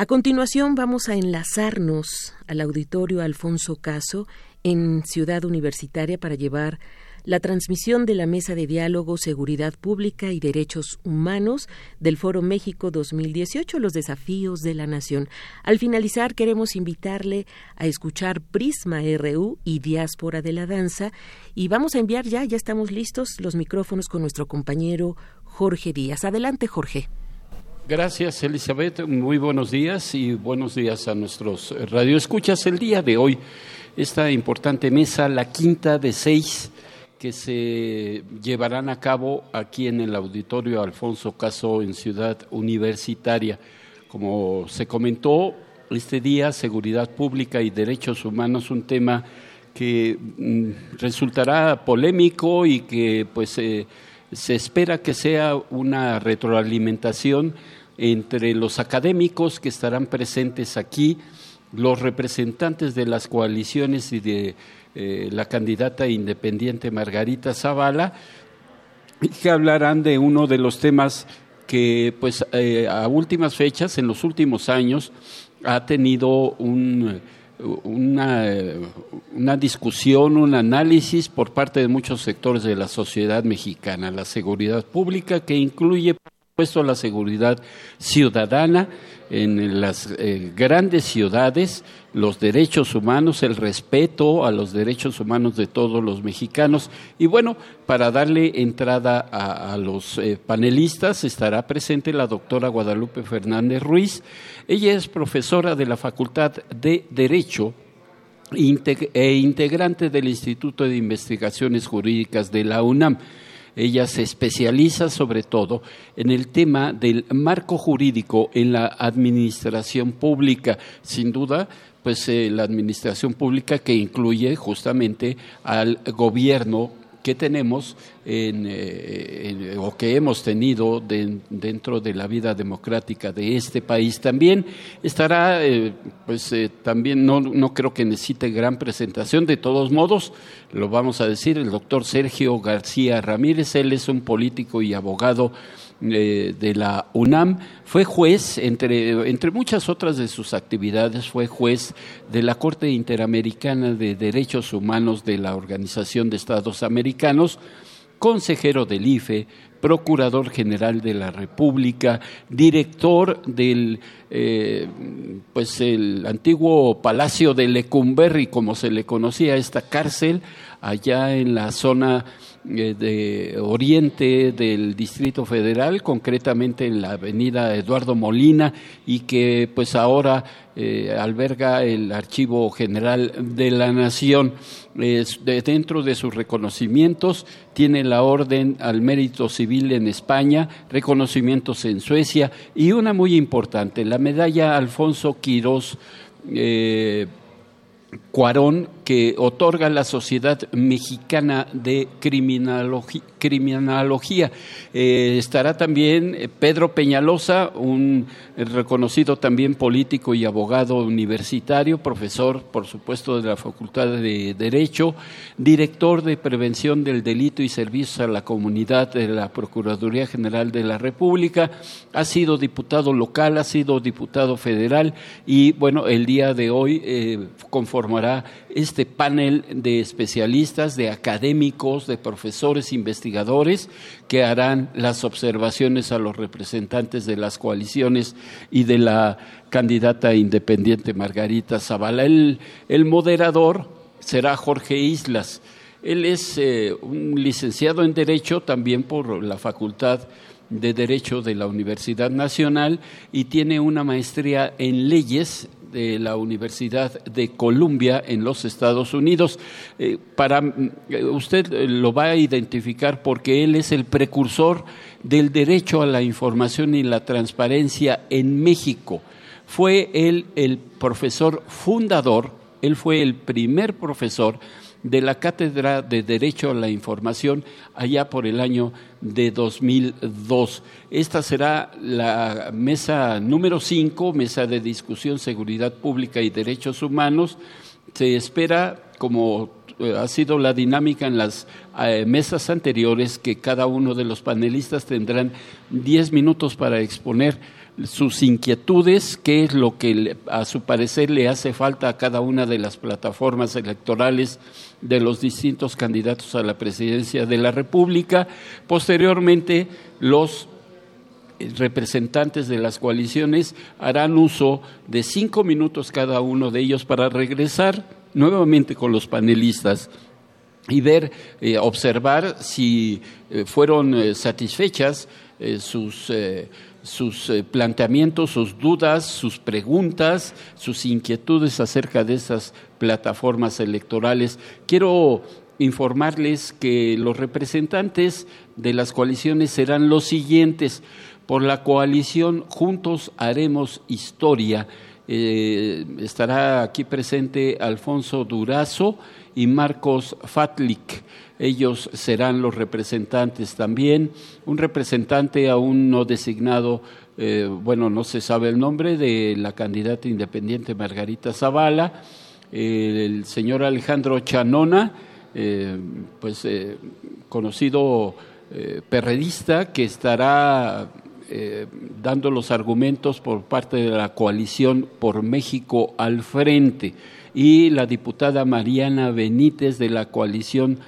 A continuación vamos a enlazarnos al auditorio Alfonso Caso en Ciudad Universitaria para llevar la transmisión de la Mesa de Diálogo, Seguridad Pública y Derechos Humanos del Foro México 2018, los desafíos de la nación. Al finalizar, queremos invitarle a escuchar Prisma RU y Diáspora de la Danza y vamos a enviar ya, ya estamos listos, los micrófonos con nuestro compañero Jorge Díaz. Adelante, Jorge. Gracias, Elizabeth. Muy buenos días y buenos días a nuestros radioescuchas. El día de hoy, esta importante mesa, la quinta de seis, que se llevarán a cabo aquí en el auditorio Alfonso Caso en Ciudad Universitaria. Como se comentó, este día, seguridad pública y derechos humanos, un tema que mm, resultará polémico y que pues se espera que sea una retroalimentación entre los académicos que estarán presentes aquí, los representantes de las coaliciones y de eh, la candidata independiente Margarita Zavala, que hablarán de uno de los temas que, pues, eh, a últimas fechas, en los últimos años, ha tenido un, una, discusión, un análisis por parte de muchos sectores de la sociedad mexicana, la seguridad pública, que incluye, supuesto, la seguridad ciudadana, en las eh, grandes ciudades los derechos humanos, el respeto a los derechos humanos de todos los mexicanos. Y bueno, para darle entrada a, los eh, panelistas estará presente la doctora Guadalupe Fernández Ruiz. Ella es profesora de la Facultad de Derecho e integrante del Instituto de Investigaciones Jurídicas de la UNAM. Ella se especializa sobre todo en el tema del marco jurídico en la administración pública. Sin duda, pues eh, la administración pública que incluye justamente al gobierno que tenemos eh, o que hemos tenido dentro de la vida democrática de este país. También estará, eh, pues también no, no creo que necesite gran presentación, de todos modos, lo vamos a decir, el doctor Sergio García Ramírez, él es un político y abogado eh, de la UNAM, fue juez, entre, entre muchas otras de sus actividades, fue juez de la Corte Interamericana de Derechos Humanos de la Organización de Estados Americanos, consejero del IFE, procurador general de la República, director del eh, pues el antiguo Palacio de Lecumberri, como se le conocía esta cárcel, allá en la zona de oriente del Distrito Federal, concretamente en la avenida Eduardo Molina, y que pues ahora eh, alberga el Archivo General de la Nación. dentro de sus reconocimientos tiene la Orden al Mérito Civil en España, reconocimientos en Suecia y una muy importante, la medalla Alfonso Quirós. Eh, Cuarón que otorga la Sociedad Mexicana de Criminología. Eh, estará también eh, Pedro Peñalosa, un reconocido también político y abogado universitario, profesor, por supuesto, de la Facultad de Derecho, director de Prevención del Delito y Servicios a la Comunidad de la Procuraduría General de la República, ha sido diputado local, ha sido diputado federal y, bueno, el día de hoy eh, conformará este panel de especialistas, de académicos, de profesores, investigadores, que harán las observaciones a los representantes de las coaliciones y de la candidata independiente Margarita Zavala. El, moderador será Jorge Islas. Él es eh, un licenciado en Derecho también por la Facultad de Derecho de la Universidad Nacional y tiene una maestría en leyes de la Universidad de Columbia en los Estados Unidos. Eh, para eh, usted lo va a identificar porque él es el precursor del derecho a la información y la transparencia en México. Fue él el profesor fundador, él fue el primer profesor de la Cátedra de Derecho a la Información allá por el año de 2002. Esta será la mesa número 5, mesa de discusión, seguridad pública y derechos humanos. Se espera, como eh, ha sido la dinámica en las eh, mesas anteriores, que cada uno de los panelistas tendrán 10 minutos para exponer sus inquietudes, qué es lo que a su parecer le hace falta a cada una de las plataformas electorales de los distintos candidatos a la presidencia de la República. Posteriormente, los representantes de las coaliciones harán uso de cinco minutos cada uno de ellos para regresar nuevamente con los panelistas y ver, eh, observar si eh, fueron eh, satisfechas sus sus eh, planteamientos, sus dudas, sus preguntas, sus inquietudes acerca de esas plataformas electorales. Quiero informarles que los representantes de las coaliciones serán los siguientes. Por la coalición Juntos Haremos Historia eh, estará aquí presente Alfonso Durazo y Marcos Fatlik. Ellos serán los representantes también. Un representante aún no designado, eh, bueno, no se sabe el nombre, de la candidata independiente Margarita Zavala, el señor Alejandro Chanona, eh, pues eh, conocido perredista que estará dando los argumentos por parte de la coalición por México al frente y la diputada Mariana Benítez de la coalición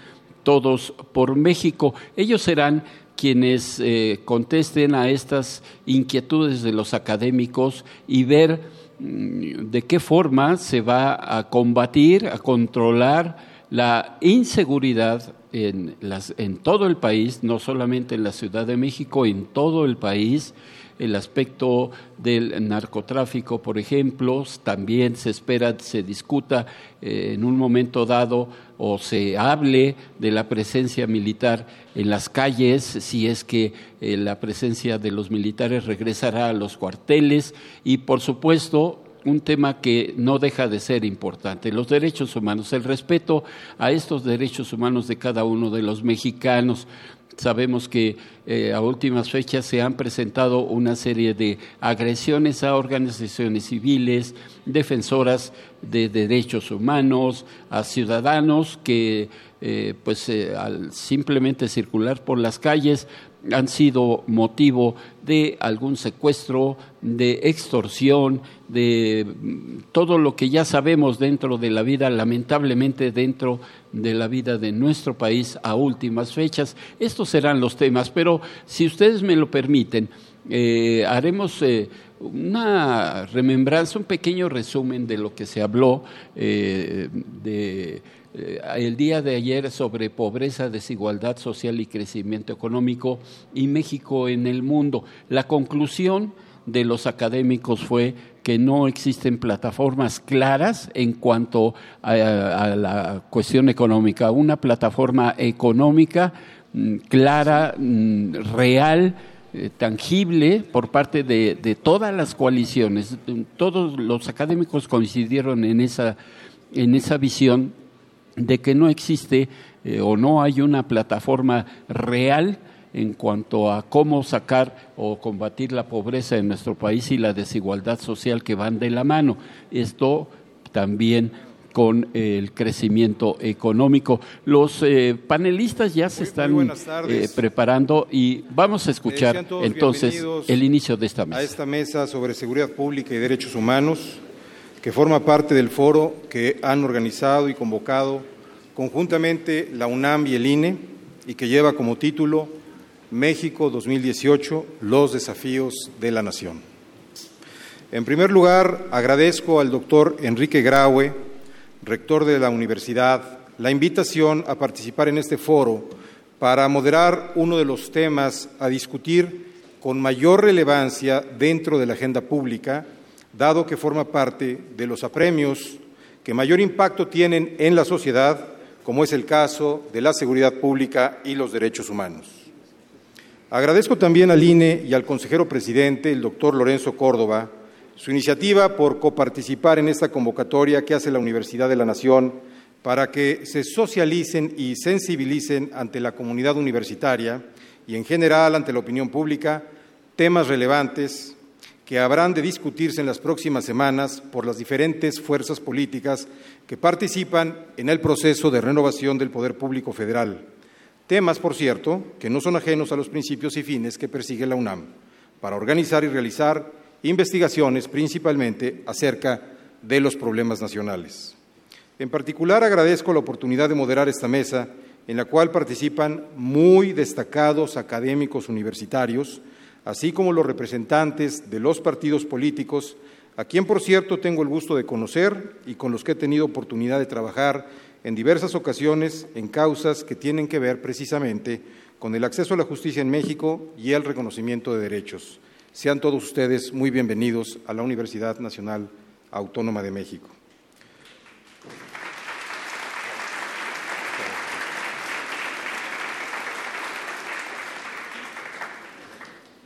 todos por México. Ellos serán quienes eh, contesten a estas inquietudes de los académicos y ver mm, de qué forma se va a combatir, a controlar la inseguridad en, las, en todo el país, no solamente en la Ciudad de México, en todo el país, el aspecto del narcotráfico, por ejemplo, también se espera, se discuta eh, en un momento dado o se hable de la presencia militar en las calles, si es que eh, la presencia de los militares regresará a los cuarteles y, por supuesto, un tema que no deja de ser importante, los derechos humanos, el respeto a estos derechos humanos de cada uno de los mexicanos. Sabemos que eh, a últimas fechas se han presentado una serie de agresiones a organizaciones civiles, defensoras de derechos humanos, a ciudadanos que eh, pues eh, al simplemente circular por las calles han sido motivo de algún secuestro, de extorsión, de mm, todo lo que ya sabemos dentro de la vida, lamentablemente dentro de la vida de nuestro país a últimas fechas. Estos serán los temas, pero si ustedes me lo permiten, eh, haremos eh, una remembranza, un pequeño resumen de lo que se habló eh, de eh, el día de ayer sobre pobreza, desigualdad social y crecimiento económico y México en el mundo. La conclusión de los académicos fue que no existen plataformas claras en cuanto a, la cuestión económica. Una plataforma económica mm, clara, mm, real, eh, tangible por parte de, de, todas las coaliciones. Todos los académicos coincidieron en esa, en esa visión de que no existe eh, o no hay una plataforma real en cuanto a cómo sacar o combatir la pobreza en nuestro país y la desigualdad social que van de la mano. Esto también con el crecimiento económico. Los eh, panelistas ya se están eh, preparando y vamos a escuchar entonces el inicio de esta mesa. A esta mesa sobre seguridad pública y derechos humanos que forma parte del foro que han organizado y convocado conjuntamente la UNAM y el INE y que lleva como título México 2018, los desafíos de la nación. En primer lugar, agradezco al doctor Enrique Graue, rector de la universidad, la invitación a participar en este foro para moderar uno de los temas a discutir con mayor relevancia dentro de la agenda pública dado que forma parte de los apremios que mayor impacto tienen en la sociedad, como es el caso de la seguridad pública y los derechos humanos. Agradezco también al INE y al consejero presidente, el doctor Lorenzo Córdoba, su iniciativa por coparticipar en esta convocatoria que hace la Universidad de la Nación para que se socialicen y sensibilicen ante la comunidad universitaria y en general ante la opinión pública temas relevantes que habrán de discutirse en las próximas semanas por las diferentes fuerzas políticas que participan en el proceso de renovación del poder público federal. Temas, por cierto, que no son ajenos a los principios y fines que persigue la UNAM para organizar y realizar investigaciones principalmente acerca de los problemas nacionales. En particular agradezco la oportunidad de moderar esta mesa en la cual participan muy destacados académicos universitarios, así como los representantes de los partidos políticos, a quien por cierto tengo el gusto de conocer y con los que he tenido oportunidad de trabajar en diversas ocasiones en causas que tienen que ver precisamente con el acceso a la justicia en México y el reconocimiento de derechos. Sean todos ustedes muy bienvenidos a la Universidad Nacional Autónoma de México.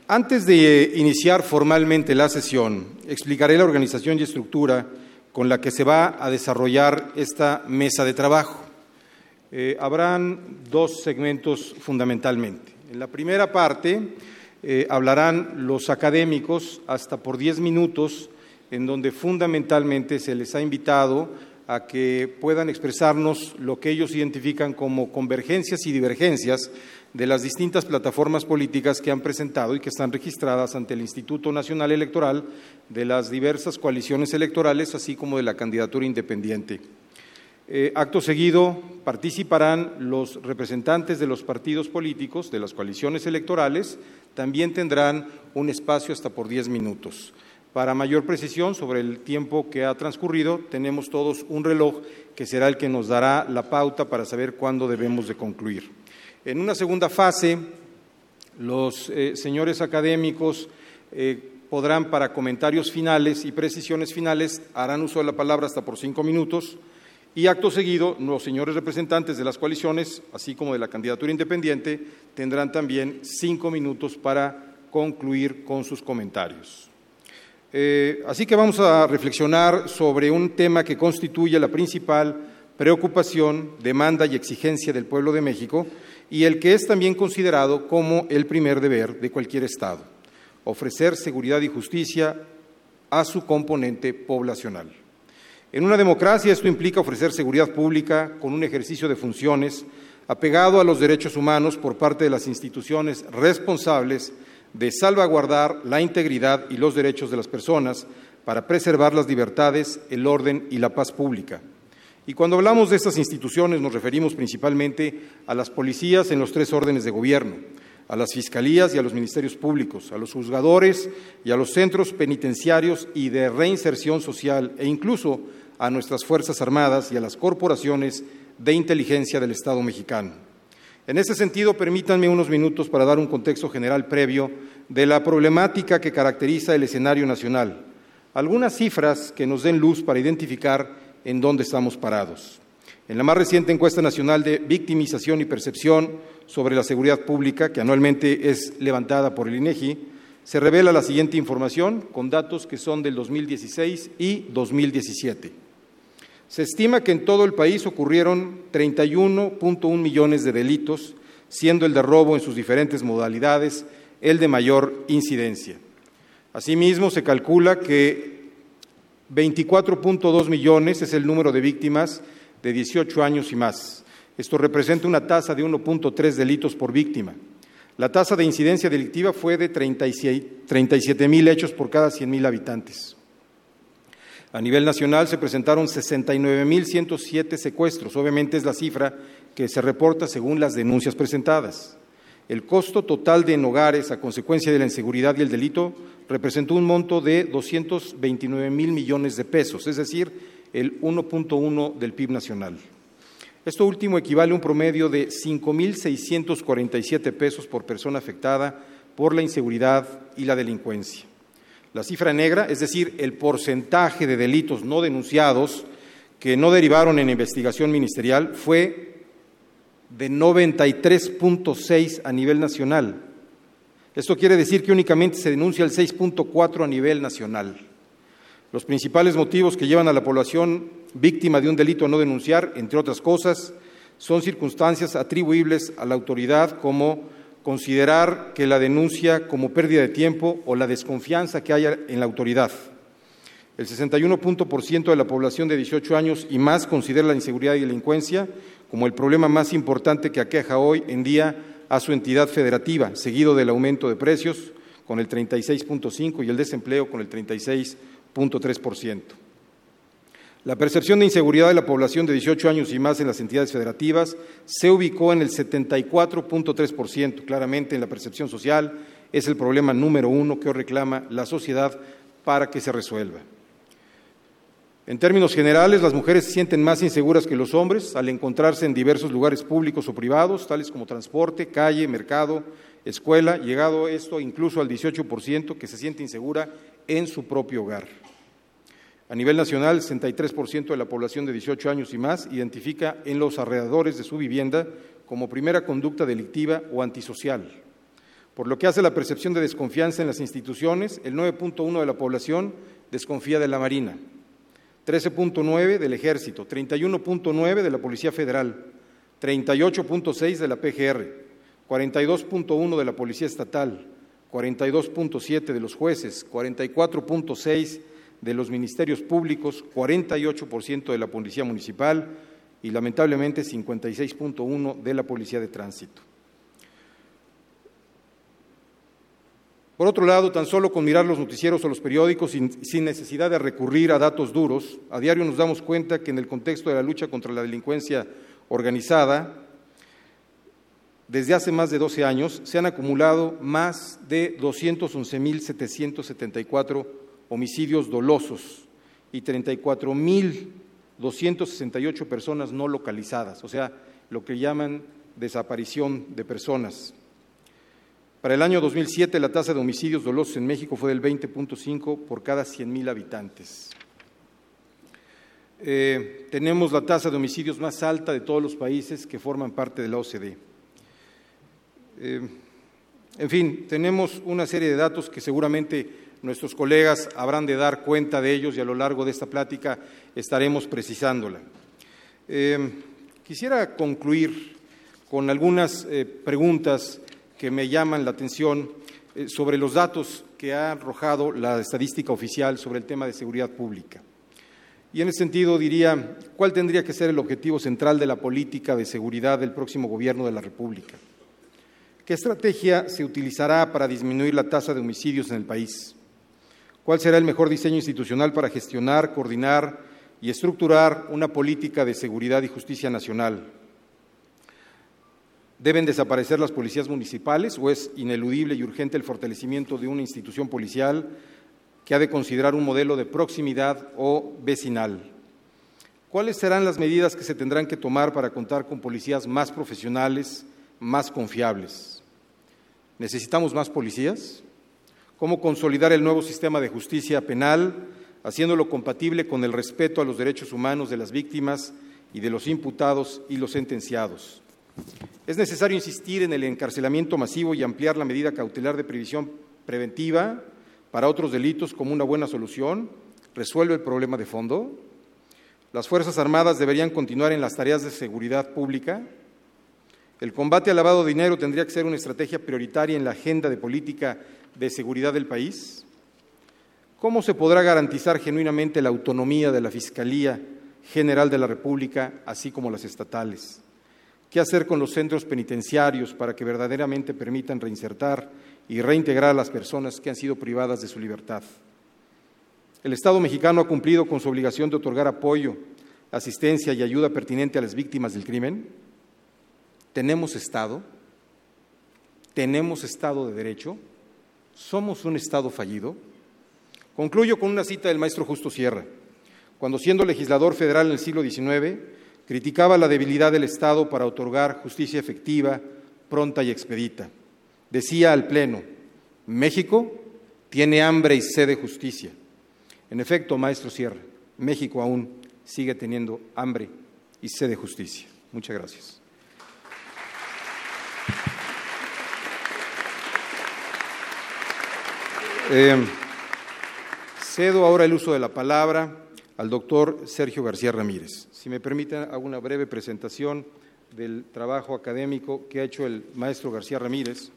Antes de iniciar formalmente la sesión, explicaré la organización y estructura con la que se va a desarrollar esta mesa de trabajo. Eh, habrán dos segmentos fundamentalmente. En la primera parte eh, hablarán los académicos hasta por diez minutos, en donde fundamentalmente se les ha invitado a que puedan expresarnos lo que ellos identifican como convergencias y divergencias de las distintas plataformas políticas que han presentado y que están registradas ante el Instituto Nacional Electoral de las diversas coaliciones electorales, así como de la candidatura independiente. Eh, acto seguido, participarán los representantes de los partidos políticos, de las coaliciones electorales, también tendrán un espacio hasta por diez minutos. Para mayor precisión sobre el tiempo que ha transcurrido, tenemos todos un reloj que será el que nos dará la pauta para saber cuándo debemos de concluir. En una segunda fase, los eh, señores académicos eh, podrán, para comentarios finales y precisiones finales, harán uso de la palabra hasta por cinco minutos. Y acto seguido, los señores representantes de las coaliciones, así como de la candidatura independiente, tendrán también cinco minutos para concluir con sus comentarios. Eh, así que vamos a reflexionar sobre un tema que constituye la principal preocupación, demanda y exigencia del pueblo de México y el que es también considerado como el primer deber de cualquier Estado, ofrecer seguridad y justicia a su componente poblacional. En una democracia esto implica ofrecer seguridad pública con un ejercicio de funciones apegado a los derechos humanos por parte de las instituciones responsables de salvaguardar la integridad y los derechos de las personas para preservar las libertades, el orden y la paz pública y cuando hablamos de estas instituciones nos referimos principalmente a las policías en los tres órdenes de gobierno, a las fiscalías y a los ministerios públicos, a los juzgadores y a los centros penitenciarios y de reinserción social e incluso a nuestras Fuerzas Armadas y a las corporaciones de inteligencia del Estado mexicano. En ese sentido, permítanme unos minutos para dar un contexto general previo de la problemática que caracteriza el escenario nacional, algunas cifras que nos den luz para identificar en dónde estamos parados. En la más reciente encuesta nacional de victimización y percepción sobre la seguridad pública, que anualmente es levantada por el INEGI, se revela la siguiente información con datos que son del 2016 y 2017. Se estima que en todo el país ocurrieron 31.1 millones de delitos, siendo el de robo en sus diferentes modalidades el de mayor incidencia. Asimismo, se calcula que 24.2 millones es el número de víctimas de 18 años y más. Esto representa una tasa de 1.3 delitos por víctima. La tasa de incidencia delictiva fue de 37 mil hechos por cada 100 mil habitantes. A nivel nacional se presentaron 69.107 secuestros. Obviamente es la cifra que se reporta según las denuncias presentadas. El costo total de en hogares a consecuencia de la inseguridad y el delito representó un monto de 229 mil millones de pesos, es decir, el 1.1 del PIB nacional. Esto último equivale a un promedio de 5.647 pesos por persona afectada por la inseguridad y la delincuencia. La cifra negra, es decir, el porcentaje de delitos no denunciados que no derivaron en investigación ministerial, fue de 93.6 a nivel nacional. Esto quiere decir que únicamente se denuncia el 6.4 a nivel nacional. Los principales motivos que llevan a la población víctima de un delito a no denunciar, entre otras cosas, son circunstancias atribuibles a la autoridad como considerar que la denuncia como pérdida de tiempo o la desconfianza que haya en la autoridad. El 61% de la población de 18 años y más considera la inseguridad y delincuencia como el problema más importante que aqueja hoy en día a su entidad federativa, seguido del aumento de precios, con el 36.5% y el desempleo con el 36.3%. La percepción de inseguridad de la población de 18 años y más en las entidades federativas se ubicó en el 74.3%. Claramente, en la percepción social es el problema número uno que reclama la sociedad para que se resuelva. En términos generales, las mujeres se sienten más inseguras que los hombres al encontrarse en diversos lugares públicos o privados, tales como transporte, calle, mercado, escuela, llegado esto incluso al 18% que se siente insegura en su propio hogar. A nivel nacional, el 63% de la población de 18 años y más identifica en los alrededores de su vivienda como primera conducta delictiva o antisocial. Por lo que hace la percepción de desconfianza en las instituciones, el 9.1 de la población desconfía de la Marina, 13.9 del Ejército, 31.9 de la Policía Federal, 38.6 de la PGR, 42.1 de la Policía Estatal, 42.7 de los jueces, 44.6 de los ministerios públicos, 48% de la Policía Municipal y lamentablemente 56.1% de la Policía de Tránsito. Por otro lado, tan solo con mirar los noticieros o los periódicos sin, sin, necesidad de recurrir a datos duros, a diario nos damos cuenta que en el contexto de la lucha contra la delincuencia organizada, desde hace más de 12 años se han acumulado más de 211.774 homicidios dolosos y 34.268 personas no localizadas, o sea, lo que llaman desaparición de personas. Para el año 2007 la tasa de homicidios dolosos en México fue del 20.5 por cada 100.000 habitantes. Eh, tenemos la tasa de homicidios más alta de todos los países que forman parte de la OCDE. Eh, en fin, tenemos una serie de datos que seguramente Nuestros colegas habrán de dar cuenta de ellos y a lo largo de esta plática estaremos precisándola. Eh, quisiera concluir con algunas preguntas que me llaman la atención eh, sobre los datos que ha arrojado la estadística oficial sobre el tema de seguridad pública. Y en ese sentido diría, ¿cuál tendría que ser el objetivo central de la política de seguridad del próximo gobierno de la República? ¿Qué estrategia se utilizará para disminuir la tasa de homicidios en el país? ¿Cuál será el mejor diseño institucional para gestionar, coordinar y estructurar una política de seguridad y justicia nacional? ¿Deben desaparecer las policías municipales o es ineludible y urgente el fortalecimiento de una institución policial que ha de considerar un modelo de proximidad o vecinal? ¿Cuáles serán las medidas que se tendrán que tomar para contar con policías más profesionales, más confiables? ¿Necesitamos más policías? cómo consolidar el nuevo sistema de justicia penal, haciéndolo compatible con el respeto a los derechos humanos de las víctimas y de los imputados y los sentenciados. Es necesario insistir en el encarcelamiento masivo y ampliar la medida cautelar de previsión preventiva para otros delitos como una buena solución. ¿Resuelve el problema de fondo? ¿Las Fuerzas Armadas deberían continuar en las tareas de seguridad pública? El combate al lavado de dinero tendría que ser una estrategia prioritaria en la agenda de política de seguridad del país? ¿Cómo se podrá garantizar genuinamente la autonomía de la Fiscalía General de la República, así como las estatales? ¿Qué hacer con los centros penitenciarios para que verdaderamente permitan reinsertar y reintegrar a las personas que han sido privadas de su libertad? El Estado mexicano ha cumplido con su obligación de otorgar apoyo, asistencia y ayuda pertinente a las víctimas del crimen. ¿Tenemos Estado? ¿Tenemos Estado de Derecho? ¿Somos un Estado fallido? Concluyo con una cita del maestro Justo Sierra. Cuando siendo legislador federal en el siglo XIX, criticaba la debilidad del Estado para otorgar justicia efectiva, pronta y expedita. Decía al Pleno, México tiene hambre y sed de justicia. En efecto, maestro Sierra, México aún sigue teniendo hambre y sed de justicia. Muchas gracias. Eh, cedo ahora el uso de la palabra al doctor Sergio García Ramírez. Si me permiten, hago una breve presentación del trabajo académico que ha hecho el maestro García Ramírez,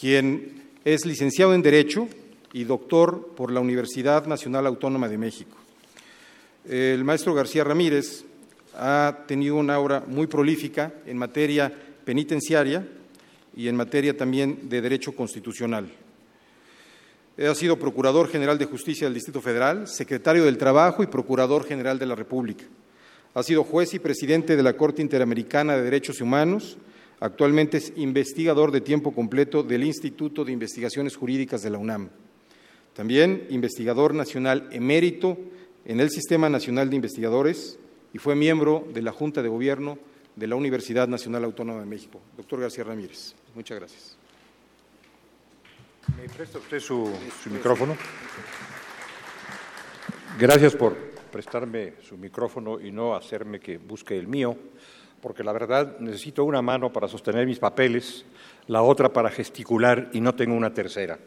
quien es licenciado en Derecho y doctor por la Universidad Nacional Autónoma de México. El maestro García Ramírez ha tenido una obra muy prolífica en materia penitenciaria y en materia también de derecho constitucional. Ha sido Procurador General de Justicia del Distrito Federal, Secretario del Trabajo y Procurador General de la República. Ha sido juez y presidente de la Corte Interamericana de Derechos Humanos. Actualmente es investigador de tiempo completo del Instituto de Investigaciones Jurídicas de la UNAM. También investigador nacional emérito en el Sistema Nacional de Investigadores y fue miembro de la Junta de Gobierno de la Universidad Nacional Autónoma de México. Doctor García Ramírez, muchas gracias. ¿Me presta usted su, micrófono? Gracias por prestarme su micrófono y no hacerme que busque el mío, porque la verdad necesito una mano para sostener mis papeles, la otra para gesticular y no tengo una tercera.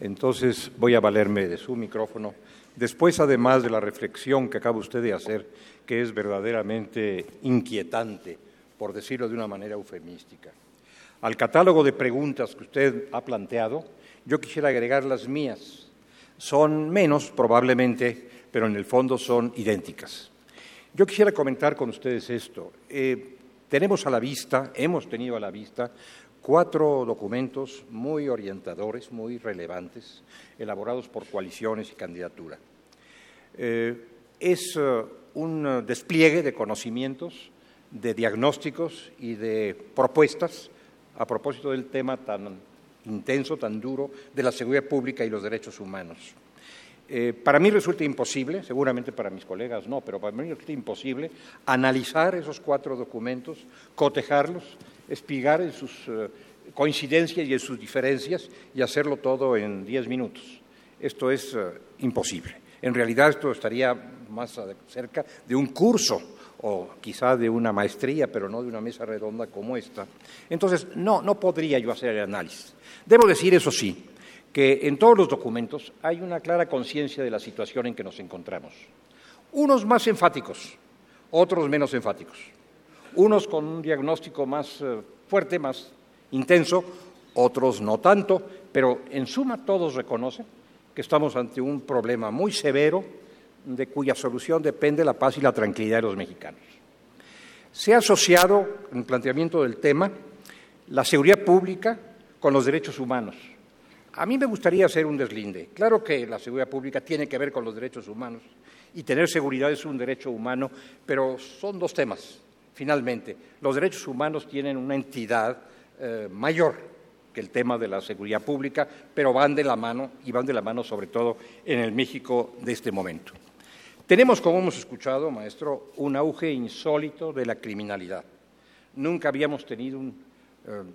Entonces voy a valerme de su micrófono. Después, además de la reflexión que acaba usted de hacer, que es verdaderamente inquietante, por decirlo de una manera eufemística. Al catálogo de preguntas que usted ha planteado, yo quisiera agregar las mías. Son menos, probablemente, pero en el fondo son idénticas. Yo quisiera comentar con ustedes esto. Eh, tenemos a la vista, hemos tenido a la vista, cuatro documentos muy orientadores, muy relevantes, elaborados por coaliciones y candidatura. Eh, es eh, un despliegue de conocimientos, de diagnósticos y de propuestas a propósito del tema tan intenso, tan duro, de la seguridad pública y los derechos humanos. Eh, para mí resulta imposible, seguramente para mis colegas no, pero para mí resulta imposible analizar esos cuatro documentos, cotejarlos, espigar en sus eh, coincidencias y en sus diferencias y hacerlo todo en diez minutos. Esto es eh, imposible. En realidad esto estaría más cerca de un curso o quizá de una maestría, pero no de una mesa redonda como esta. Entonces, no, no podría yo hacer el análisis. Debo decir, eso sí, que en todos los documentos hay una clara conciencia de la situación en que nos encontramos. Unos más enfáticos, otros menos enfáticos unos con un diagnóstico más eh, fuerte, más intenso, otros no tanto, pero en suma todos reconocen que estamos ante un problema muy severo de cuya solución depende la paz y la tranquilidad de los mexicanos. Se ha asociado en el planteamiento del tema la seguridad pública con los derechos humanos. A mí me gustaría hacer un deslinde. Claro que la seguridad pública tiene que ver con los derechos humanos y tener seguridad es un derecho humano, pero son dos temas Finalmente, los derechos humanos tienen una entidad eh, mayor que el tema de la seguridad pública, pero van de la mano y van de la mano sobre todo en el México de este momento. Tenemos, como hemos escuchado, maestro, un auge insólito de la criminalidad. Nunca habíamos tenido un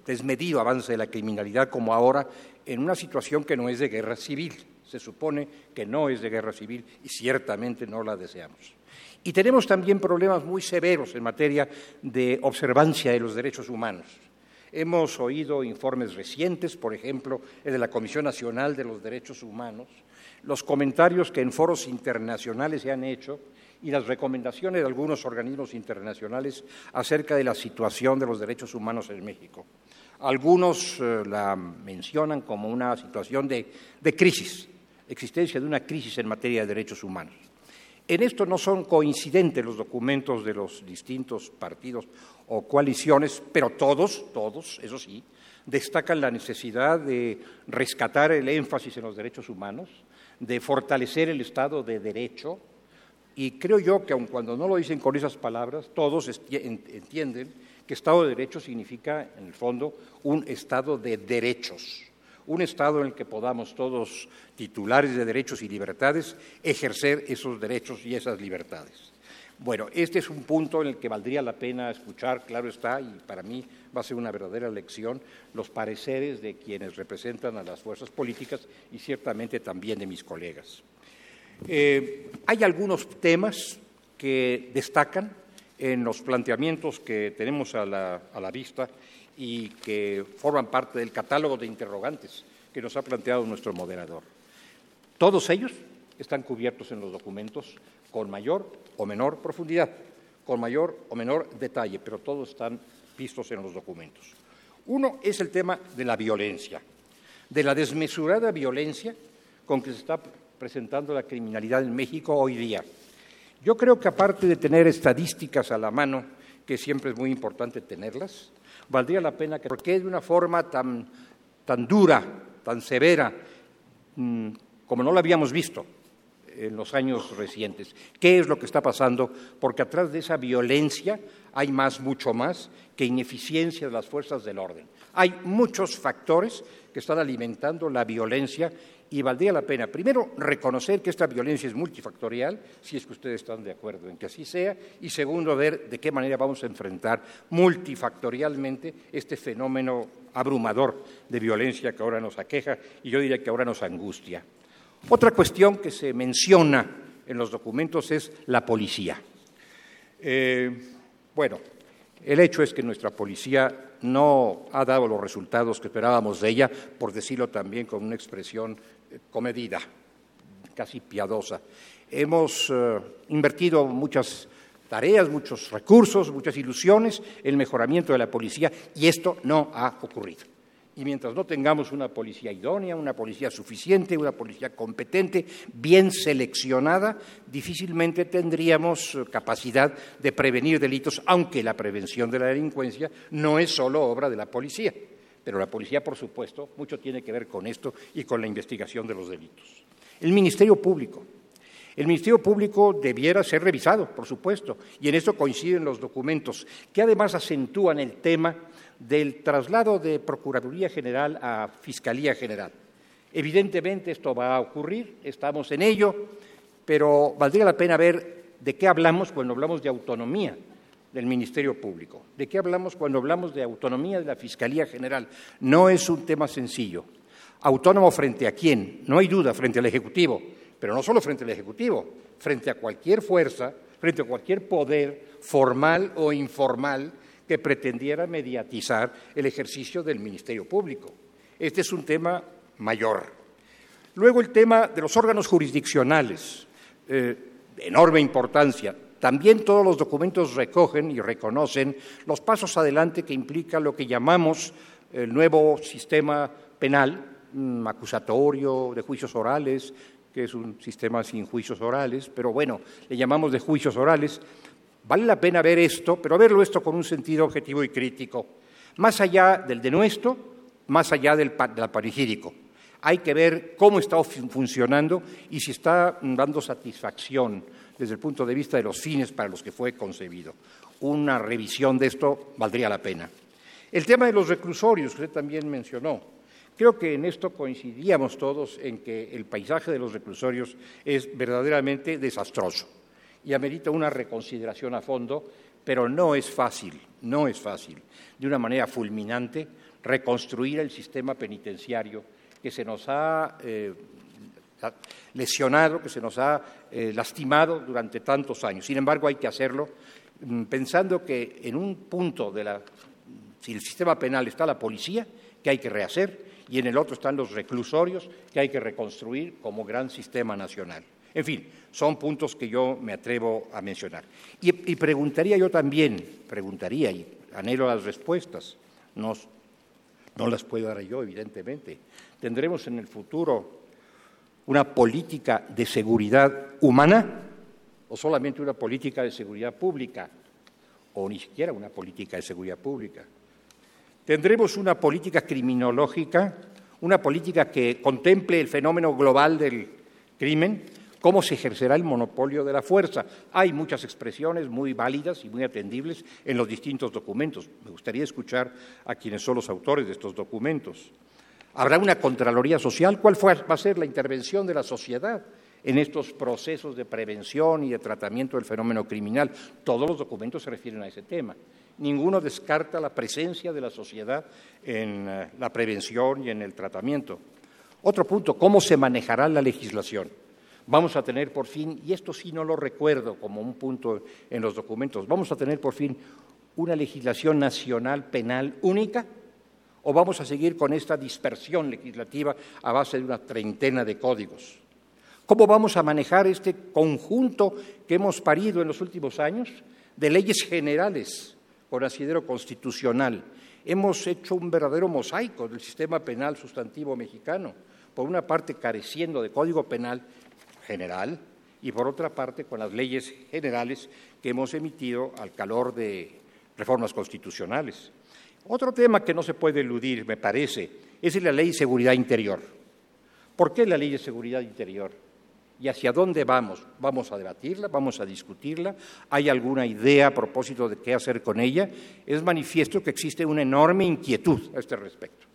desmedido avance de la criminalidad como ahora en una situación que no es de guerra civil. Se supone que no es de guerra civil y ciertamente no la deseamos. Y tenemos también problemas muy severos en materia de observancia de los derechos humanos. Hemos oído informes recientes, por ejemplo, el de la Comisión Nacional de los Derechos Humanos, los comentarios que en foros internacionales se han hecho y las recomendaciones de algunos organismos internacionales acerca de la situación de los derechos humanos en México. Algunos eh, la mencionan como una situación de crisis, existencia de una crisis en materia de derechos humanos. En esto no son coincidentes los documentos de los distintos partidos o coaliciones, pero todos, todos, eso sí, destacan la necesidad de rescatar el énfasis en los derechos humanos, de fortalecer el Estado de Derecho, y creo yo que aun cuando no lo dicen con esas palabras, todos entienden que Estado de Derecho significa, en el fondo, un Estado de derechos un Estado en el que podamos todos, titulares de derechos y libertades, ejercer esos derechos y esas libertades. Bueno, este es un punto en el que valdría la pena escuchar, claro está, y para mí va a ser una verdadera lección, los pareceres de quienes representan a las fuerzas políticas y ciertamente también de mis colegas. Eh, hay algunos temas que destacan en los planteamientos que tenemos a la, a la vista y que forman parte del catálogo de interrogantes que nos ha planteado nuestro moderador. Todos ellos están cubiertos en los documentos con mayor o menor profundidad, con mayor o menor detalle, pero todos están vistos en los documentos. Uno es el tema de la violencia, de la desmesurada violencia con que se está presentando la criminalidad en México hoy día. Yo creo que aparte de tener estadísticas a la mano, que siempre es muy importante tenerlas, valdría la pena que, porque de una forma tan, tan dura, tan severa, mm, como no lo habíamos visto en los años recientes. ¿Qué es lo que está pasando? Porque atrás de esa violencia hay más, mucho más, que ineficiencia de las fuerzas del orden. Hay muchos factores que están alimentando la violencia y valdría la pena, primero, reconocer que esta violencia es multifactorial, si es que ustedes están de acuerdo en que así sea, y segundo, ver de qué manera vamos a enfrentar multifactorialmente este fenómeno abrumador de violencia que ahora nos aqueja y yo diría que ahora nos angustia. Otra cuestión que se menciona en los documentos es la policía. Eh, bueno, el hecho es que nuestra policía no ha dado los resultados que esperábamos de ella, por decirlo también con una expresión comedida, casi piadosa. Hemos eh, invertido muchas tareas, muchos recursos, muchas ilusiones en el mejoramiento de la policía y esto no ha ocurrido. Y mientras no tengamos una policía idónea, una policía suficiente, una policía competente, bien seleccionada, difícilmente tendríamos eh, capacidad de prevenir delitos, aunque la prevención de la delincuencia no es solo obra de la policía. Pero la policía, por supuesto, mucho tiene que ver con esto y con la investigación de los delitos. El Ministerio Público. El Ministerio Público debiera ser revisado, por supuesto, y en eso coinciden los documentos, que además acentúan el tema del traslado de Procuraduría General a Fiscalía General. Evidentemente esto va a ocurrir, estamos en ello, pero valdría la pena ver de qué hablamos cuando hablamos de autonomía del Ministerio Público, de qué hablamos cuando hablamos de autonomía de la Fiscalía General. No es un tema sencillo. Autónomo frente a quién? No hay duda, frente al Ejecutivo, pero no solo frente al Ejecutivo, frente a cualquier fuerza, frente a cualquier poder formal o informal que pretendiera mediatizar el ejercicio del Ministerio Público. Este es un tema mayor. Luego el tema de los órganos jurisdiccionales, eh, de enorme importancia. También todos los documentos recogen y reconocen los pasos adelante que implica lo que llamamos el nuevo sistema penal, mm, acusatorio, de juicios orales, que es un sistema sin juicios orales, pero bueno, le llamamos de juicios orales, Vale la pena ver esto, pero verlo esto con un sentido objetivo y crítico, más allá del denuesto, más allá del, del Hay que ver cómo está funcionando y si está dando satisfacción desde el punto de vista de los fines para los que fue concebido. Una revisión de esto valdría la pena. El tema de los reclusorios, que usted también mencionó. Creo que en esto coincidíamos todos en que el paisaje de los reclusorios es verdaderamente desastroso y amerita una reconsideración a fondo, pero no es fácil, no es fácil, de una manera fulminante, reconstruir el sistema penitenciario que se nos ha eh, lesionado, que se nos ha eh, lastimado durante tantos años. Sin embargo, hay que hacerlo mm, pensando que en un punto de el sistema penal está la policía, que hay que rehacer, y en el otro están los reclusorios, que hay que reconstruir como gran sistema nacional. En fin, son puntos que yo me atrevo a mencionar. Y, preguntaría yo también, preguntaría y anhelo las respuestas, no, no las puedo dar yo, evidentemente. ¿Tendremos en el futuro una política de seguridad humana o solamente una política de seguridad pública o ni siquiera una política de seguridad pública? ¿Tendremos una política criminológica, una política que contemple el fenómeno global del crimen? ¿Cómo se ejercerá el monopolio de la fuerza? Hay muchas expresiones muy válidas y muy atendibles en los distintos documentos. Me gustaría escuchar a quienes son los autores de estos documentos. ¿Habrá una Contraloría Social? ¿Cuál va a ser la intervención de la sociedad en estos procesos de prevención y de tratamiento del fenómeno criminal? Todos los documentos se refieren a ese tema. Ninguno descarta la presencia de la sociedad en eh, la prevención y en el tratamiento. Otro punto, ¿cómo se manejará la legislación? vamos a tener por fin, y esto sí no lo recuerdo como un punto en los documentos, vamos a tener por fin una legislación nacional penal única o vamos a seguir con esta dispersión legislativa a base de una treintena de códigos. ¿Cómo vamos a manejar este conjunto que hemos parido en los últimos años de leyes generales con asidero constitucional? Hemos hecho un verdadero mosaico del sistema penal sustantivo mexicano, por una parte careciendo de código penal general y por otra parte con las leyes generales que hemos emitido al calor de reformas constitucionales. Otro tema que no se puede eludir, me parece, es la ley de seguridad interior. ¿Por qué la Ley de Seguridad Interior? ¿Y hacia dónde vamos? ¿Vamos a debatirla? ¿Vamos a discutirla? ¿Hay alguna idea a propósito de qué hacer con ella? Es manifiesto que existe una enorme inquietud a este respecto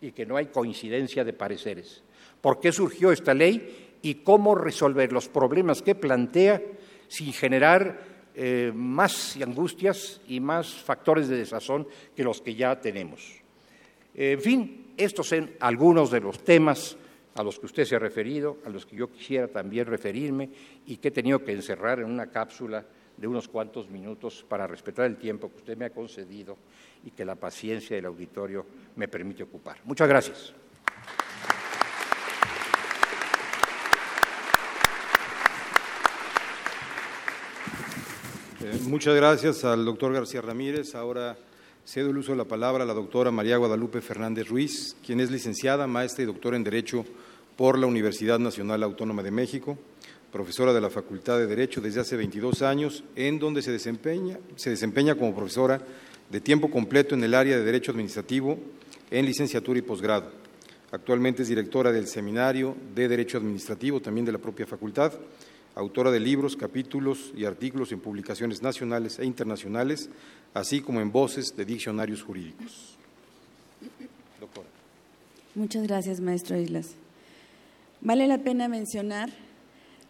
y que no hay coincidencia de pareceres. ¿Por qué surgió esta ley y cómo resolver los problemas que plantea sin generar eh, más angustias y más factores de desazón que los que ya tenemos? En fin, estos son algunos de los temas a los que usted se ha referido, a los que yo quisiera también referirme y que he tenido que encerrar en una cápsula de unos cuantos minutos para respetar el tiempo que usted me ha concedido y que la paciencia del auditorio me permite ocupar. Muchas gracias. Eh, muchas gracias al doctor García Ramírez. Ahora cedo el uso de la palabra a la doctora María Guadalupe Fernández Ruiz, quien es licenciada, maestra y doctora en Derecho por la Universidad Nacional Autónoma de México, profesora de la Facultad de Derecho desde hace 22 años, en donde se desempeña, se desempeña como profesora de tiempo completo en el área de Derecho Administrativo en licenciatura y posgrado. Actualmente es directora del Seminario de Derecho Administrativo, también de la propia facultad, autora de libros, capítulos y artículos en publicaciones nacionales e internacionales, así como en voces de diccionarios jurídicos. Doctora. Muchas gracias, maestro Islas. Vale la pena mencionar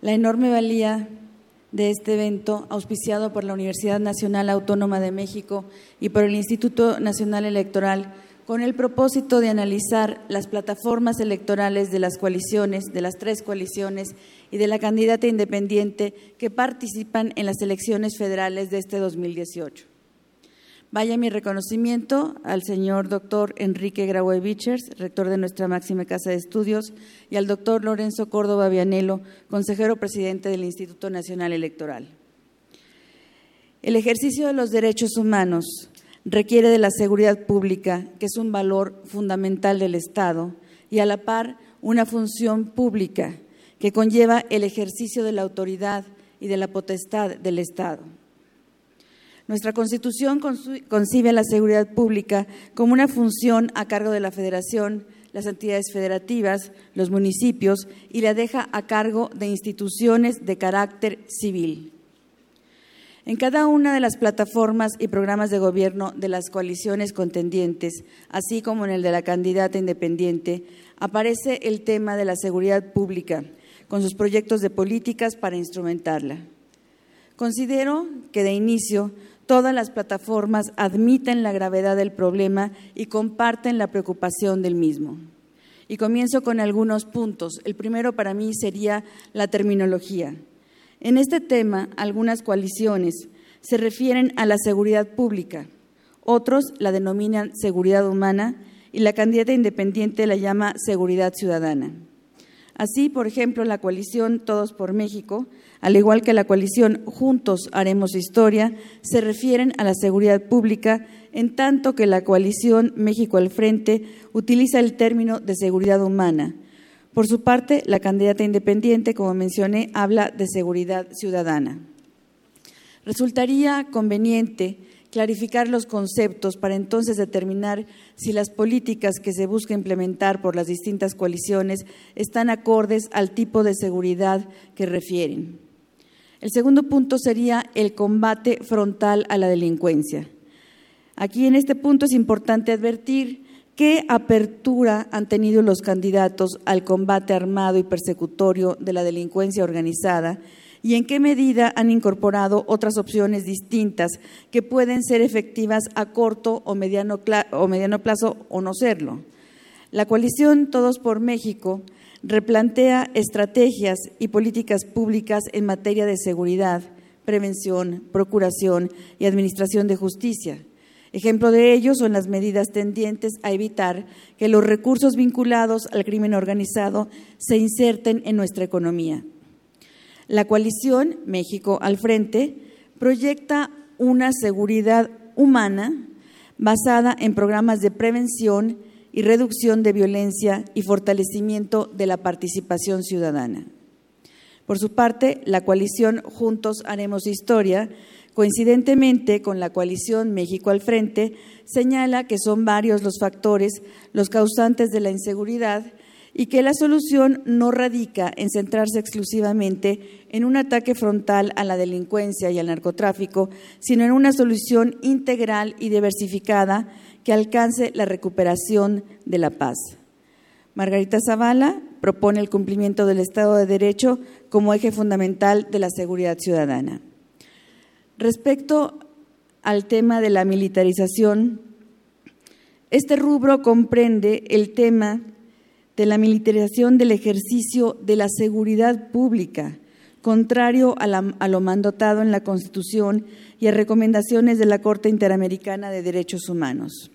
la enorme valía de este evento auspiciado por la Universidad Nacional Autónoma de México y por el Instituto Nacional Electoral con el propósito de analizar las plataformas electorales de las coaliciones, de las tres coaliciones y de la candidata independiente que participan en las elecciones federales de este 2018. Vaya mi reconocimiento al señor doctor Enrique Graue Vichers, rector de nuestra máxima casa de estudios, y al doctor Lorenzo Córdoba Vianelo, consejero presidente del Instituto Nacional Electoral. El ejercicio de los derechos humanos requiere de la seguridad pública, que es un valor fundamental del Estado, y a la par una función pública que conlleva el ejercicio de la autoridad y de la potestad del Estado. Nuestra Constitución concibe la seguridad pública como una función a cargo de la Federación, las entidades federativas, los municipios y la deja a cargo de instituciones de carácter civil. En cada una de las plataformas y programas de gobierno de las coaliciones contendientes, así como en el de la candidata independiente, aparece el tema de la seguridad pública, con sus proyectos de políticas para instrumentarla. Considero que de inicio todas las plataformas admiten la gravedad del problema y comparten la preocupación del mismo. Y comienzo con algunos puntos. El primero para mí sería la terminología. En este tema, algunas coaliciones se refieren a la seguridad pública, otros la denominan seguridad humana y la candidata independiente la llama seguridad ciudadana. Así, por ejemplo, la coalición Todos por México, al igual que la coalición Juntos Haremos Historia, se refieren a la seguridad pública, en tanto que la coalición México al Frente utiliza el término de seguridad humana, por su parte, la candidata independiente, como mencioné, habla de seguridad ciudadana. Resultaría conveniente clarificar los conceptos para entonces determinar si las políticas que se busca implementar por las distintas coaliciones están acordes al tipo de seguridad que refieren. El segundo punto sería el combate frontal a la delincuencia. Aquí en este punto es importante advertir ¿Qué apertura han tenido los candidatos al combate armado y persecutorio de la delincuencia organizada? ¿Y en qué medida han incorporado otras opciones distintas que pueden ser efectivas a corto o mediano, o mediano plazo o no serlo? La coalición Todos por México replantea estrategias y políticas públicas en materia de seguridad, prevención, procuración y administración de justicia Ejemplo de ello son las medidas tendientes a evitar que los recursos vinculados al crimen organizado se inserten en nuestra economía. La coalición México al Frente proyecta una seguridad humana basada en programas de prevención y reducción de violencia y fortalecimiento de la participación ciudadana. Por su parte, la coalición Juntos Haremos Historia Coincidentemente con la coalición México al Frente, señala que son varios los factores los causantes de la inseguridad y que la solución no radica en centrarse exclusivamente en un ataque frontal a la delincuencia y al narcotráfico, sino en una solución integral y diversificada que alcance la recuperación de la paz. Margarita Zavala propone el cumplimiento del Estado de Derecho como eje fundamental de la seguridad ciudadana. Respecto al tema de la militarización, este rubro comprende el tema de la militarización del ejercicio de la seguridad pública, contrario a, lo mandotado en la Constitución y a recomendaciones de la Corte Interamericana de Derechos Humanos.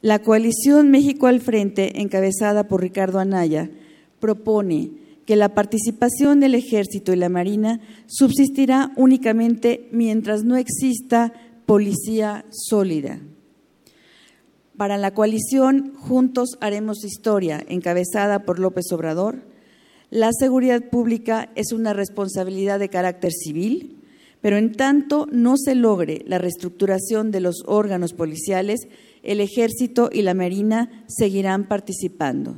La coalición México al Frente, encabezada por Ricardo Anaya, propone que la participación del Ejército y la Marina subsistirá únicamente mientras no exista policía sólida. Para la coalición Juntos Haremos Historia, encabezada por López Obrador, la seguridad pública es una responsabilidad de carácter civil, pero en tanto no se logre la reestructuración de los órganos policiales, el Ejército y la Marina seguirán participando.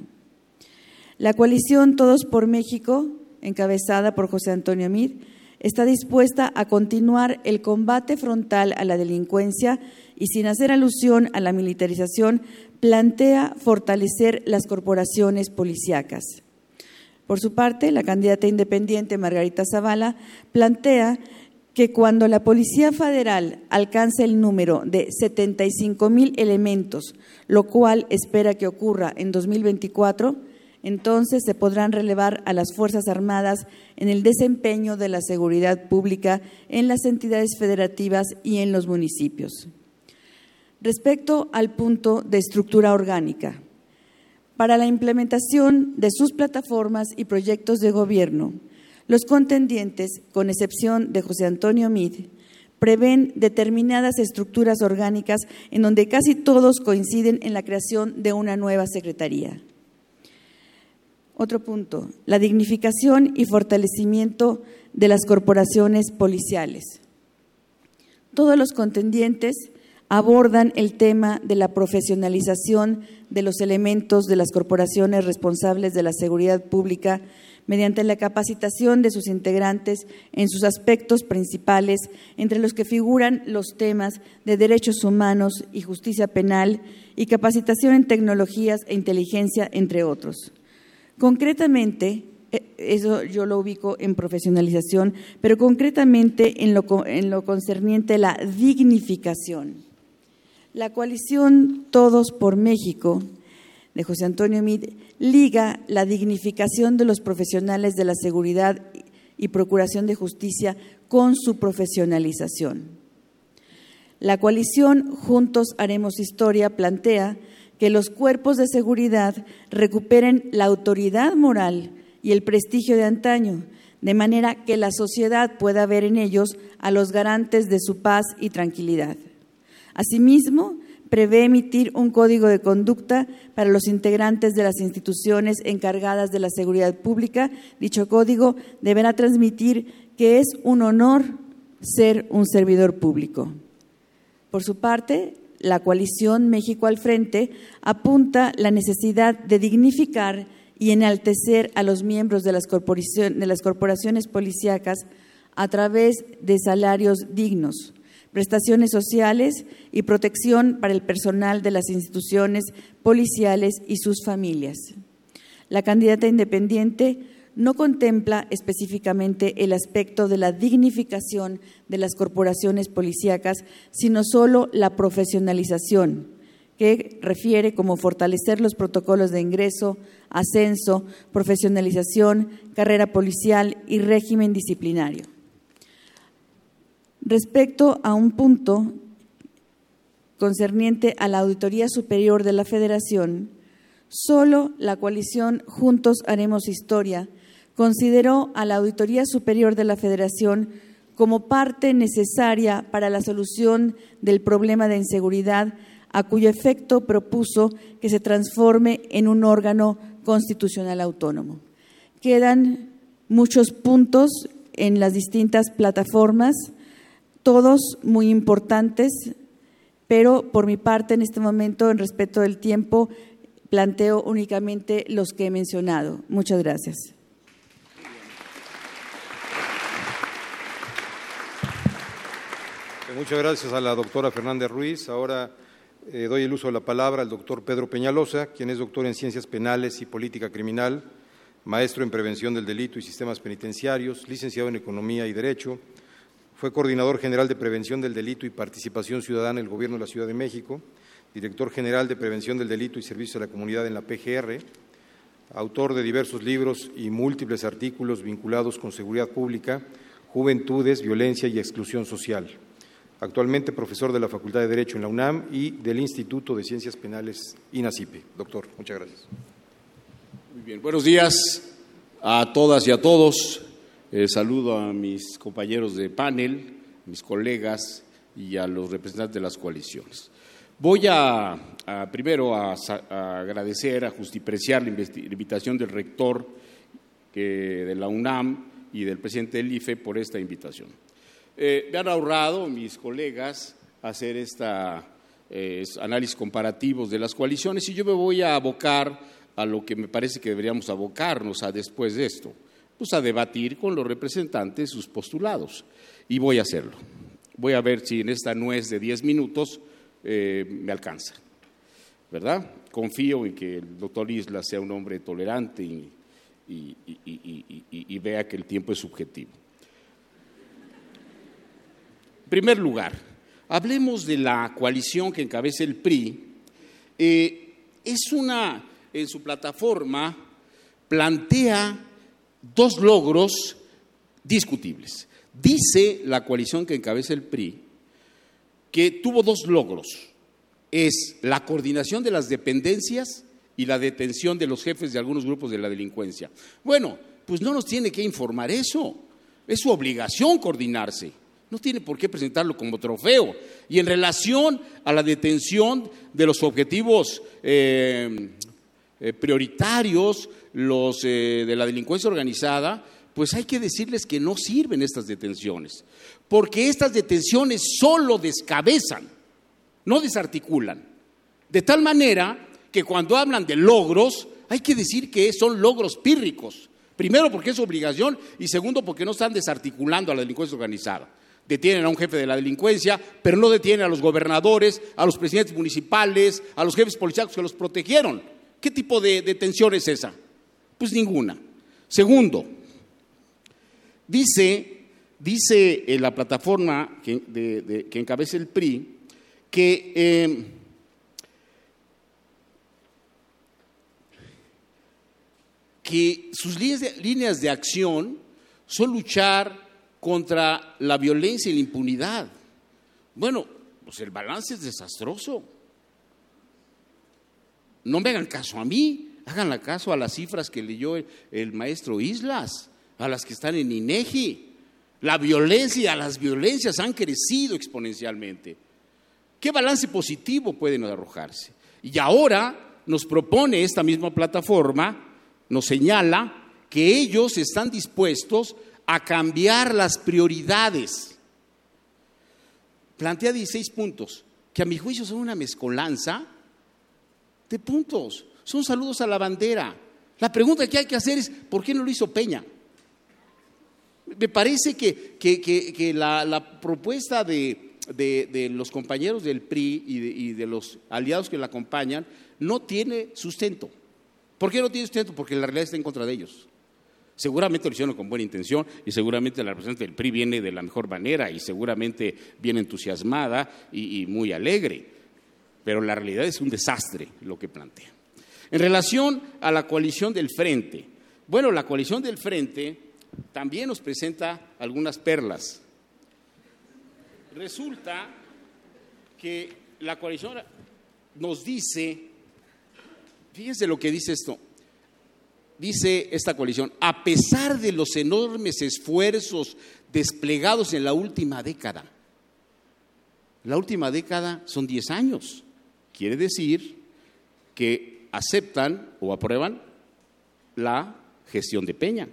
La coalición Todos por México, encabezada por José Antonio Mid, está dispuesta a continuar el combate frontal a la delincuencia y sin hacer alusión a la militarización, plantea fortalecer las corporaciones policíacas. Por su parte, la candidata independiente Margarita Zavala plantea que cuando la Policía Federal alcance el número de 75 mil elementos, lo cual espera que ocurra en 2024, entonces se podrán relevar a las Fuerzas Armadas en el desempeño de la seguridad pública en las entidades federativas y en los municipios. Respecto al punto de estructura orgánica, para la implementación de sus plataformas y proyectos de gobierno, los contendientes, con excepción de José Antonio Mid, prevén determinadas estructuras orgánicas en donde casi todos coinciden en la creación de una nueva secretaría. Otro punto, la dignificación y fortalecimiento de las corporaciones policiales. Todos los contendientes abordan el tema de la profesionalización de los elementos de las corporaciones responsables de la seguridad pública mediante la capacitación de sus integrantes en sus aspectos principales, entre los que figuran los temas de derechos humanos y justicia penal y capacitación en tecnologías e inteligencia, entre otros. Concretamente, eh, eso yo lo ubico en profesionalización, pero concretamente en lo, en lo concerniente a la dignificación. La coalición Todos por México de José Antonio Mid liga la dignificación de los profesionales de la seguridad y procuración de justicia con su profesionalización. La coalición Juntos Haremos Historia plantea que los cuerpos de seguridad recuperen la autoridad moral y el prestigio de antaño, de manera que la sociedad pueda ver en ellos a los garantes de su paz y tranquilidad. Asimismo, prevé emitir un código de conducta para los integrantes de las instituciones encargadas de la seguridad pública. Dicho código deberá transmitir que es un honor ser un servidor público. Por su parte, la coalición México al Frente apunta la necesidad de dignificar y enaltecer a los miembros de las, corporaciones, policíacas a través de salarios dignos, prestaciones sociales y protección para el personal de las instituciones policiales y sus familias. La candidata independiente no contempla específicamente el aspecto de la dignificación de las corporaciones policíacas, sino solo la profesionalización, que refiere como fortalecer los protocolos de ingreso, ascenso, profesionalización, carrera policial y régimen disciplinario. Respecto a un punto concerniente a la Auditoría Superior de la Federación, solo la coalición Juntos Haremos Historia consideró a la Auditoría Superior de la Federación como parte necesaria para la solución del problema de inseguridad, a cuyo efecto propuso que se transforme en un órgano constitucional autónomo. Quedan muchos puntos en las distintas plataformas todos muy importantes, pero por mi parte en este momento, en respeto del tiempo, planteo únicamente los que he mencionado. Muchas gracias. Muchas gracias a la doctora Fernández Ruiz. Ahora eh, doy el uso de la palabra al doctor Pedro Peñalosa, quien es doctor en Ciencias Penales y Política Criminal, maestro en Prevención del Delito y Sistemas Penitenciarios, licenciado en Economía y Derecho, fue coordinador general de Prevención del Delito y Participación Ciudadana en el Gobierno de la Ciudad de México, director general de Prevención del Delito y Servicios a la Comunidad en la PGR, autor de diversos libros y múltiples artículos vinculados con seguridad pública, juventudes, violencia y exclusión social actualmente profesor de la Facultad de Derecho en la UNAM y del Instituto de Ciencias Penales INACIPE. Doctor, muchas gracias. Muy bien, buenos días a todas y a todos. Eh, saludo a mis compañeros de panel, mis colegas y a los representantes de las coaliciones. Voy a, primero a, agradecer, a justipreciar la, invitación del rector de la UNAM y del presidente del IFE por esta invitación. Eh, me han ahorrado mis colegas hacer esta eh, análisis comparativos de las coaliciones y yo me voy a abocar a lo que me parece que deberíamos abocarnos a después de esto, pues a debatir con los representantes sus postulados. Y voy a hacerlo. Voy a ver si en esta nuez de diez minutos eh, me alcanza. ¿Verdad? Confío en que el doctor Isla sea un hombre tolerante y vea que el tiempo es subjetivo. En primer lugar, hablemos de la coalición que encabeza el PRI. Eh, es una, en su plataforma, plantea dos logros discutibles. Dice la coalición que encabeza el PRI que tuvo dos logros. Es la coordinación de las dependencias y la detención de los jefes de algunos grupos de la delincuencia. Bueno, pues no nos tiene que informar eso. Es su obligación coordinarse. No tiene por qué presentarlo como trofeo. Y en relación a la detención de los objetivos eh, eh, prioritarios, los eh, de la delincuencia organizada, pues hay que decirles que no sirven estas detenciones, porque estas detenciones solo descabezan, no desarticulan. De tal manera que cuando hablan de logros, hay que decir que son logros pírricos. Primero porque es obligación y segundo porque no están desarticulando a la delincuencia organizada detienen a un jefe de la delincuencia, pero no detienen a los gobernadores, a los presidentes municipales, a los jefes policiales que los protegieron. ¿Qué tipo de detención es esa? Pues ninguna. Segundo, dice, dice en la plataforma que, encabeza el PRI que em, que sus líneas de acción son luchar contra la violencia y la impunidad. Bueno, pues el balance es desastroso. No me hagan caso a mí, hagan caso a las cifras que leyó el, maestro Islas, a las que están en INEGI. La violencia, las violencias han crecido exponencialmente. ¿Qué balance positivo pueden arrojarse? Y ahora nos propone esta misma plataforma, nos señala que ellos están dispuestos a cambiar las prioridades. Plantea 16 puntos, que a mi juicio son una mezcolanza de puntos, son saludos a la bandera. La pregunta que hay que hacer es, ¿por qué no lo hizo Peña? Me parece que, la, propuesta de, los compañeros del PRI y de, y de los aliados que la acompañan no tiene sustento. ¿Por qué no tiene sustento? Porque la realidad está en contra de ellos. Seguramente lo hicieron con buena intención y seguramente la representante del PRI viene de la mejor manera y seguramente viene entusiasmada y, muy alegre. Pero la realidad es un desastre lo que plantea. En relación a la coalición del Frente, bueno, la coalición del Frente también nos presenta algunas perlas. Resulta que la coalición nos dice, fíjense lo que dice esto, dice esta coalición, a pesar de los enormes esfuerzos desplegados en la última década, la última década son 10 años, quiere decir que aceptan o aprueban la gestión de Peña.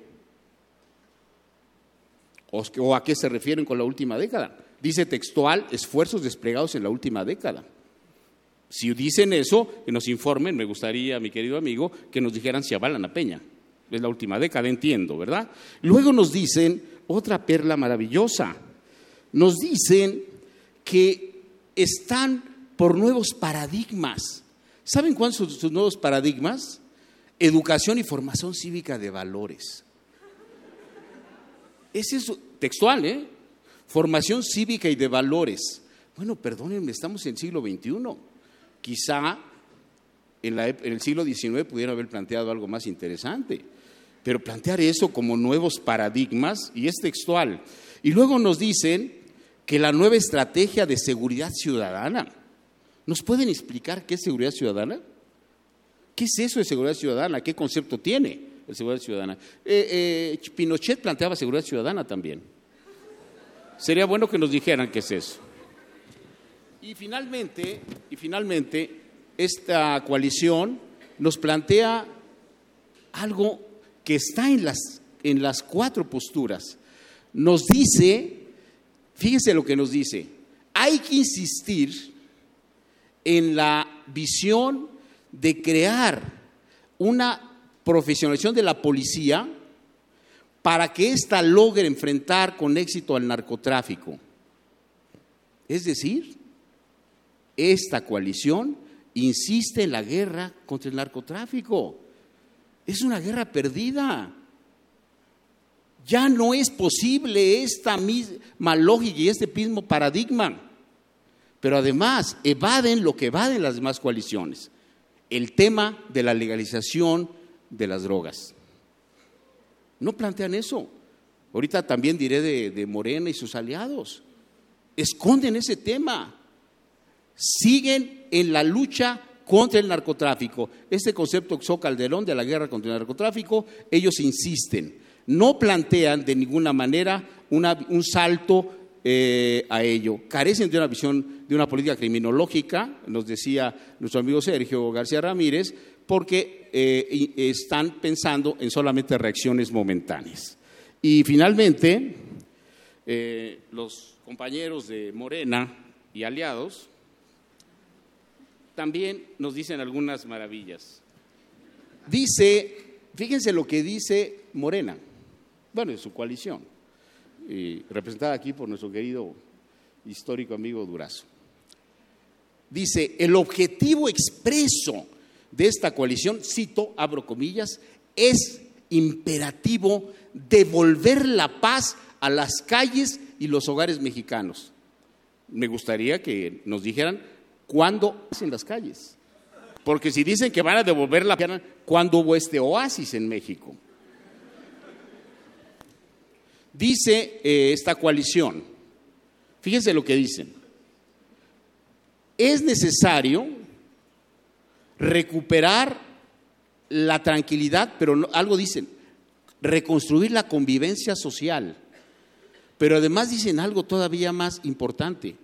¿O a qué se refieren con la última década? Dice textual, esfuerzos desplegados en la última década. Si dicen eso, que nos informen, me gustaría, mi querido amigo, que nos dijeran si avalan a Peña. Es la última década, entiendo, ¿verdad? Luego nos dicen otra perla maravillosa. Nos dicen que están por nuevos paradigmas. ¿Saben cuáles son sus nuevos paradigmas? Educación y formación cívica de valores. Ese es textual, ¿eh? Formación cívica y de valores. Bueno, perdónenme, estamos en el siglo XXI. Quizá en, el siglo XIX pudieron haber planteado algo más interesante, pero plantear eso como nuevos paradigmas, y es textual. Y luego nos dicen que la nueva estrategia de seguridad ciudadana, ¿nos pueden explicar qué es seguridad ciudadana? ¿Qué es eso de seguridad ciudadana? ¿Qué concepto tiene el seguridad ciudadana? Eh, eh, Pinochet planteaba seguridad ciudadana también. Sería bueno que nos dijeran qué es eso. Y finalmente, y finalmente, esta coalición nos plantea algo que está en las, en las cuatro posturas. Nos dice, fíjense lo que nos dice, hay que insistir en la visión de crear una profesionalización de la policía para que ésta logre enfrentar con éxito al narcotráfico. Es decir, esta coalición insiste en la guerra contra el narcotráfico. Es una guerra perdida. Ya no es posible esta misma lógica y este mismo paradigma. Pero además evaden lo que evaden las demás coaliciones, el tema de la legalización de las drogas. No plantean eso. Ahorita también diré de, de Morena y sus aliados. Esconden ese tema siguen en la lucha contra el narcotráfico. Este concepto Xo Calderón de la guerra contra el narcotráfico, ellos insisten. No plantean de ninguna manera un salto eh, a ello. Carecen de una visión, de una política criminológica, nos decía nuestro amigo Sergio García Ramírez, porque eh, están pensando en solamente reacciones momentáneas. Y finalmente, eh, los compañeros de Morena y aliados, también nos dicen algunas maravillas. Dice, fíjense lo que dice Morena, bueno, de su coalición, representada aquí por nuestro querido histórico amigo Durazo. Dice, el objetivo expreso de esta coalición, cito, abro comillas, es imperativo devolver la paz a las calles y los hogares mexicanos. Me gustaría que nos dijeran ¿Cuándo en las calles? Porque si dicen que van a devolver la pierna, ¿cuándo hubo este oasis en México? Dice eh, esta coalición, fíjense lo que dicen, es necesario recuperar la tranquilidad, pero algo dicen, reconstruir la convivencia social. Pero además dicen algo todavía más importante,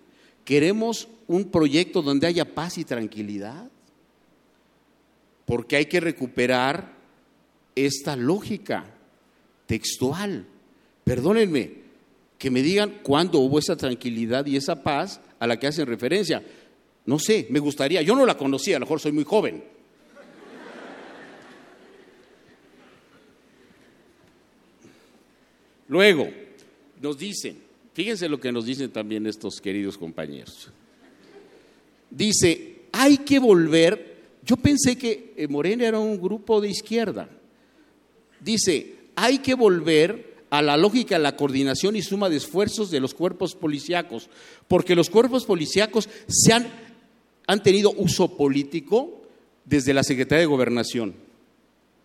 queremos un proyecto donde haya paz y tranquilidad, porque hay que recuperar esta lógica textual. Perdónenme que me digan cuándo hubo esa tranquilidad y esa paz a la que hacen referencia. No sé, me gustaría, yo no la conocía, a lo mejor soy muy joven. Luego, nos dicen, fíjense lo que nos dicen también estos queridos compañeros dice, hay que volver, yo pensé que eh, Morena era un grupo de izquierda, dice, hay que volver a la lógica, la coordinación y suma de esfuerzos de los cuerpos policíacos, porque los cuerpos policíacos se han, han tenido uso político desde la Secretaría de Gobernación,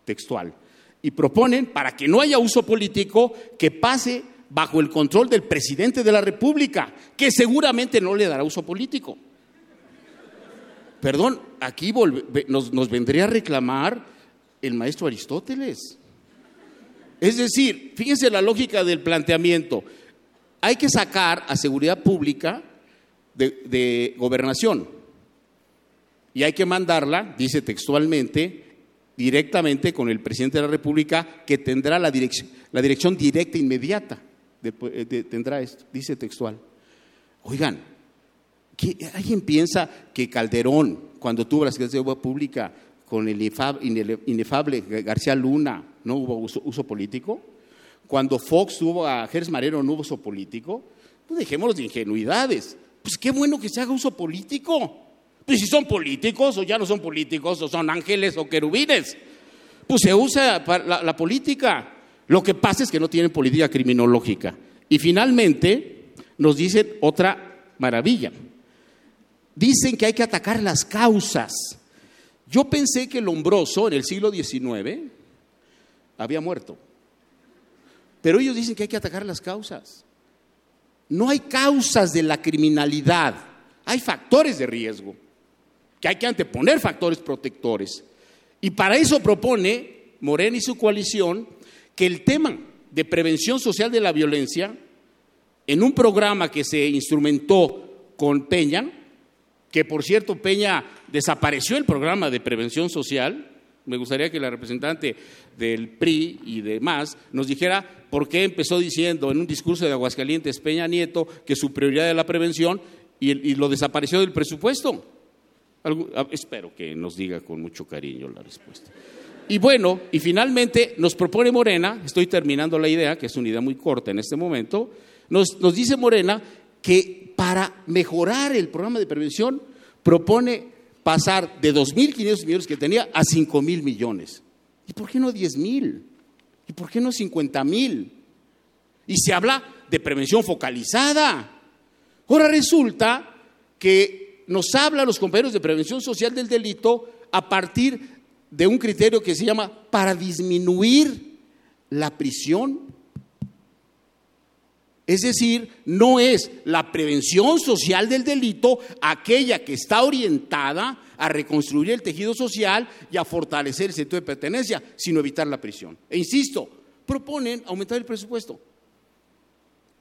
textual, y proponen, para que no haya uso político, que pase bajo el control del presidente de la República, que seguramente no le dará uso político. Perdón, aquí nos, vendría a reclamar el maestro Aristóteles. Es decir, fíjense la lógica del planteamiento. Hay que sacar a seguridad pública de, gobernación y hay que mandarla, dice textualmente, directamente con el presidente de la República que tendrá la dirección, la dirección directa inmediata. tendrá esto, dice textual. Oigan, ¿Alguien piensa que Calderón, cuando tuvo la Secretaría de Obra Pública con el inefable García Luna, no hubo uso, político? Cuando Fox tuvo a Gers Marero, no hubo uso político. Pues dejémonos de ingenuidades. Pues qué bueno que se haga uso político. Pues si son políticos o ya no son políticos o son ángeles o querubines. Pues se usa para la política. Lo que pasa es que no tienen política criminológica. Y finalmente nos dicen otra maravilla. Dicen que hay que atacar las causas. Yo pensé que Lombroso en el siglo XIX había muerto. Pero ellos dicen que hay que atacar las causas. No hay causas de la criminalidad, hay factores de riesgo, que hay que anteponer factores protectores. Y para eso propone Morena y su coalición que el tema de prevención social de la violencia, en un programa que se instrumentó con Peña, que por cierto Peña desapareció el programa de prevención social, me gustaría que la representante del PRI y demás nos dijera por qué empezó diciendo en un discurso de Aguascalientes Peña Nieto que su prioridad era la prevención y, lo desapareció del presupuesto. espero que nos diga con mucho cariño la respuesta. Y bueno, y finalmente nos propone Morena, estoy terminando la idea, que es una idea muy corta en este momento, nos dice Morena que para mejorar el programa de prevención propone pasar de 2.500 millones que tenía a 5.000 millones. ¿Y por qué no 10.000? ¿Y por qué no 50.000? Y se habla de prevención focalizada. Ahora resulta que nos hablan los compañeros de prevención social del delito a partir de un criterio que se llama para disminuir la prisión. Es decir, no es la prevención social del delito aquella que está orientada a reconstruir el tejido social y a fortalecer el sentido de pertenencia, sino evitar la prisión. E insisto, proponen aumentar el presupuesto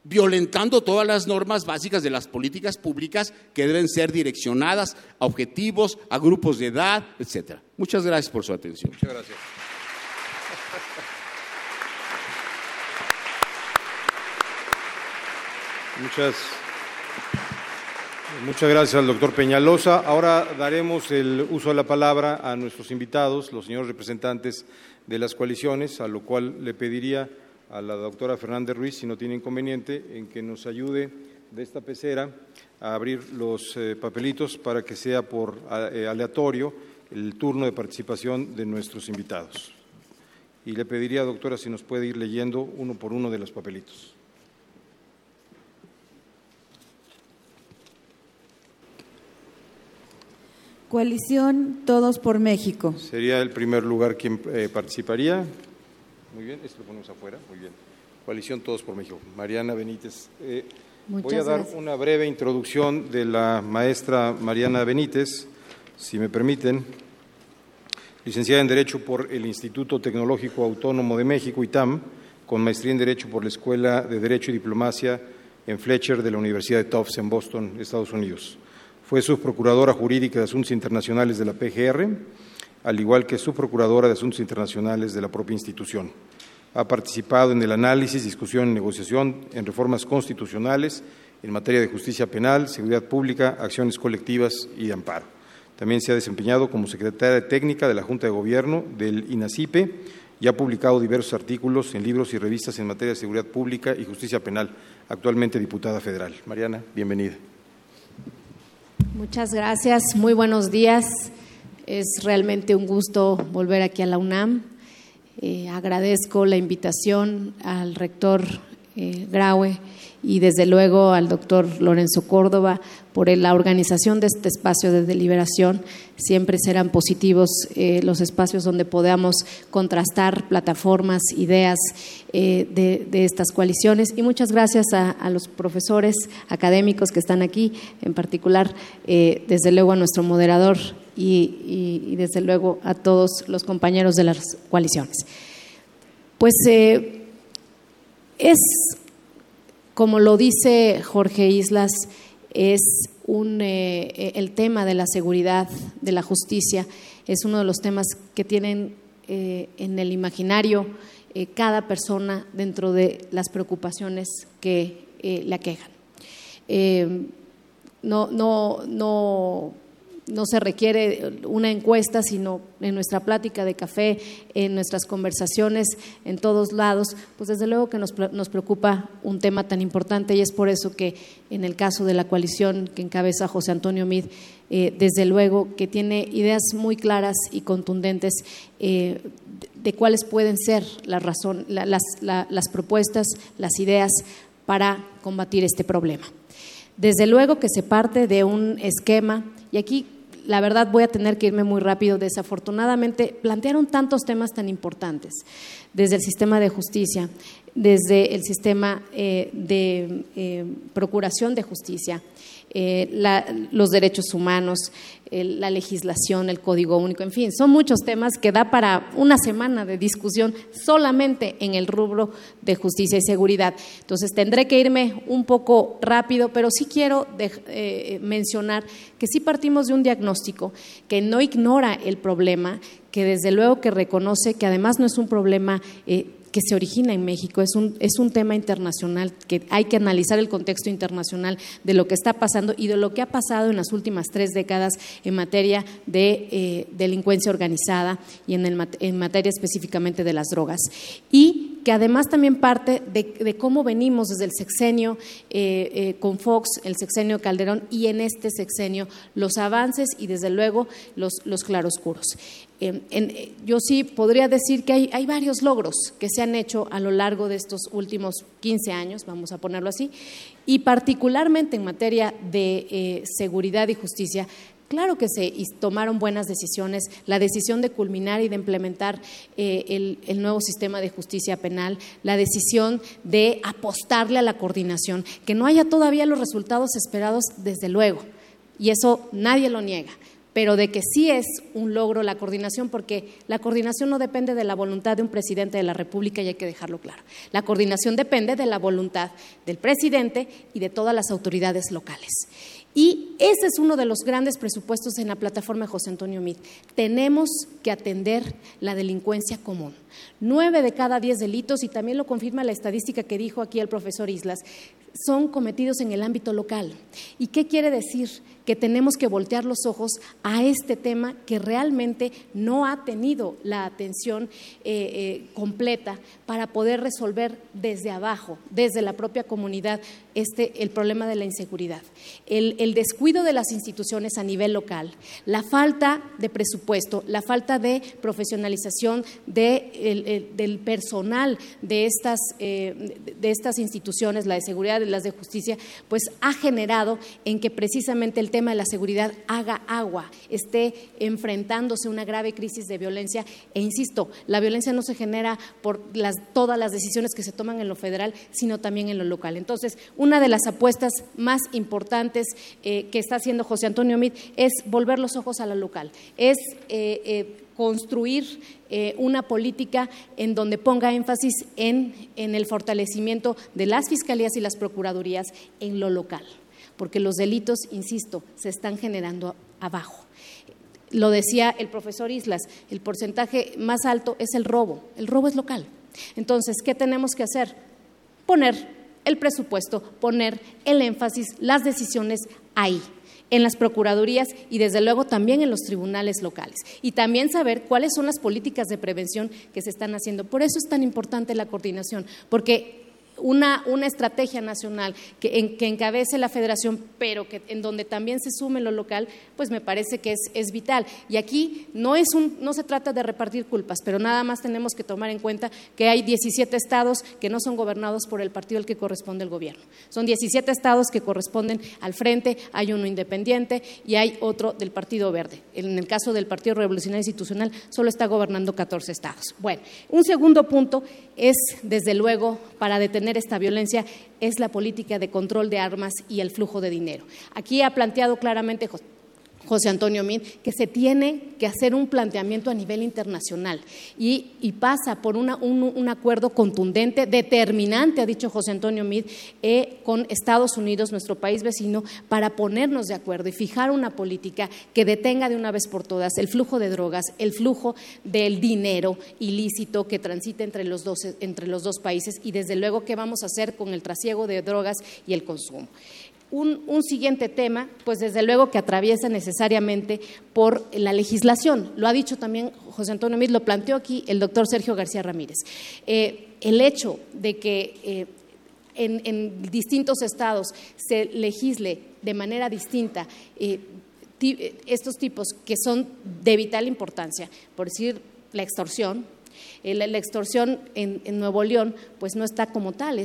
violentando todas las normas básicas de las políticas públicas que deben ser direccionadas a objetivos, a grupos de edad, etcétera. Muchas gracias por su atención. Muchas gracias. Muchas, muchas gracias al doctor Peñalosa. Ahora daremos el uso de la palabra a nuestros invitados, los señores representantes de las coaliciones, a lo cual le pediría a la doctora Fernández Ruiz, si no tiene inconveniente, en que nos ayude de esta pecera a abrir los eh, papelitos para que sea por eh, aleatorio el turno de participación de nuestros invitados. Y le pediría, doctora, si nos puede ir leyendo uno por uno de los papelitos. Coalición Todos por México. Sería el primer lugar quien eh, participaría. Muy bien, esto lo ponemos afuera. Muy bien. Coalición Todos por México. Mariana Benítez. Eh, voy a dar una breve introducción de la maestra Mariana Benítez, si me permiten. Licenciada en Derecho por el Instituto Tecnológico Autónomo de México, ITAM, con maestría en Derecho por la Escuela de Derecho y Diplomacia en Fletcher de la Universidad de Tufts en Boston, Estados Unidos. Fue subprocuradora jurídica de Asuntos Internacionales de la PGR al igual que subprocuradora de Asuntos Internacionales de la propia institución. Ha participado en el análisis, discusión y negociación en reformas constitucionales en materia de justicia penal, seguridad pública, acciones colectivas y de amparo. También se ha desempeñado como secretaria técnica de la Junta de Gobierno del INACIPE y ha publicado diversos artículos en libros y revistas en materia de seguridad pública y justicia penal, actualmente diputada federal. Mariana, bienvenida. Muchas gracias, muy buenos días. Es realmente un gusto volver aquí a la UNAM. Eh, agradezco la invitación al rector eh, Graue y desde luego al doctor Lorenzo Córdoba por la organización de este espacio de deliberación. Siempre serán positivos eh, los espacios donde podamos contrastar plataformas, ideas de, estas coaliciones. Y muchas gracias a, los profesores académicos que están aquí, en particular, desde luego a nuestro moderador y, desde luego a todos los compañeros de las coaliciones. Pues eh, es, como lo dice Jorge Islas, es un, eh, el tema de la seguridad, de la justicia, es uno de los temas que tienen eh, en el imaginario cada persona dentro de las preocupaciones que le aquejan no, no, no no se requiere una encuesta, sino en nuestra plática de café, en nuestras conversaciones, en todos lados, pues desde luego que nos, preocupa un tema tan importante y es por eso que en el caso de la coalición que encabeza José Antonio Mid, eh, desde luego que tiene ideas muy claras y contundentes eh, de, cuáles pueden ser las, las propuestas, las ideas para combatir este problema. Desde luego que se parte de un esquema, y aquí la verdad voy a tener que irme muy rápido. Desafortunadamente, plantearon tantos temas tan importantes, desde el sistema de justicia, desde el sistema eh, de eh, procuración de justicia, eh, los derechos humanos, la legislación, el código único, en fin, son muchos temas que da para una semana de discusión solamente en el rubro de justicia y seguridad. Entonces tendré que irme un poco rápido, pero sí quiero eh, mencionar que sí partimos de un diagnóstico que no ignora el problema, que desde luego que reconoce que además no es un problema eh, que se origina en México, es un, es un tema internacional, que hay que analizar el contexto internacional de lo que está pasando y de lo que ha pasado en las últimas tres décadas en materia de eh, delincuencia organizada y en, el, en materia específicamente de las drogas. Y que además también parte de, cómo venimos desde el sexenio eh, eh, con Fox, el sexenio Calderón y en este sexenio los avances y desde luego los, los claroscuros. Eh, yo sí podría decir que hay, varios logros que se han hecho a lo largo de estos últimos 15 años, vamos a ponerlo así, y particularmente en materia de seguridad y justicia, Claro que se tomaron buenas decisiones. La decisión de culminar y de implementar eh, el, nuevo sistema de justicia penal, la decisión de apostarle a la coordinación, que no haya todavía los resultados esperados, desde luego, y eso nadie lo niega pero de que sí es un logro la coordinación, porque la coordinación no depende de la voluntad de un presidente de la República y hay que dejarlo claro. La coordinación depende de la voluntad del presidente y de todas las autoridades locales. Y ese es uno de los grandes presupuestos en la plataforma de José Antonio Mit. Tenemos que atender la delincuencia común. Nueve de cada diez delitos, y también lo confirma la estadística que dijo aquí el profesor Islas, son cometidos en el ámbito local. ¿Y qué quiere decir? Que tenemos que voltear los ojos a este tema que realmente no ha tenido la atención eh, eh, completa para poder resolver desde abajo, desde la propia comunidad, este, el problema de la inseguridad. El, descuido de las instituciones a nivel local, la falta de presupuesto, la falta de profesionalización del personal de estas, eh, de estas instituciones, la de seguridad, las de justicia, pues ha generado en que precisamente el tema de la seguridad haga agua, esté enfrentándose a una grave crisis de violencia. E insisto, la violencia no se genera por las, todas las decisiones que se toman en lo federal, sino también en lo local. Entonces, una de las apuestas más importantes eh, que está haciendo José Antonio Mit es volver los ojos a lo local, es eh, eh, construir una política en donde ponga énfasis en, el fortalecimiento de las fiscalías y las procuradurías en lo local, porque los delitos, insisto, se están generando abajo. Lo decía el profesor Islas, el porcentaje más alto es el robo, el robo es local. Entonces, ¿qué tenemos que hacer? Poner el presupuesto, poner el énfasis, las decisiones ahí en las procuradurías y desde luego también en los tribunales locales. Y también saber cuáles son las políticas de prevención que se están haciendo. Por eso es tan importante la coordinación, porque una, una estrategia nacional que, en, que encabece la federación, pero que en donde también se sume lo local, pues me parece que es, es vital. Y aquí no, es un, no se trata de repartir culpas, pero nada más tenemos que tomar en cuenta que hay 17 estados que no son gobernados por el partido al que corresponde el gobierno. Son 17 estados que corresponden al frente, hay uno independiente y hay otro del Partido Verde. En el caso del Partido Revolucionario Institucional, solo está gobernando 14 estados. Bueno, un segundo punto es, desde luego, para detener esta violencia es la política de control de armas y el flujo de dinero. Aquí ha planteado claramente José Antonio Min, que se tiene que hacer un planteamiento a nivel internacional y, pasa por un, acuerdo contundente, determinante, ha dicho José Antonio Min, eh, con Estados Unidos, nuestro país vecino, para ponernos de acuerdo y fijar una política que detenga de una vez por todas el flujo de drogas, el flujo del dinero ilícito que transita entre los dos, entre los dos países y desde luego qué vamos a hacer con el trasiego de drogas y el consumo. Un, siguiente tema, pues desde luego que atraviesa necesariamente por la legislación. Lo ha dicho también José Antonio Mid, lo planteó aquí el doctor Sergio García Ramírez. Eh, el hecho de que eh, en, distintos estados se legisle de manera distinta eh, estos tipos que son de vital importancia, por decir la extorsión, la, extorsión en, Nuevo León pues no está como tal,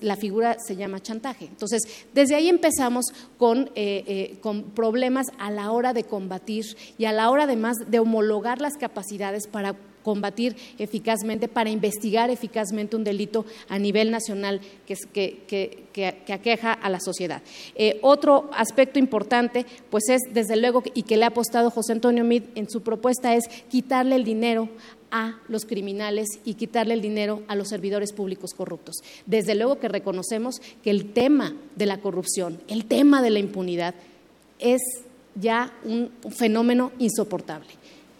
la figura se llama chantaje. Entonces, desde ahí empezamos con, eh, eh, con problemas a la hora de combatir y a la hora además de homologar las capacidades para combatir eficazmente, para investigar eficazmente un delito a nivel nacional que, que, que, aqueja a la sociedad. Eh, otro aspecto importante, pues es, desde luego, y que le ha apostado José Antonio Mid en su propuesta, es quitarle el dinero a los criminales y quitarle el dinero a los servidores públicos corruptos. Desde luego que reconocemos que el tema de la corrupción, el tema de la impunidad, es ya un fenómeno insoportable.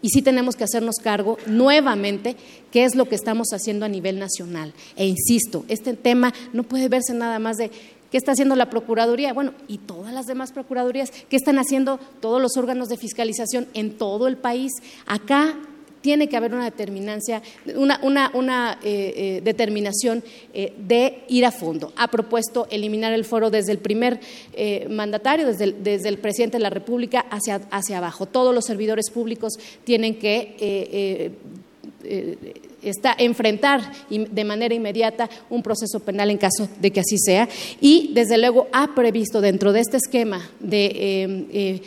Y sí tenemos que hacernos cargo nuevamente qué es lo que estamos haciendo a nivel nacional. E insisto, este tema no puede verse nada más de ¿Qué está haciendo la Procuraduría? Bueno, y todas las demás Procuradurías. ¿Qué están haciendo todos los órganos de fiscalización en todo el país? Acá tiene que haber una determinancia, una, una, eh, eh, determinación eh, de ir a fondo. Ha propuesto eliminar el foro desde el primer mandatario, desde el, desde el, presidente de la República hacia, hacia abajo. Todos los servidores públicos tienen que enfrentar de manera inmediata un proceso penal en caso de que así sea. Y, desde luego, ha previsto dentro de este esquema de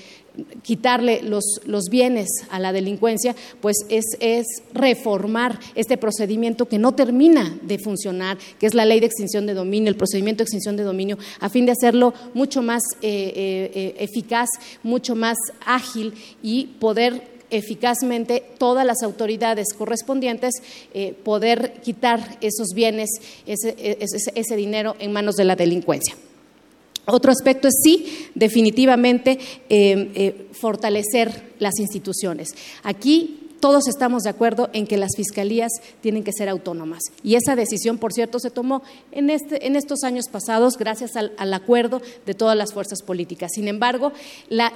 quitarle los, los, bienes a la delincuencia, pues es, es, reformar este procedimiento que no termina de funcionar, que es la ley de extinción de dominio, el procedimiento de extinción de dominio, a fin de hacerlo mucho más eh, eh, eh, eficaz, mucho más ágil y poder eficazmente todas las autoridades correspondientes poder quitar esos bienes, ese, ese dinero en manos de la delincuencia. Otro aspecto es sí, definitivamente, eh, eh, fortalecer las instituciones. Aquí todos estamos de acuerdo en que las fiscalías tienen que ser autónomas. Y esa decisión, por cierto, se tomó en, este, estos años pasados gracias al, acuerdo de todas las fuerzas políticas. Sin embargo, la,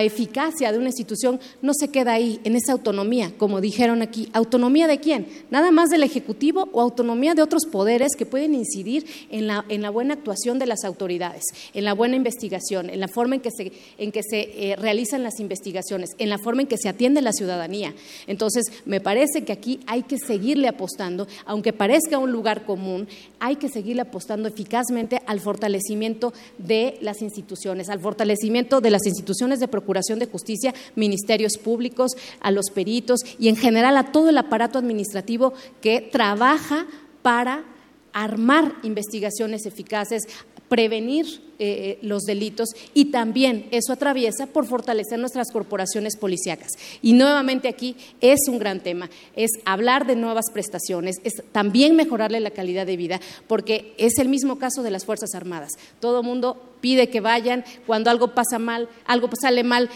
eficacia de una institución no se queda ahí, en esa autonomía, como dijeron aquí. ¿Autonomía de quién? Nada más del Ejecutivo o autonomía de otros poderes que pueden incidir en la, en la buena actuación de las autoridades, en la buena investigación, en la forma en que se, en que se eh, realizan las investigaciones, en la forma en que se atiende la ciudadanía entonces, me parece que aquí hay que seguirle apostando, aunque parezca un lugar común, hay que seguirle apostando eficazmente al fortalecimiento de las instituciones, al fortalecimiento de las instituciones de procuración de justicia, ministerios públicos, a los peritos y en general a todo el aparato administrativo que trabaja para armar investigaciones eficaces, prevenir eh, eh, los delitos y también eso atraviesa por fortalecer nuestras corporaciones policíacas. Y nuevamente aquí es un gran tema, es hablar de nuevas prestaciones, es también mejorarle la calidad de vida, porque es el mismo caso de las Fuerzas Armadas. Todo mundo pide que vayan, cuando algo pasa mal, algo sale mal,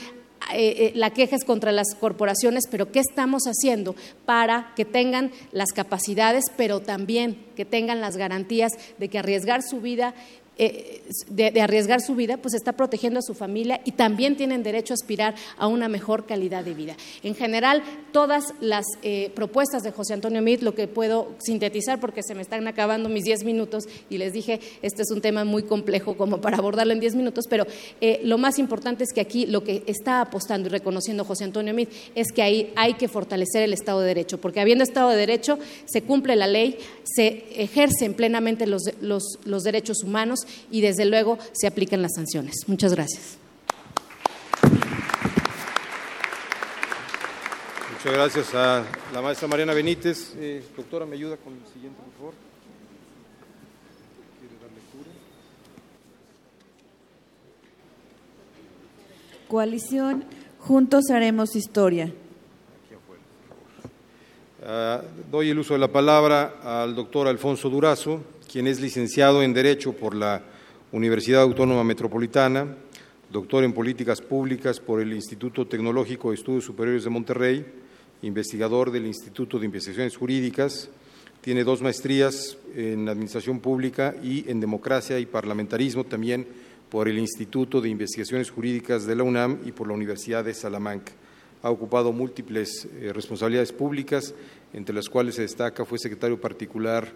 eh, la queja es contra las corporaciones, pero ¿qué estamos haciendo para que tengan las capacidades, pero también que tengan las garantías de que arriesgar su vida eh, de, arriesgar su vida, pues está protegiendo a su familia y también tienen derecho a aspirar a una mejor calidad de vida. En general, todas las eh, propuestas de José Antonio Meade, lo que puedo sintetizar porque se me están acabando mis 10 minutos y les dije, este es un tema muy complejo como para abordarlo en 10 minutos, pero eh, lo más importante es que aquí lo que está apostando y reconociendo José Antonio Meade es que ahí hay que fortalecer el Estado de Derecho, porque habiendo Estado de Derecho se cumple la ley, se ejercen plenamente los, derechos humanos y desde luego se aplican las sanciones. Muchas gracias. Muchas gracias a la maestra Mariana Benítez. Eh, doctora, ¿me ayuda con el siguiente, por favor? Coalición, juntos haremos historia. Uh, doy el uso de la palabra al doctor Alfonso Durazo, quien es licenciado en Derecho por la Universidad Autónoma Metropolitana, doctor en Políticas Públicas por el Instituto Tecnológico de Estudios Superiores de Monterrey, investigador del Instituto de Investigaciones Jurídicas, Tiene dos maestrías en Administración Pública y en Democracia y Parlamentarismo también por el Instituto de Investigaciones Jurídicas de la UNAM y por la Universidad de Salamanca. Ha ocupado múltiples eh, responsabilidades públicas, entre las cuales se destaca fue secretario particular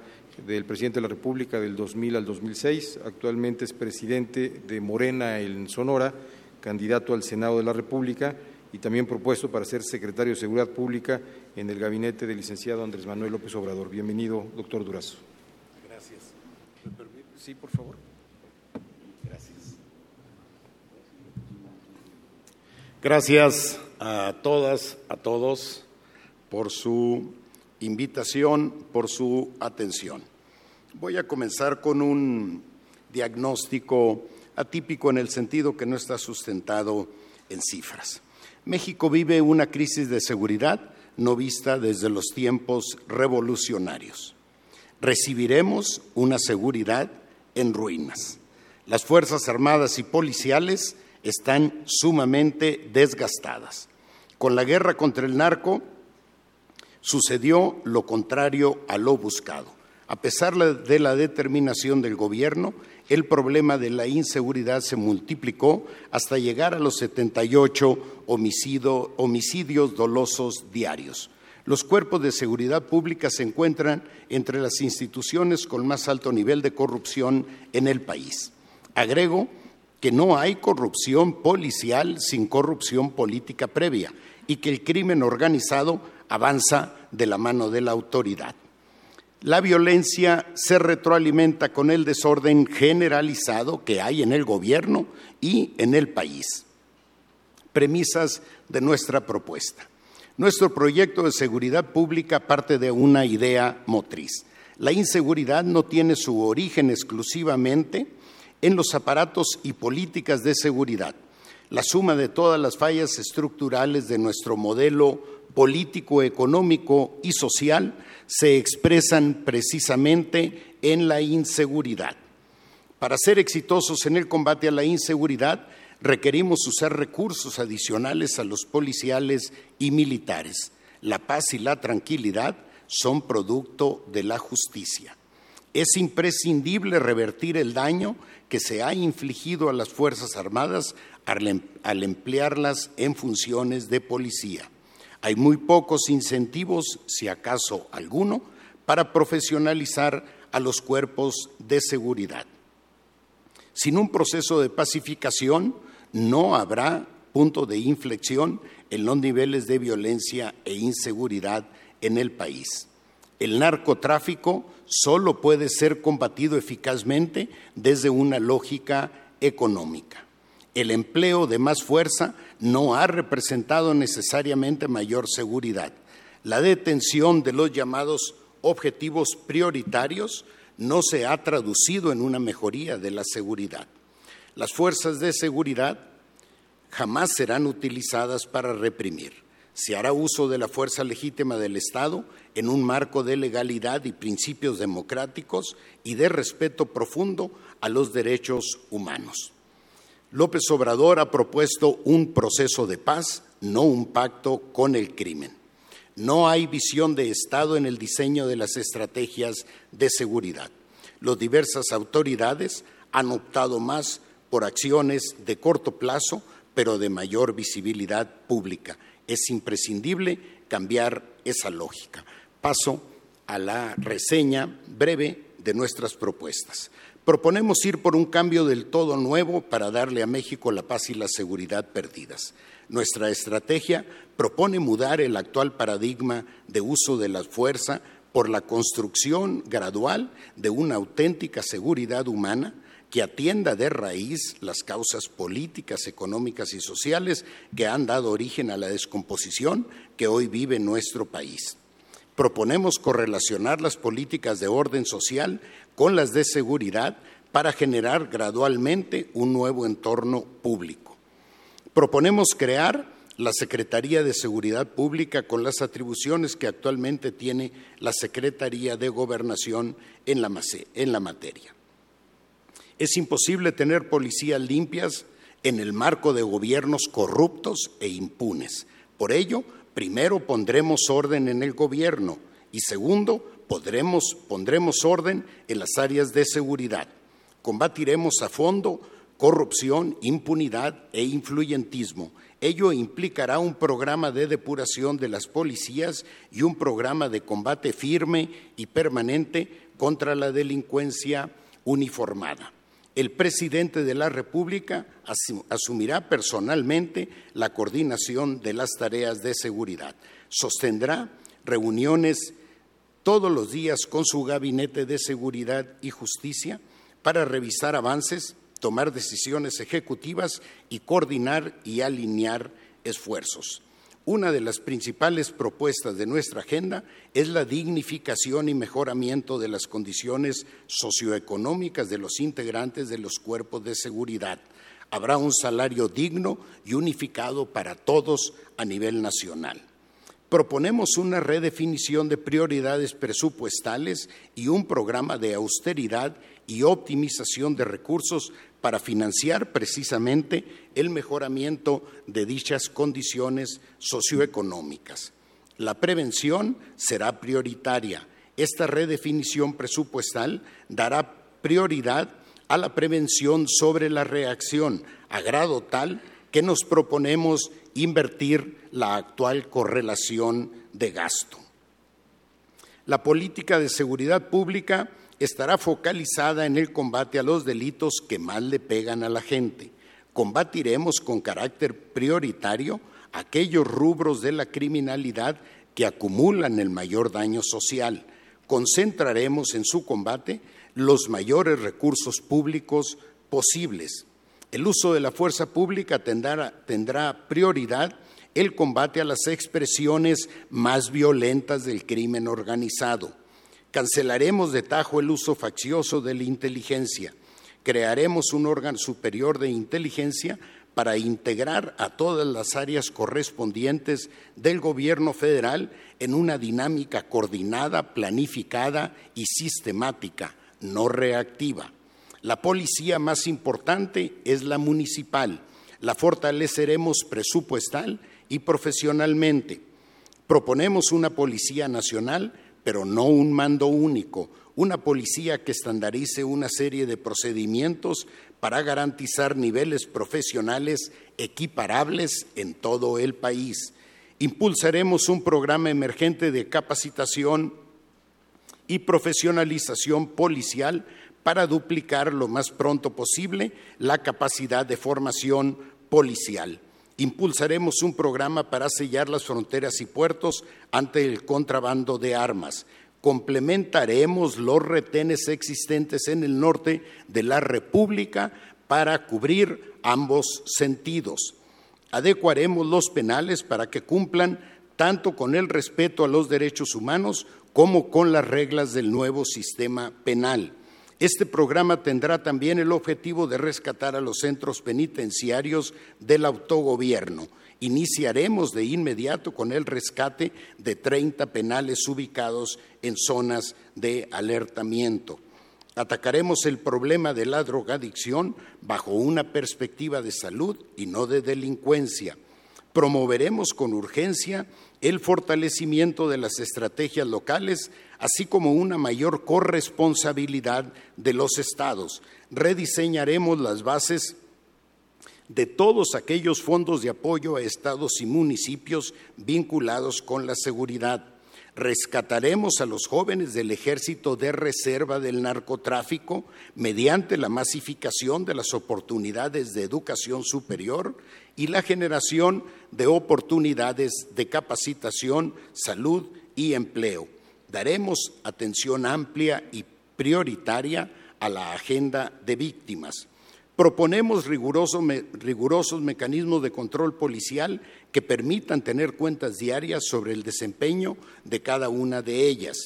del presidente de la República del 2000 al 2006. Actualmente es presidente de Morena en Sonora, candidato al Senado de la República y también propuesto para ser secretario de Seguridad Pública en el gabinete del licenciado Andrés Manuel López Obrador. Bienvenido, doctor Durazo. Gracias. Sí, por favor. Gracias. Gracias a todas, a todos, por su invitación, por su atención. Voy a comenzar con un diagnóstico atípico en el sentido que no está sustentado en cifras. México vive una crisis de seguridad no vista desde los tiempos revolucionarios. Recibiremos una seguridad en ruinas. Las Fuerzas Armadas y policiales están sumamente desgastadas. Con la guerra contra el narco sucedió lo contrario a lo buscado. A pesar de la determinación del gobierno, el problema de la inseguridad se multiplicó hasta llegar a los 78 homicidios dolosos diarios. Los cuerpos de seguridad pública se encuentran entre las instituciones con más alto nivel de corrupción en el país. Agrego que no hay corrupción policial sin corrupción política previa y que el crimen organizado avanza de la mano de la autoridad. La violencia se retroalimenta con el desorden generalizado que hay en el gobierno y en el país. Premisas de nuestra propuesta. Nuestro proyecto de seguridad pública parte de una idea motriz. La inseguridad no tiene su origen exclusivamente en los aparatos y políticas de seguridad. La suma de todas las fallas estructurales de nuestro modelo político, económico y social se expresan precisamente en la inseguridad. Para ser exitosos en el combate a la inseguridad, requerimos usar recursos adicionales a los policiales y militares. La paz y la tranquilidad son producto de la justicia. Es imprescindible revertir el daño que se ha infligido a las Fuerzas Armadas al, em-, emplearlas en funciones de policía. Hay muy pocos incentivos, si acaso alguno, para profesionalizar a los cuerpos de seguridad. Sin un proceso de pacificación no habrá punto de inflexión en los niveles de violencia e inseguridad en el país. El narcotráfico solo puede ser combatido eficazmente desde una lógica económica. El empleo de más fuerza no ha representado necesariamente mayor seguridad. La detención de los llamados objetivos prioritarios no se ha traducido en una mejoría de la seguridad. Las fuerzas de seguridad jamás serán utilizadas para reprimir. Se hará uso de la fuerza legítima del Estado en un marco de legalidad y principios democráticos y de respeto profundo a los derechos humanos. López Obrador ha propuesto un proceso de paz, no un pacto con el crimen. No hay visión de Estado en el diseño de las estrategias de seguridad. Las diversas autoridades han optado más por acciones de corto plazo, pero de mayor visibilidad pública. Es imprescindible cambiar esa lógica. Paso a la reseña breve de nuestras propuestas. Proponemos ir por un cambio del todo nuevo para darle a México la paz y la seguridad perdidas. Nuestra estrategia propone mudar el actual paradigma de uso de la fuerza por la construcción gradual de una auténtica seguridad humana que atienda de raíz las causas políticas, económicas y sociales que han dado origen a la descomposición que hoy vive nuestro país. Proponemos correlacionar las políticas de orden social con las de seguridad para generar gradualmente un nuevo entorno público. Proponemos crear la Secretaría de Seguridad Pública con las atribuciones que actualmente tiene la Secretaría de Gobernación en la, materia. Es imposible tener policías limpias en el marco de gobiernos corruptos e impunes. Por ello, primero pondremos orden en el gobierno Y segundo, pondremos orden en las áreas de seguridad. Combatiremos a fondo corrupción, impunidad e influyentismo. Ello implicará un programa de depuración de las policías y un programa de combate firme y permanente contra la delincuencia uniformada. El presidente de la República asumirá personalmente la coordinación de las tareas de seguridad. Sostendrá reuniones todos los días con su gabinete de seguridad y justicia para revisar avances, tomar decisiones ejecutivas y coordinar y alinear esfuerzos. Una de las principales propuestas de nuestra agenda es la dignificación y mejoramiento de las condiciones socioeconómicas de los integrantes de los cuerpos de seguridad. Habrá un salario digno y unificado para todos a nivel nacional. Proponemos una redefinición de prioridades presupuestales y un programa de austeridad y optimización de recursos para financiar precisamente el mejoramiento de dichas condiciones socioeconómicas. La prevención será prioritaria. Esta redefinición presupuestal dará prioridad a la prevención sobre la reacción, a grado tal que nos proponemos invertir la actual correlación de gasto. La política de seguridad pública estará focalizada en el combate a los delitos que más le pegan a la gente. Combatiremos con carácter prioritario aquellos rubros de la criminalidad que acumulan el mayor daño social. Concentraremos en su combate los mayores recursos públicos posibles. El uso de la fuerza pública tendrá, prioridad el combate a las expresiones más violentas del crimen organizado Cancelaremos de tajo el uso faccioso de la inteligencia. Crearemos un órgano superior de inteligencia para integrar a todas las áreas correspondientes del Gobierno federal en una dinámica coordinada, planificada y sistemática, no reactiva. La policía más importante es la municipal. La fortaleceremos presupuestal y profesionalmente. Proponemos una policía nacional pero no un mando único, una policía que estandarice una serie de procedimientos para garantizar niveles profesionales equiparables en todo el país. Impulsaremos un programa emergente de capacitación y profesionalización policial para duplicar lo más pronto posible la capacidad de formación policial. Impulsaremos un programa para sellar las fronteras y puertos ante el contrabando de armas. Complementaremos los retenes existentes en el norte de la República para cubrir ambos sentidos. Adecuaremos los penales para que cumplan tanto con el respeto a los derechos humanos como con las reglas del nuevo sistema penal. Este programa tendrá también el objetivo de rescatar a los centros penitenciarios del autogobierno. Iniciaremos de inmediato con el rescate de 30 penales ubicados en zonas de alertamiento. Atacaremos el problema de la drogadicción bajo una perspectiva de salud y no de delincuencia. Promoveremos con urgencia el fortalecimiento de las estrategias locales, así como una mayor corresponsabilidad de los estados. Rediseñaremos las bases de todos aquellos fondos de apoyo a estados y municipios vinculados con la seguridad. Rescataremos a los jóvenes del ejército de reserva del narcotráfico mediante la masificación de las oportunidades de educación superior y la generación de oportunidades de capacitación, salud y empleo. Daremos atención amplia y prioritaria a la agenda de víctimas. Proponemos rigurosos, mecanismos de control policial que permitan tener cuentas diarias sobre el desempeño de cada una de ellas.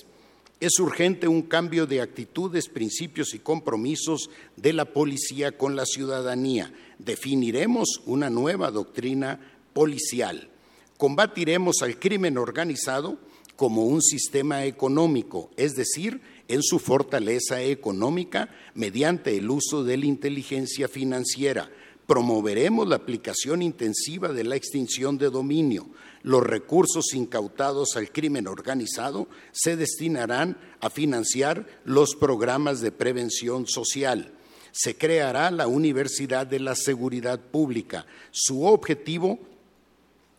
Es urgente un cambio de actitudes, principios y compromisos de la policía con la ciudadanía. Definiremos una nueva doctrina policial. Combatiremos al crimen organizado como un sistema económico, es decir, en su fortaleza económica mediante el uso de la inteligencia financiera. Promoveremos la aplicación intensiva de la extinción de dominio. Los recursos incautados al crimen organizado se destinarán a financiar los programas de prevención social. Se creará la Universidad de la Seguridad Pública. Su objetivo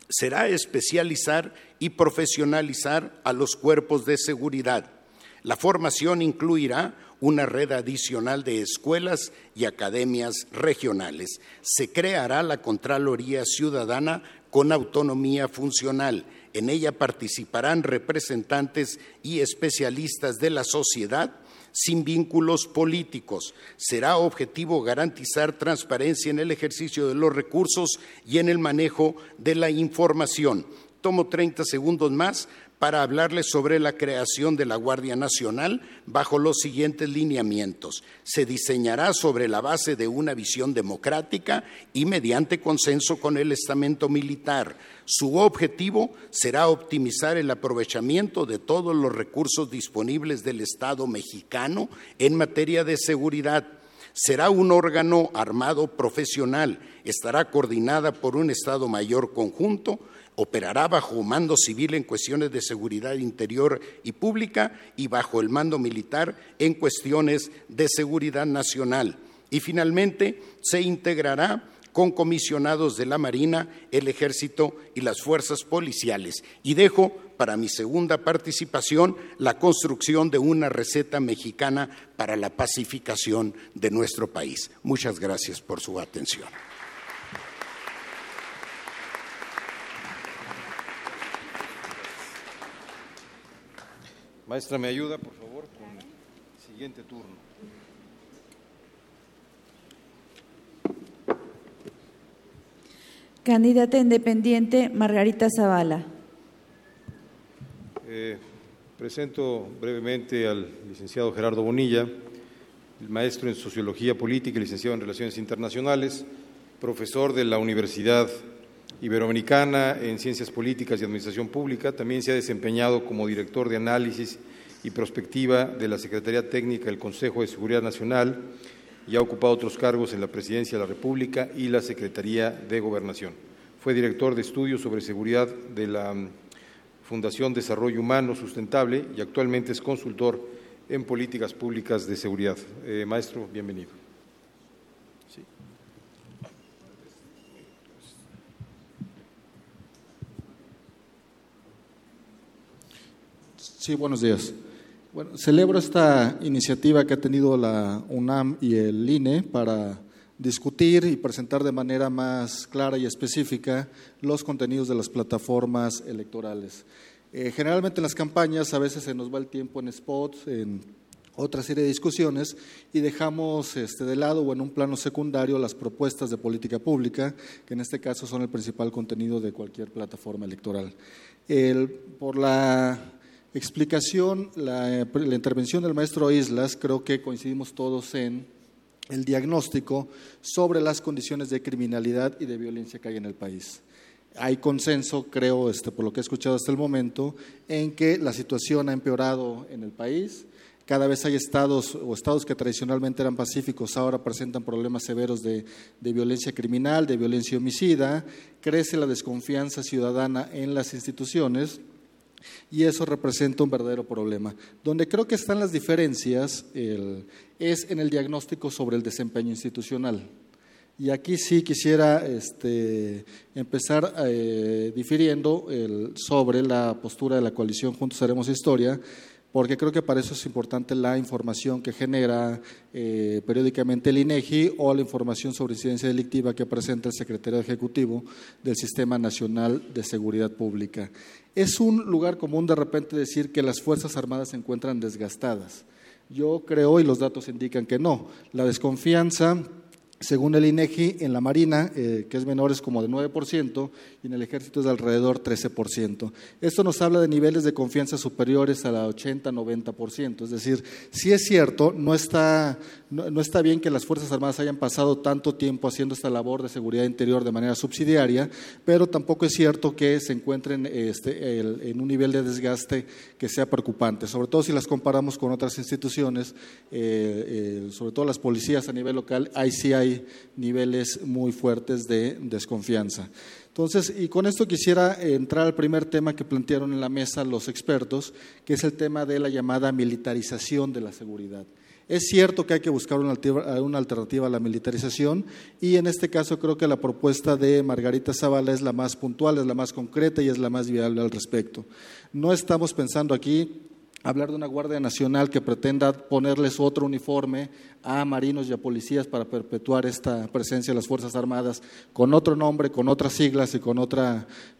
será especializar y profesionalizar a los cuerpos de seguridad. La formación incluirá una red adicional de escuelas y academias regionales. Se creará la Contraloría Ciudadana con autonomía funcional. En ella participarán representantes y especialistas de la sociedad sin vínculos políticos. Será objetivo garantizar transparencia en el ejercicio de los recursos y en el manejo de la información. Tomo 30 segundos más para hablarles sobre la creación de la Guardia Nacional bajo los siguientes lineamientos. Se diseñará sobre la base de una visión democrática y mediante consenso con el estamento militar. Su objetivo será optimizar el aprovechamiento de todos los recursos disponibles del Estado mexicano en materia de seguridad será un órgano armado profesional, estará coordinada por un Estado Mayor conjunto, operará bajo mando civil en cuestiones de seguridad interior y pública y bajo el mando militar en cuestiones de seguridad nacional. Y finalmente se integrará con comisionados de la Marina, el Ejército y las fuerzas policiales. Y dejo para mi segunda participación la construcción de una receta mexicana para la pacificación de nuestro país. Muchas gracias por su atención. Maestra, ¿me ayuda, por favor, con el siguiente turno? Candidata independiente Margarita Zavala. Eh, presento brevemente al licenciado Gerardo Bonilla, el maestro en Sociología Política y licenciado en Relaciones Internacionales, profesor de la Universidad Iberoamericana en Ciencias Políticas y Administración Pública. También se ha desempeñado como director de análisis y prospectiva de la Secretaría Técnica del Consejo de Seguridad Nacional y ha ocupado otros cargos en la Presidencia de la República y la Secretaría de Gobernación. Fue director de estudios sobre seguridad de la mm, Fundación Desarrollo Humano Sustentable y actualmente es consultor en políticas públicas de seguridad. Eh, maestro, bienvenido. Sí, buenos días. Bueno, celebro esta iniciativa que ha tenido la UNAM y el INE para discutir y presentar de manera más clara y específica los contenidos de las plataformas electorales. Eh, generalmente en las campañas a veces se nos va el tiempo en spots, en otra serie de discusiones y dejamos este, de lado o en un plano secundario las propuestas de política pública, que en este caso son el principal contenido de cualquier plataforma electoral. por la explicación, la, intervención del maestro Islas, creo que coincidimos todos en el diagnóstico sobre las condiciones de criminalidad y de violencia que hay en el país. Hay consenso, creo, este, por lo que he escuchado hasta el momento, en que la situación ha empeorado en el país. Cada vez hay estados o estados que tradicionalmente eran pacíficos ahora presentan problemas severos de, de violencia criminal, de violencia homicida. Crece la desconfianza ciudadana en las instituciones y eso representa un verdadero problema. Donde creo que están las diferencias es en el diagnóstico sobre el desempeño institucional. Y aquí sí quisiera este, empezar eh, difiriendo sobre la postura de la coalición Juntos Haremos Historia, porque creo que para eso es importante la información que genera eh, periódicamente el INEGI o la información sobre incidencia delictiva que presenta el secretario ejecutivo del Sistema Nacional de Seguridad Pública. Es un lugar común de repente decir que las Fuerzas Armadas se encuentran desgastadas. Yo creo, y los datos indican que no, la desconfianza según el INEGI, en la Marina, eh, que es menor, es como de 9%, y en el Ejército es de alrededor 13%. Esto nos habla de niveles de confianza superiores a la 80-90%. Es decir, si es cierto, no está, no, está bien que las Fuerzas Armadas hayan pasado tanto tiempo haciendo esta labor de seguridad interior de manera subsidiaria, pero tampoco es cierto que se encuentren este, en un nivel de desgaste que sea preocupante, sobre todo si las comparamos con otras instituciones, eh, eh, sobre todo las policías a nivel local, ahí sí hay hay niveles muy fuertes de desconfianza. Entonces, y con esto quisiera entrar al primer tema que plantearon en la mesa los expertos, que es el tema de la llamada militarización de la seguridad. Es cierto que hay que buscar una alternativa a la militarización y en este caso creo que la propuesta de Margarita Zavala es la más puntual, es la más concreta y es la más viable al respecto. No estamos pensando aquí hablar de una Guardia Nacional que pretenda ponerles otro uniforme a marinos y a policías para perpetuar esta presencia de las Fuerzas Armadas con otro nombre, con otras siglas y con,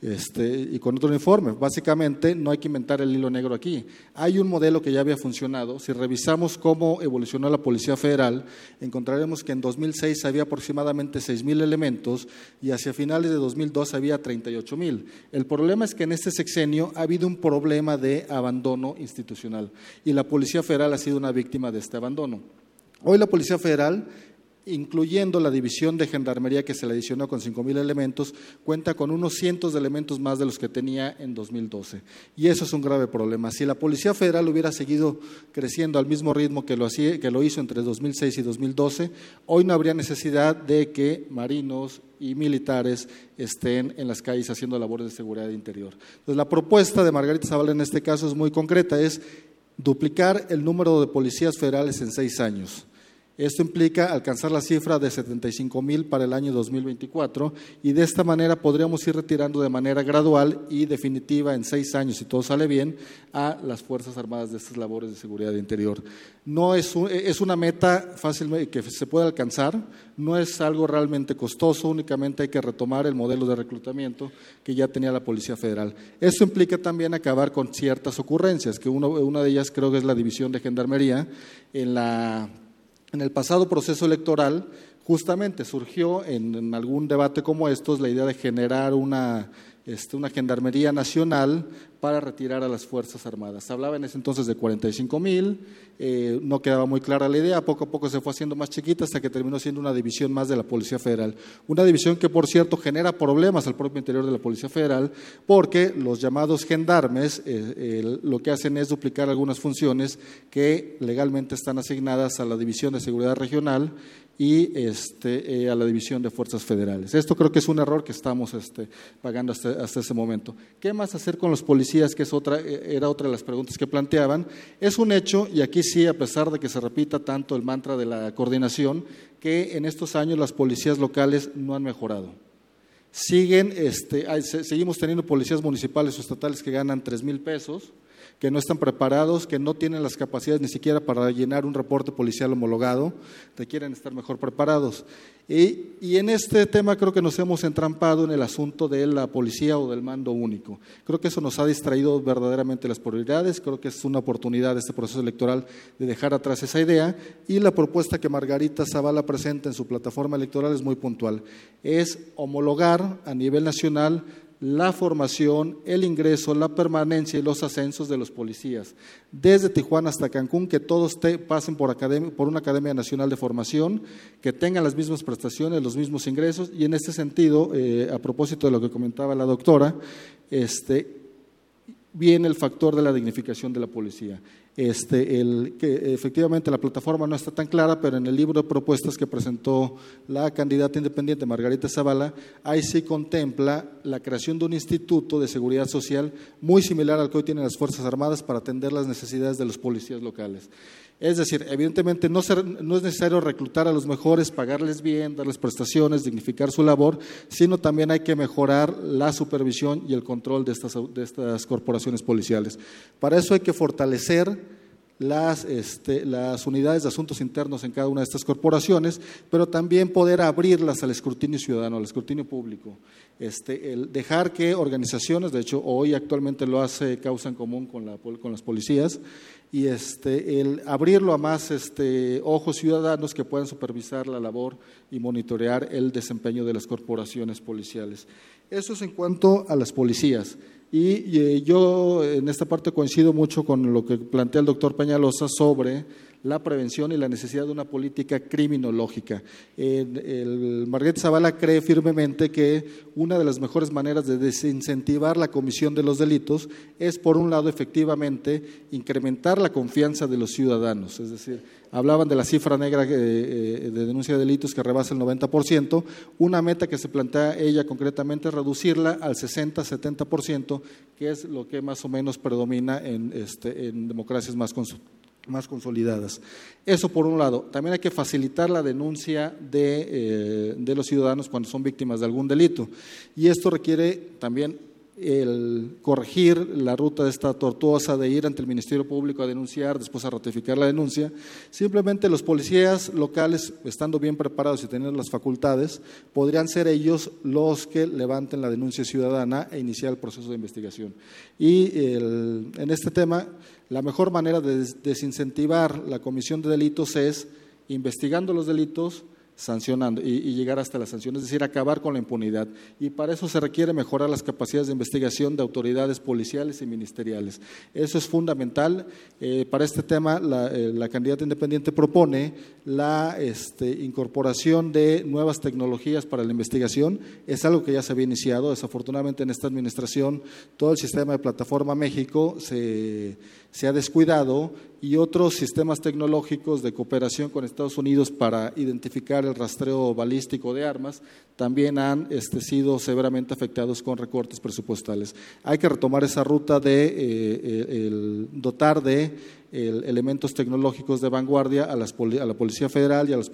este, otro uniforme. Básicamente no hay que inventar el hilo negro aquí. Hay un modelo que ya había funcionado. Si revisamos cómo evolucionó la Policía Federal, encontraremos que en 2006 había aproximadamente 6.000 elementos y hacia finales de 2002 había 38.000. El problema es que en este sexenio ha habido un problema de abandono institucional y la Policía Federal ha sido una víctima de este abandono. Hoy la Policía Federal, incluyendo la división de gendarmería que se le adicionó con 5.000 elementos, cuenta con unos cientos de elementos más de los que tenía en 2012. Y eso es un grave problema. Si la Policía Federal hubiera seguido creciendo al mismo ritmo que lo, que lo hizo entre 2006 y 2012, hoy no habría necesidad de que marinos y militares estén en las calles haciendo labores de seguridad interior. Entonces, la propuesta de Margarita Zavala en este caso es muy concreta, es duplicar el número de policías federales en seis años. Esto implica alcanzar la cifra de 75 mil para el año 2024 y de esta manera podríamos ir retirando de manera gradual y definitiva en seis años, si todo sale bien, a las Fuerzas Armadas de estas labores de seguridad interior. No es, es una meta fácil que se puede alcanzar, no es algo realmente costoso, únicamente hay que retomar el modelo de reclutamiento que ya tenía la Policía Federal. Esto implica también acabar con ciertas ocurrencias, que una de ellas creo que es la división de gendarmería en la en el pasado proceso electoral, justamente surgió en, algún debate como estos la idea de generar una, este, una gendarmería nacional para retirar a las Fuerzas Armadas. Hablaba en ese entonces de 45 mil, eh, no quedaba muy clara la idea, poco a poco se fue haciendo más chiquita hasta que terminó siendo una división más de la Policía Federal. Una división que, por cierto, genera problemas al propio interior de la Policía Federal porque los llamados gendarmes eh, lo que hacen es duplicar algunas funciones que legalmente están asignadas a la División de Seguridad Regional y este, eh, a la División de Fuerzas Federales. Esto creo que es un error que estamos este, pagando hasta, ese momento. ¿Qué más hacer con los policías? Que es otra, eh, era otra de las preguntas que planteaban. Es un hecho, y aquí sí, a pesar de que se repita tanto el mantra de la coordinación, que en estos años las policías locales no han mejorado. Siguen, este, seguimos teniendo policías municipales o estatales que ganan tres mil pesos, que no están preparados, que no tienen las capacidades ni siquiera para llenar un reporte policial homologado, requieren estar mejor preparados. Y, y, en este tema creo que nos hemos entrampado en el asunto de la policía o del mando único. Creo que eso nos ha distraído verdaderamente las prioridades, creo que es una oportunidad de este proceso electoral de dejar atrás esa idea y la propuesta que Margarita Zavala presenta en su plataforma electoral es muy puntual. Es homologar a nivel nacional la formación, el ingreso, la permanencia y los ascensos de los policías. Desde Tijuana hasta Cancún, que todos pasen por, una Academia Nacional de Formación, que tengan las mismas prestaciones, los mismos ingresos. Y en este sentido, eh, a propósito de lo que comentaba la doctora, este, viene el factor de la dignificación de la policía. Este, el, que efectivamente la plataforma no está tan clara, pero en el libro de propuestas que presentó la candidata independiente Margarita Zavala, ahí sí contempla la creación de un instituto de seguridad social muy similar al que hoy tienen las Fuerzas Armadas para atender las necesidades de los policías locales. Es decir, evidentemente no, es necesario reclutar a los mejores, pagarles bien, darles prestaciones, dignificar su labor, sino también hay que mejorar la supervisión y el control de estas, corporaciones policiales. Para eso hay que fortalecer las, este, las unidades de asuntos internos en cada una de estas corporaciones, pero también poder abrirlas al escrutinio ciudadano, al escrutinio público. Este, dejar que organizaciones, de hecho hoy actualmente lo hace Causa en Común con, la, con las policías, y este, el abrirlo a más este, ojos ciudadanos que puedan supervisar la labor y monitorear el desempeño de las corporaciones policiales. Eso es en cuanto a las policías. Y, eh, yo en esta parte coincido mucho con lo que plantea el doctor Peñalosa sobre la prevención y la necesidad de una política criminológica. el Marguerite Zavala cree firmemente que una de las mejores maneras de desincentivar la comisión de los delitos es, por un lado, efectivamente, incrementar la confianza de los ciudadanos, es decir, hablaban de la cifra negra eh, eh, de denuncia de delitos que rebasa el 90%. Una meta que se plantea ella concretamente es reducirla al 60-70%, que es lo que más o menos predomina en, este, en democracias más, más consolidadas. Eso por un lado. También hay que facilitar la denuncia de, eh, de los ciudadanos cuando son víctimas de algún delito. Y esto requiere también el corregir la ruta de esta tortuosa de ir ante el Ministerio Público a denunciar, después a ratificar la denuncia. Simplemente los policías locales, estando bien preparados y teniendo las facultades, podrían ser ellos los que levanten la denuncia ciudadana e iniciar el proceso de investigación. Y en este tema, la mejor manera de desincentivar la comisión de delitos es investigando los delitos, sancionando y, llegar hasta la sanción, es decir, acabar con la impunidad. Y para eso se requiere mejorar las capacidades de investigación de autoridades policiales y ministeriales. Eso es fundamental. Eh, para este tema, eh, la, candidata independiente propone la este, incorporación de nuevas tecnologías para la investigación. Es algo que ya se había iniciado. Desafortunadamente, en esta administración, todo el sistema de Plataforma México se se ha descuidado y otros sistemas tecnológicos de cooperación con Estados Unidos para identificar el rastreo balístico de armas también han este, sido severamente afectados con recortes presupuestales. Hay que retomar esa ruta de eh, dotar de elementos tecnológicos de vanguardia a, a la Policía Federal y las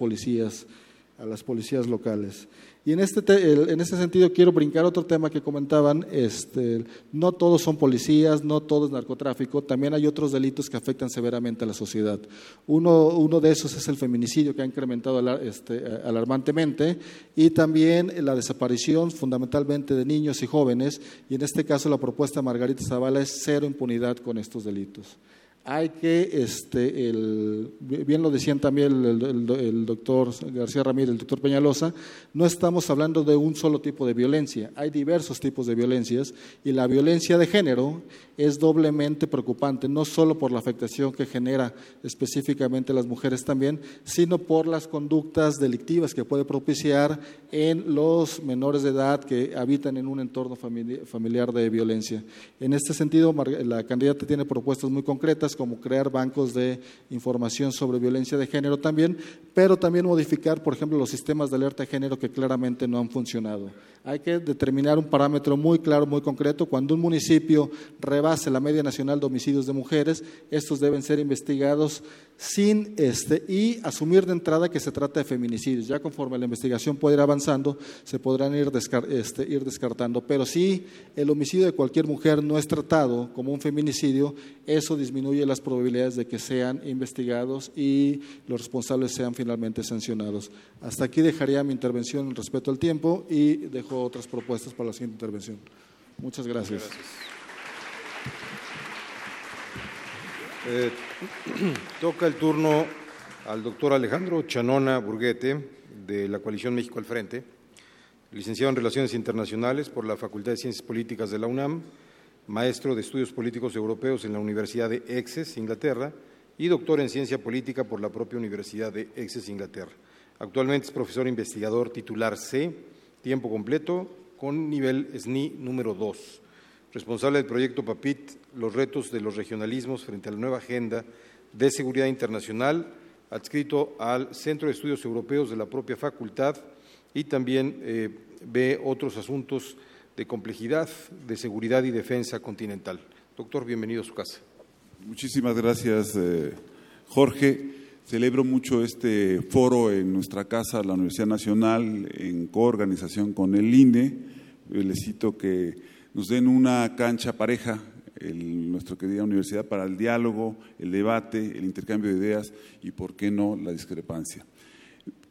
a las policías locales. Y en este, en este sentido quiero brincar otro tema que comentaban, este, no todos son policías, no todo es narcotráfico, también hay otros delitos que afectan severamente a la sociedad. Uno, uno de esos es el feminicidio que ha incrementado este, alarmantemente y también la desaparición fundamentalmente de niños y jóvenes y en este caso la propuesta de Margarita Zavala es cero impunidad con estos delitos hay que, este, el, bien lo decían también el, doctor García Ramírez, el doctor Peñalosa, no estamos hablando de un solo tipo de violencia, hay diversos tipos de violencias y la violencia de género es doblemente preocupante, no solo por la afectación que genera específicamente las mujeres también, sino por las conductas delictivas que puede propiciar en los menores de edad que habitan en un entorno familiar de violencia. En este sentido, la candidata tiene propuestas muy concretas como crear bancos de información sobre violencia de género también, pero también modificar, por ejemplo, los sistemas de alerta de género que claramente no han funcionado. Hay que determinar un parámetro muy claro, muy concreto. Cuando un municipio rebase la media nacional de homicidios de mujeres, estos deben ser investigados sin este y asumir de entrada que se trata de feminicidios. Ya conforme la investigación puede ir avanzando, se podrán ir, este, ir descartando. Pero si el homicidio de cualquier mujer no es tratado como un feminicidio, eso disminuye las probabilidades de que sean investigados y los responsables sean finalmente sancionados. Hasta aquí dejaría mi intervención respecto al tiempo y dejo otras propuestas para la siguiente intervención. Muchas gracias. Eh, toca el turno al doctor Alejandro Chanona Burguete, de la Coalición México al Frente, licenciado en Relaciones Internacionales por la Facultad de Ciencias Políticas de la UNAM, maestro de Estudios Políticos Europeos en la Universidad de Exes, Inglaterra, y doctor en Ciencia Política por la propia Universidad de Exes, Inglaterra. Actualmente es profesor investigador titular C, tiempo completo, con nivel SNI número 2 responsable del proyecto PAPIT, los retos de los regionalismos frente a la nueva agenda de seguridad internacional, adscrito al Centro de Estudios Europeos de la propia facultad y también eh, ve otros asuntos de complejidad, de seguridad y defensa continental. Doctor, bienvenido a su casa. Muchísimas gracias, eh, Jorge. Celebro mucho este foro en nuestra casa, la Universidad Nacional, en coorganización con el INE. Les cito que nos den una cancha pareja, nuestra querida universidad, para el diálogo, el debate, el intercambio de ideas y, por qué no, la discrepancia.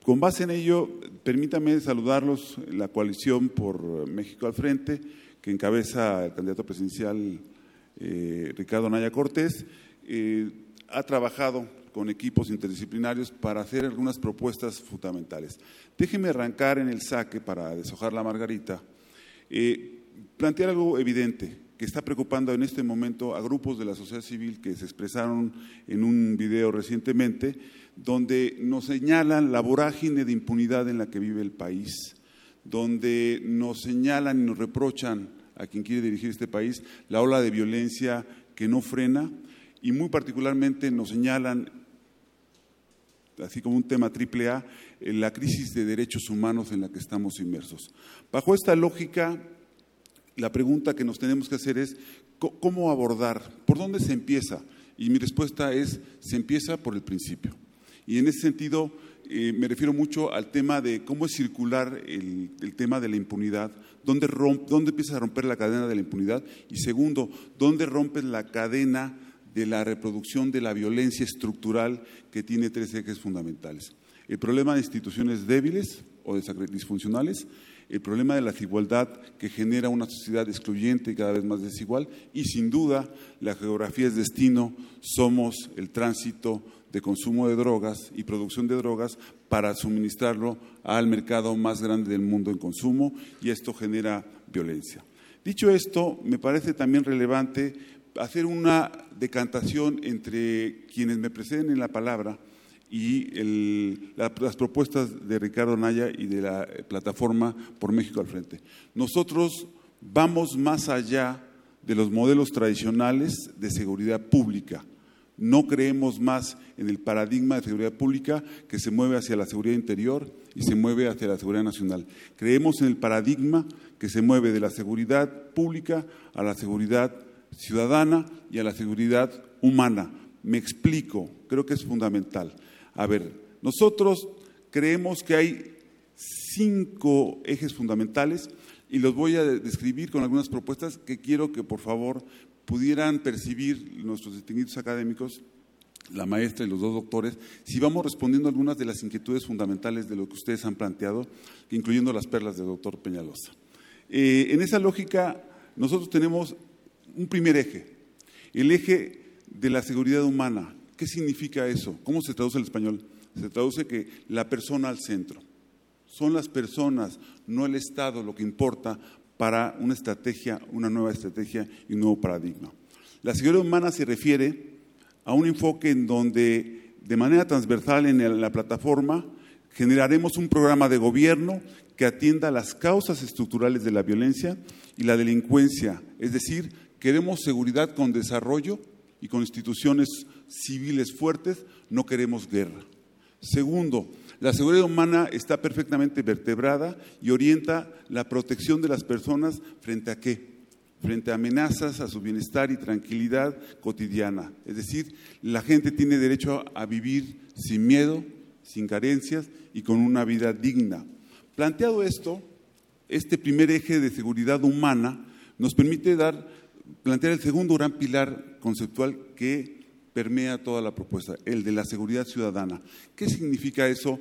Con base en ello, permítame saludarlos, la coalición por México al Frente, que encabeza el candidato presidencial eh, Ricardo Naya Cortés, eh, ha trabajado con equipos interdisciplinarios para hacer algunas propuestas fundamentales. Déjenme arrancar en el saque para deshojar la margarita. Eh, plantear algo evidente, que está preocupando en este momento a grupos de la sociedad civil que se expresaron en un video recientemente, donde nos señalan la vorágine de impunidad en la que vive el país, donde nos señalan y nos reprochan a quien quiere dirigir este país la ola de violencia que no frena y muy particularmente nos señalan, así como un tema triple A, la crisis de derechos humanos en la que estamos inmersos. Bajo esta lógica, la pregunta que nos tenemos que hacer es, ¿cómo abordar? ¿Por dónde se empieza? Y mi respuesta es, se empieza por el principio. Y en ese sentido, eh, me refiero mucho al tema de cómo es circular el, tema de la impunidad, dónde, dónde empieza a romper la cadena de la impunidad y segundo, dónde rompes la cadena de la reproducción de la violencia estructural que tiene tres ejes fundamentales. El problema de instituciones débiles o disfuncionales, el problema de la desigualdad que genera una sociedad excluyente y cada vez más desigual y sin duda la geografía es destino, somos el tránsito de consumo de drogas y producción de drogas para suministrarlo al mercado más grande del mundo en consumo y esto genera violencia. Dicho esto, me parece también relevante hacer una decantación entre quienes me preceden en la palabra y las propuestas de Ricardo Naya y de la plataforma Por México al Frente. Nosotros vamos más allá de los modelos tradicionales de seguridad pública. No creemos más en el paradigma de seguridad pública que se mueve hacia la seguridad interior y se mueve hacia la seguridad nacional. Creemos en el paradigma que se mueve de la seguridad pública a la seguridad ciudadana y a la seguridad humana. Me explico, creo que es fundamental. A ver, nosotros creemos que hay cinco ejes fundamentales y los voy a describir con algunas propuestas que quiero que por favor pudieran percibir nuestros distinguidos académicos, la maestra y los dos doctores, si vamos respondiendo a algunas de las inquietudes fundamentales de lo que ustedes han planteado, incluyendo las perlas del doctor Peñalosa. Eh, en esa lógica, nosotros tenemos un primer eje, el eje de la seguridad humana. ¿Qué significa eso? ¿Cómo se traduce el español? Se traduce que la persona al centro. Son las personas, no el Estado, lo que importa para una estrategia, una nueva estrategia y un nuevo paradigma. La seguridad humana se refiere a un enfoque en donde, de manera transversal en la plataforma, generaremos un programa de gobierno que atienda las causas estructurales de la violencia y la delincuencia, es decir, Queremos seguridad con desarrollo y con instituciones civiles fuertes, no queremos guerra. Segundo, la seguridad humana está perfectamente vertebrada y orienta la protección de las personas frente a qué? Frente a amenazas a su bienestar y tranquilidad cotidiana. Es decir, la gente tiene derecho a vivir sin miedo, sin carencias y con una vida digna. Planteado esto, este primer eje de seguridad humana nos permite dar plantear el segundo gran pilar conceptual que permea toda la propuesta, el de la seguridad ciudadana. ¿Qué significa eso?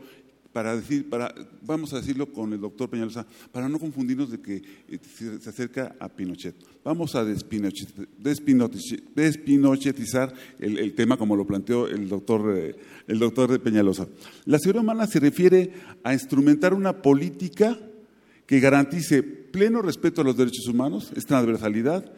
Para decir, para, vamos a decirlo con el doctor Peñalosa, para no confundirnos de que eh, se acerca a Pinochet. Vamos a despinochetizar el, tema como lo planteó el doctor, eh, el doctor de Peñalosa. La seguridad humana se refiere a instrumentar una política que garantice pleno respeto a los derechos humanos, es transversalidad,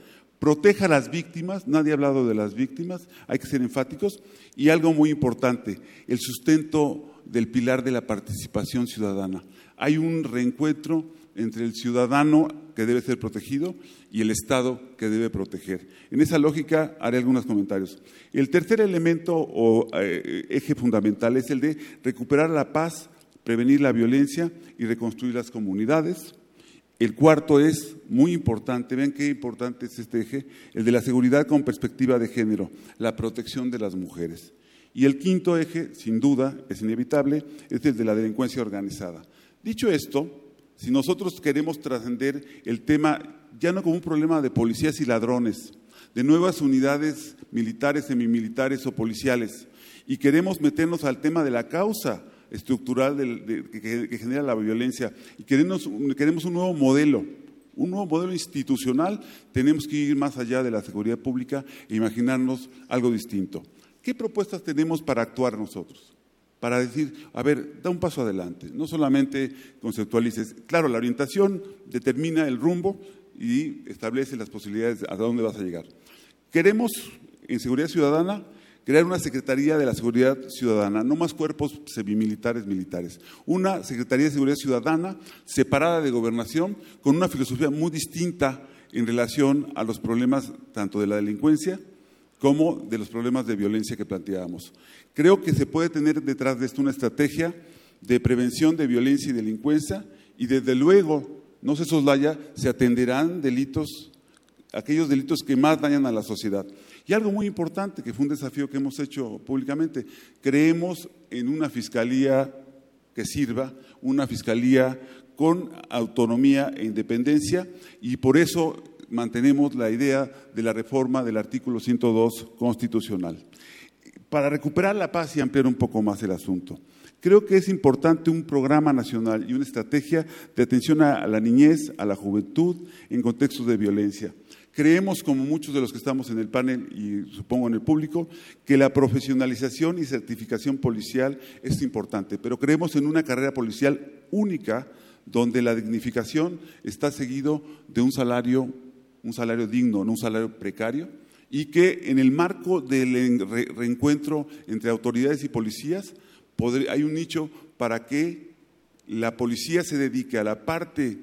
proteja a las víctimas, nadie ha hablado de las víctimas, hay que ser enfáticos, y algo muy importante, el sustento del pilar de la participación ciudadana. Hay un reencuentro entre el ciudadano que debe ser protegido y el Estado que debe proteger. En esa lógica haré algunos comentarios. El tercer elemento o eh, eje fundamental es el de recuperar la paz, prevenir la violencia y reconstruir las comunidades. El cuarto es muy importante, vean qué importante es este eje, el de la seguridad con perspectiva de género, la protección de las mujeres. Y el quinto eje, sin duda, es inevitable, es el de la delincuencia organizada. Dicho esto, si nosotros queremos trascender el tema ya no como un problema de policías y ladrones, de nuevas unidades militares, semimilitares o policiales, y queremos meternos al tema de la causa estructural que, genera la violencia y queremos, un nuevo modelo, un nuevo modelo institucional, tenemos que ir más allá de la seguridad pública e imaginarnos algo distinto. ¿Qué propuestas tenemos para actuar nosotros? Para decir, a ver, da un paso adelante, no solamente conceptualices. Claro, la orientación determina el rumbo y establece las posibilidades a dónde vas a llegar. Queremos, en Seguridad Ciudadana, crear una Secretaría de la Seguridad Ciudadana, no más cuerpos semimilitares militares. Una Secretaría de Seguridad Ciudadana separada de gobernación, con una filosofía muy distinta en relación a los problemas tanto de la delincuencia como de los problemas de violencia que planteábamos. Creo que se puede tener detrás de esto una estrategia de prevención de violencia y delincuencia y desde luego, no se soslaya, se atenderán delitos, aquellos delitos que más dañan a la sociedad. Y algo muy importante, que fue un desafío que hemos hecho públicamente, creemos en una fiscalía que sirva, una fiscalía con autonomía e independencia, y por eso mantenemos la idea de la reforma del artículo 102 constitucional. Para recuperar la paz y ampliar un poco más el asunto, creo que es importante un programa nacional y una estrategia de atención a la niñez, a la juventud en contextos de violencia. Creemos, como muchos de los que estamos en el panel y supongo en el público, que la profesionalización y certificación policial es importante, pero creemos en una carrera policial única donde la dignificación está seguido de un salario, un salario digno, no un salario precario, y que en el marco del reencuentro entre autoridades y policías hay un nicho para que la policía se dedique a la parte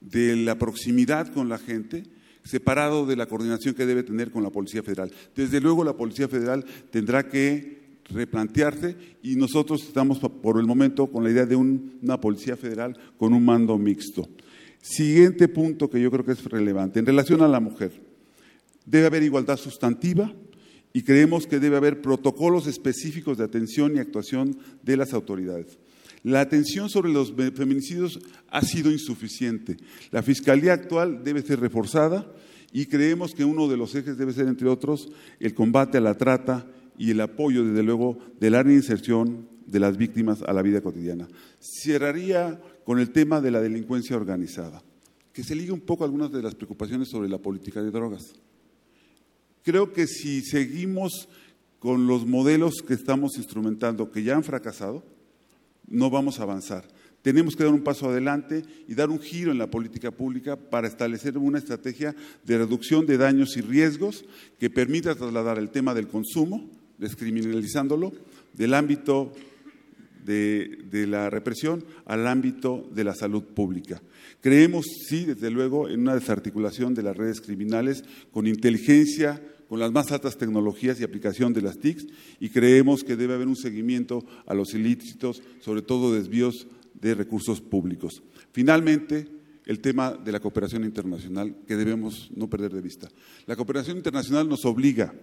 de la proximidad con la gente, separado de la coordinación que debe tener con la Policía Federal. Desde luego la Policía Federal tendrá que replantearse y nosotros estamos por el momento con la idea de una Policía Federal con un mando mixto. Siguiente punto que yo creo que es relevante, en relación a la mujer. Debe haber igualdad sustantiva y creemos que debe haber protocolos específicos de atención y actuación de las autoridades. La atención sobre los feminicidios ha sido insuficiente. La Fiscalía actual debe ser reforzada y creemos que uno de los ejes debe ser, entre otros, el combate a la trata y el apoyo, desde luego, de la reinserción de las víctimas a la vida cotidiana. Cerraría con el tema de la delincuencia organizada, que se liga un poco a algunas de las preocupaciones sobre la política de drogas. Creo que si seguimos con los modelos que estamos instrumentando, que ya han fracasado, no vamos a avanzar. Tenemos que dar un paso adelante y dar un giro en la política pública para establecer una estrategia de reducción de daños y riesgos que permita trasladar el tema del consumo, descriminalizándolo, del ámbito de, la represión al ámbito de la salud pública. Creemos, sí, desde luego, en una desarticulación de las redes criminales con inteligencia, con las más altas tecnologías y aplicación de las TICs y creemos que debe haber un seguimiento a los ilícitos, sobre todo desvíos de recursos públicos. Finalmente, el tema de la cooperación internacional que debemos no perder de vista. La cooperación internacional nos obliga,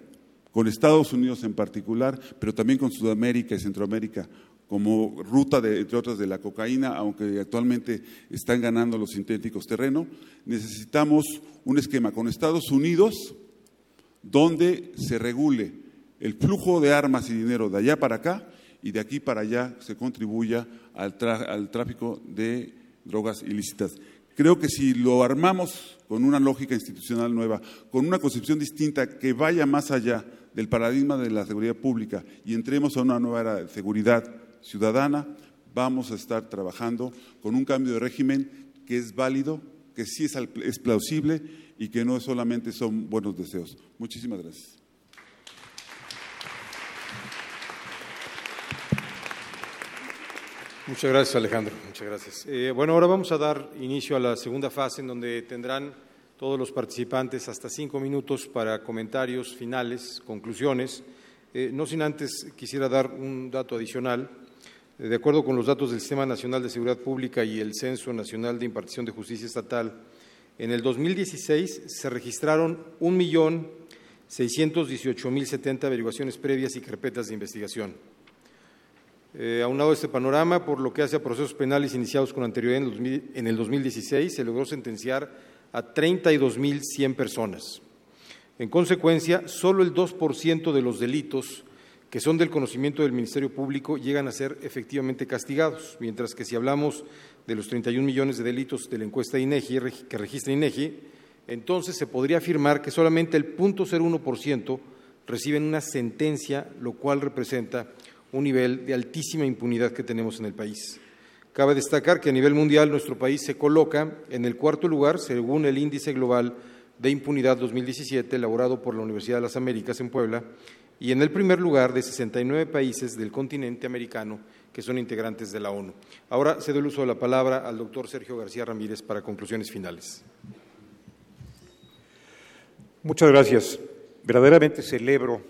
con Estados Unidos en particular, pero también con Sudamérica y Centroamérica, como ruta, de, entre otras, de la cocaína, aunque actualmente están ganando los sintéticos terreno, necesitamos un esquema con Estados Unidos, donde se regule el flujo de armas y dinero de allá para acá y de aquí para allá se contribuya al, tráfico de drogas ilícitas. Creo que si lo armamos con una lógica institucional nueva, con una concepción distinta que vaya más allá del paradigma de la seguridad pública y entremos a una nueva era de seguridad ciudadana, vamos a estar trabajando con un cambio de régimen que es válido, que sí es plausible y que no solamente son buenos deseos. Muchísimas gracias. Muchas gracias, Alejandro. Muchas gracias. Eh, bueno, ahora vamos a dar inicio a la segunda fase en donde tendrán todos los participantes hasta cinco minutos para comentarios finales, conclusiones. Eh, no sin antes quisiera dar un dato adicional. Eh, de acuerdo con los datos del Sistema Nacional de Seguridad Pública y el Censo Nacional de Impartición de Justicia Estatal, en el 2016 se registraron 1.618.070 averiguaciones previas y carpetas de investigación. Eh, aunado a este panorama, por lo que hace a procesos penales iniciados con anterioridad en, el 2016, se logró sentenciar a 32.100 personas. En consecuencia, solo el 2% de los delitos que son del conocimiento del Ministerio Público llegan a ser efectivamente castigados, mientras que si hablamos de los 31 millones de delitos de la encuesta INEGI que registra INEGI, entonces se podría afirmar que solamente el 0.01% reciben una sentencia, lo cual representa un nivel de altísima impunidad que tenemos en el país. Cabe destacar que a nivel mundial nuestro país se coloca en el cuarto lugar según el índice global de impunidad 2017 elaborado por la Universidad de las Américas en Puebla y en el primer lugar de 69 países del continente americano que son integrantes de la ONU. Ahora cedo el uso de la palabra al doctor Sergio García Ramírez para conclusiones finales. Muchas gracias. Verdaderamente celebro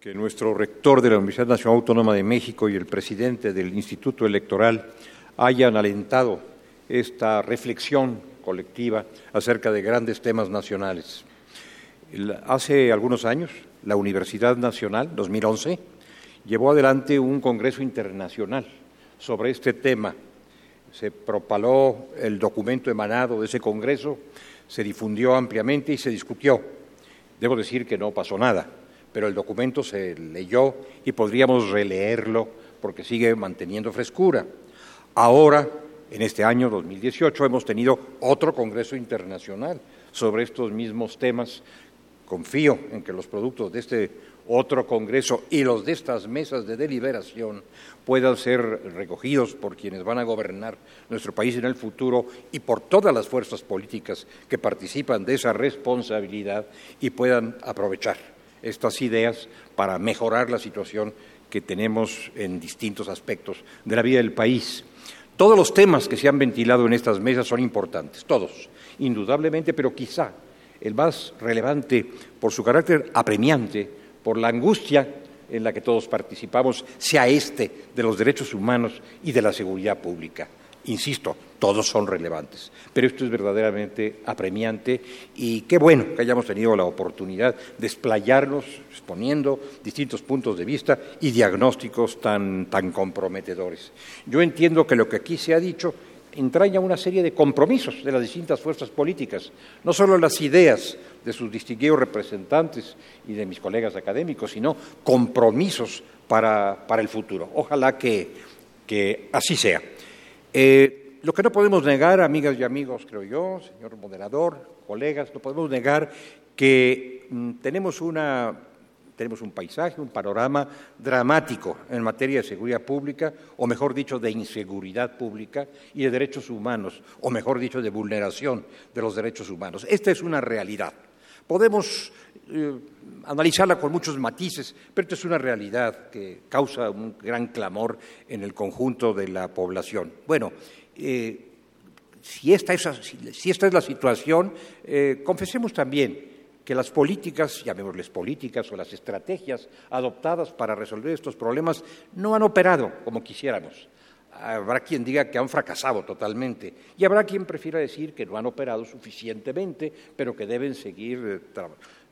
que nuestro rector de la Universidad Nacional Autónoma de México y el presidente del Instituto Electoral hayan alentado esta reflexión colectiva acerca de grandes temas nacionales. Hace algunos años, la Universidad Nacional, 2011, llevó adelante un congreso internacional sobre este tema. Se propaló el documento emanado de ese congreso, se difundió ampliamente y se discutió. Debo decir que no pasó nada, pero el documento se leyó y podríamos releerlo porque sigue manteniendo frescura. Ahora, en este año 2018, hemos tenido otro Congreso Internacional sobre estos mismos temas. Confío en que los productos de este otro Congreso y los de estas mesas de deliberación puedan ser recogidos por quienes van a gobernar nuestro país en el futuro y por todas las fuerzas políticas que participan de esa responsabilidad y puedan aprovechar estas ideas para mejorar la situación que tenemos en distintos aspectos de la vida del país. Todos los temas que se han ventilado en estas mesas son importantes, todos, indudablemente, pero quizá el más relevante por su carácter apremiante, por la angustia en la que todos participamos, sea este de los derechos humanos y de la seguridad pública. Insisto, todos son relevantes, pero esto es verdaderamente apremiante y qué bueno que hayamos tenido la oportunidad de explayarnos exponiendo distintos puntos de vista y diagnósticos tan, tan comprometedores. Yo entiendo que lo que aquí se ha dicho entraña una serie de compromisos de las distintas fuerzas políticas, no solo las ideas de sus distinguidos representantes y de mis colegas académicos, sino compromisos para, para el futuro. Ojalá que, que así sea. Eh, lo que no podemos negar, amigas y amigos, creo yo, señor moderador, colegas, no podemos negar que mm, tenemos, una, tenemos un paisaje, un panorama dramático en materia de seguridad pública, o mejor dicho, de inseguridad pública y de derechos humanos, o mejor dicho, de vulneración de los derechos humanos. Esta es una realidad. Podemos eh, analizarla con muchos matices, pero esta es una realidad que causa un gran clamor en el conjunto de la población. Bueno, eh, si, esta es, la situación, eh, confesemos también que las políticas, llamémosles políticas o las estrategias adoptadas para resolver estos problemas no han operado como quisiéramos. Habrá quien diga que han fracasado totalmente y habrá quien prefiera decir que no han operado suficientemente, pero que deben seguir, eh,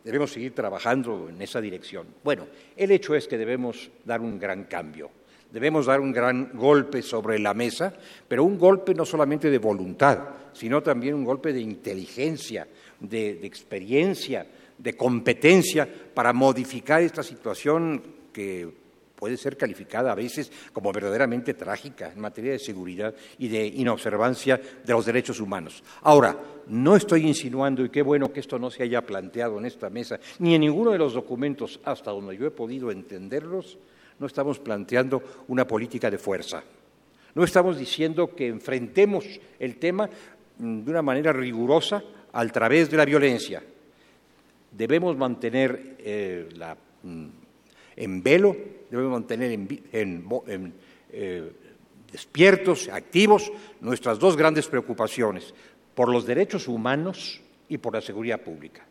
debemos seguir trabajando en esa dirección. Bueno, el hecho es que debemos dar un gran cambio, debemos dar un gran golpe sobre la mesa, pero un golpe no solamente de voluntad, sino también un golpe de inteligencia, de, experiencia, de competencia para modificar esta situación que puede ser calificada a veces como verdaderamente trágica en materia de seguridad y de inobservancia de los derechos humanos. Ahora, no estoy insinuando, y qué bueno que esto no se haya planteado en esta mesa, ni en ninguno de los documentos hasta donde yo he podido entenderlos, no estamos planteando una política de fuerza. No estamos diciendo que enfrentemos el tema mm, de una manera rigurosa a través de la violencia. Debemos mantener eh, la mm, en velo, debemos mantener en, eh, despiertos, activos, nuestras dos grandes preocupaciones, por los derechos humanos y por la seguridad pública.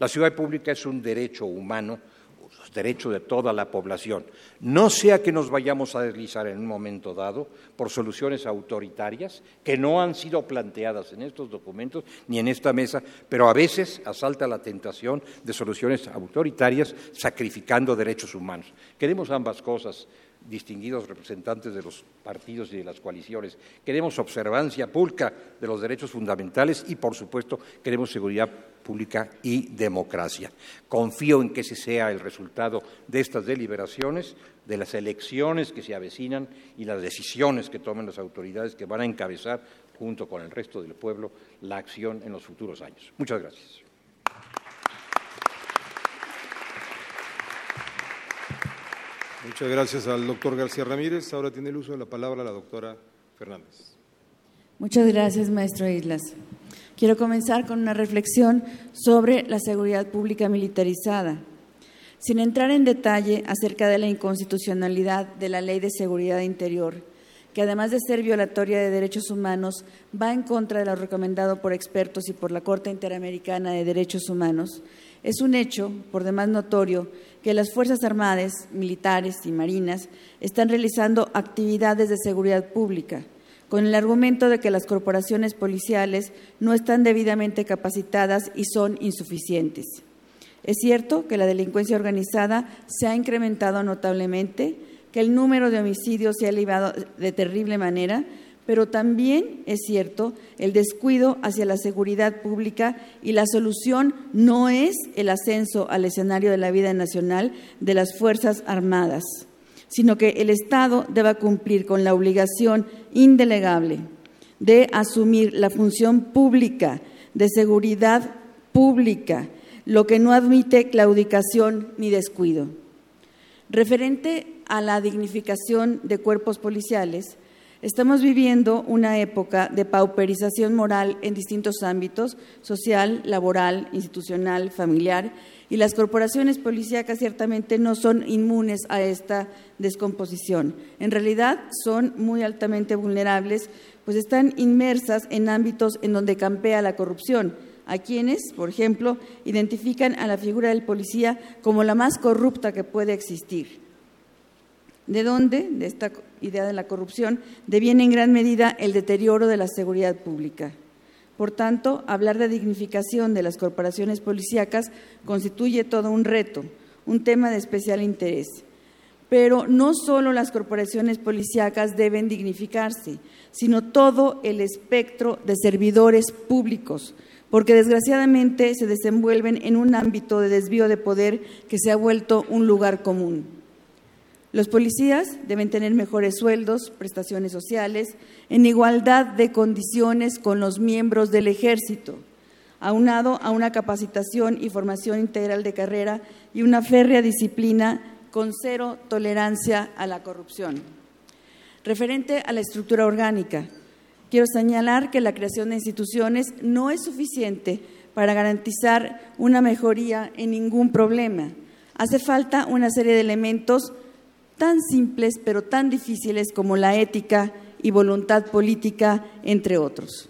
La seguridad pública es un derecho humano derecho de toda la población. No sea que nos vayamos a deslizar en un momento dado por soluciones autoritarias que no han sido planteadas en estos documentos ni en esta mesa, pero a veces asalta la tentación de soluciones autoritarias sacrificando derechos humanos. Queremos ambas cosas, distinguidos representantes de los partidos y de las coaliciones. Queremos observancia pública de los derechos fundamentales y, por supuesto, queremos seguridad pública y democracia. Confío en que ese sea el resultado de estas deliberaciones, de las elecciones que se avecinan y las decisiones que tomen las autoridades que van a encabezar, junto con el resto del pueblo, la acción en los futuros años. Muchas gracias. Muchas gracias al doctor García Ramírez. Ahora tiene el uso de la palabra la doctora Fernández. Muchas gracias, maestro Islas. Quiero comenzar con una reflexión sobre la seguridad pública militarizada. Sin entrar en detalle acerca de la inconstitucionalidad de la Ley de Seguridad Interior, que además de ser violatoria de derechos humanos, va en contra de lo recomendado por expertos y por la Corte Interamericana de Derechos Humanos, es un hecho, por demás notorio, que las Fuerzas Armadas, militares y marinas están realizando actividades de seguridad pública, con el argumento de que las corporaciones policiales no están debidamente capacitadas y son insuficientes. Es cierto que la delincuencia organizada se ha incrementado notablemente, que el número de homicidios se ha elevado de terrible manera, pero también es cierto el descuido hacia la seguridad pública y la solución no es el ascenso al escenario de la vida nacional de las Fuerzas Armadas, sino que el Estado deba cumplir con la obligación indelegable de asumir la función pública de seguridad pública, lo que no admite claudicación ni descuido. Referente a la dignificación de cuerpos policiales, Estamos viviendo una época de pauperización moral en distintos ámbitos, social, laboral, institucional, familiar, y las corporaciones policíacas ciertamente no son inmunes a esta descomposición. En realidad son muy altamente vulnerables, pues están inmersas en ámbitos en donde campea la corrupción, a quienes, por ejemplo, identifican a la figura del policía como la más corrupta que puede existir. ¿De dónde? De esta idea de la corrupción, deviene en gran medida el deterioro de la seguridad pública. Por tanto, hablar de dignificación de las corporaciones policíacas constituye todo un reto, un tema de especial interés. Pero no solo las corporaciones policíacas deben dignificarse, sino todo el espectro de servidores públicos, porque desgraciadamente se desenvuelven en un ámbito de desvío de poder que se ha vuelto un lugar común. Los policías deben tener mejores sueldos, prestaciones sociales, en igualdad de condiciones con los miembros del ejército, aunado a una capacitación y formación integral de carrera y una férrea disciplina con cero tolerancia a la corrupción. Referente a la estructura orgánica, quiero señalar que la creación de instituciones no es suficiente para garantizar una mejoría en ningún problema. Hace falta una serie de elementos tan simples pero tan difíciles como la ética y voluntad política, entre otros.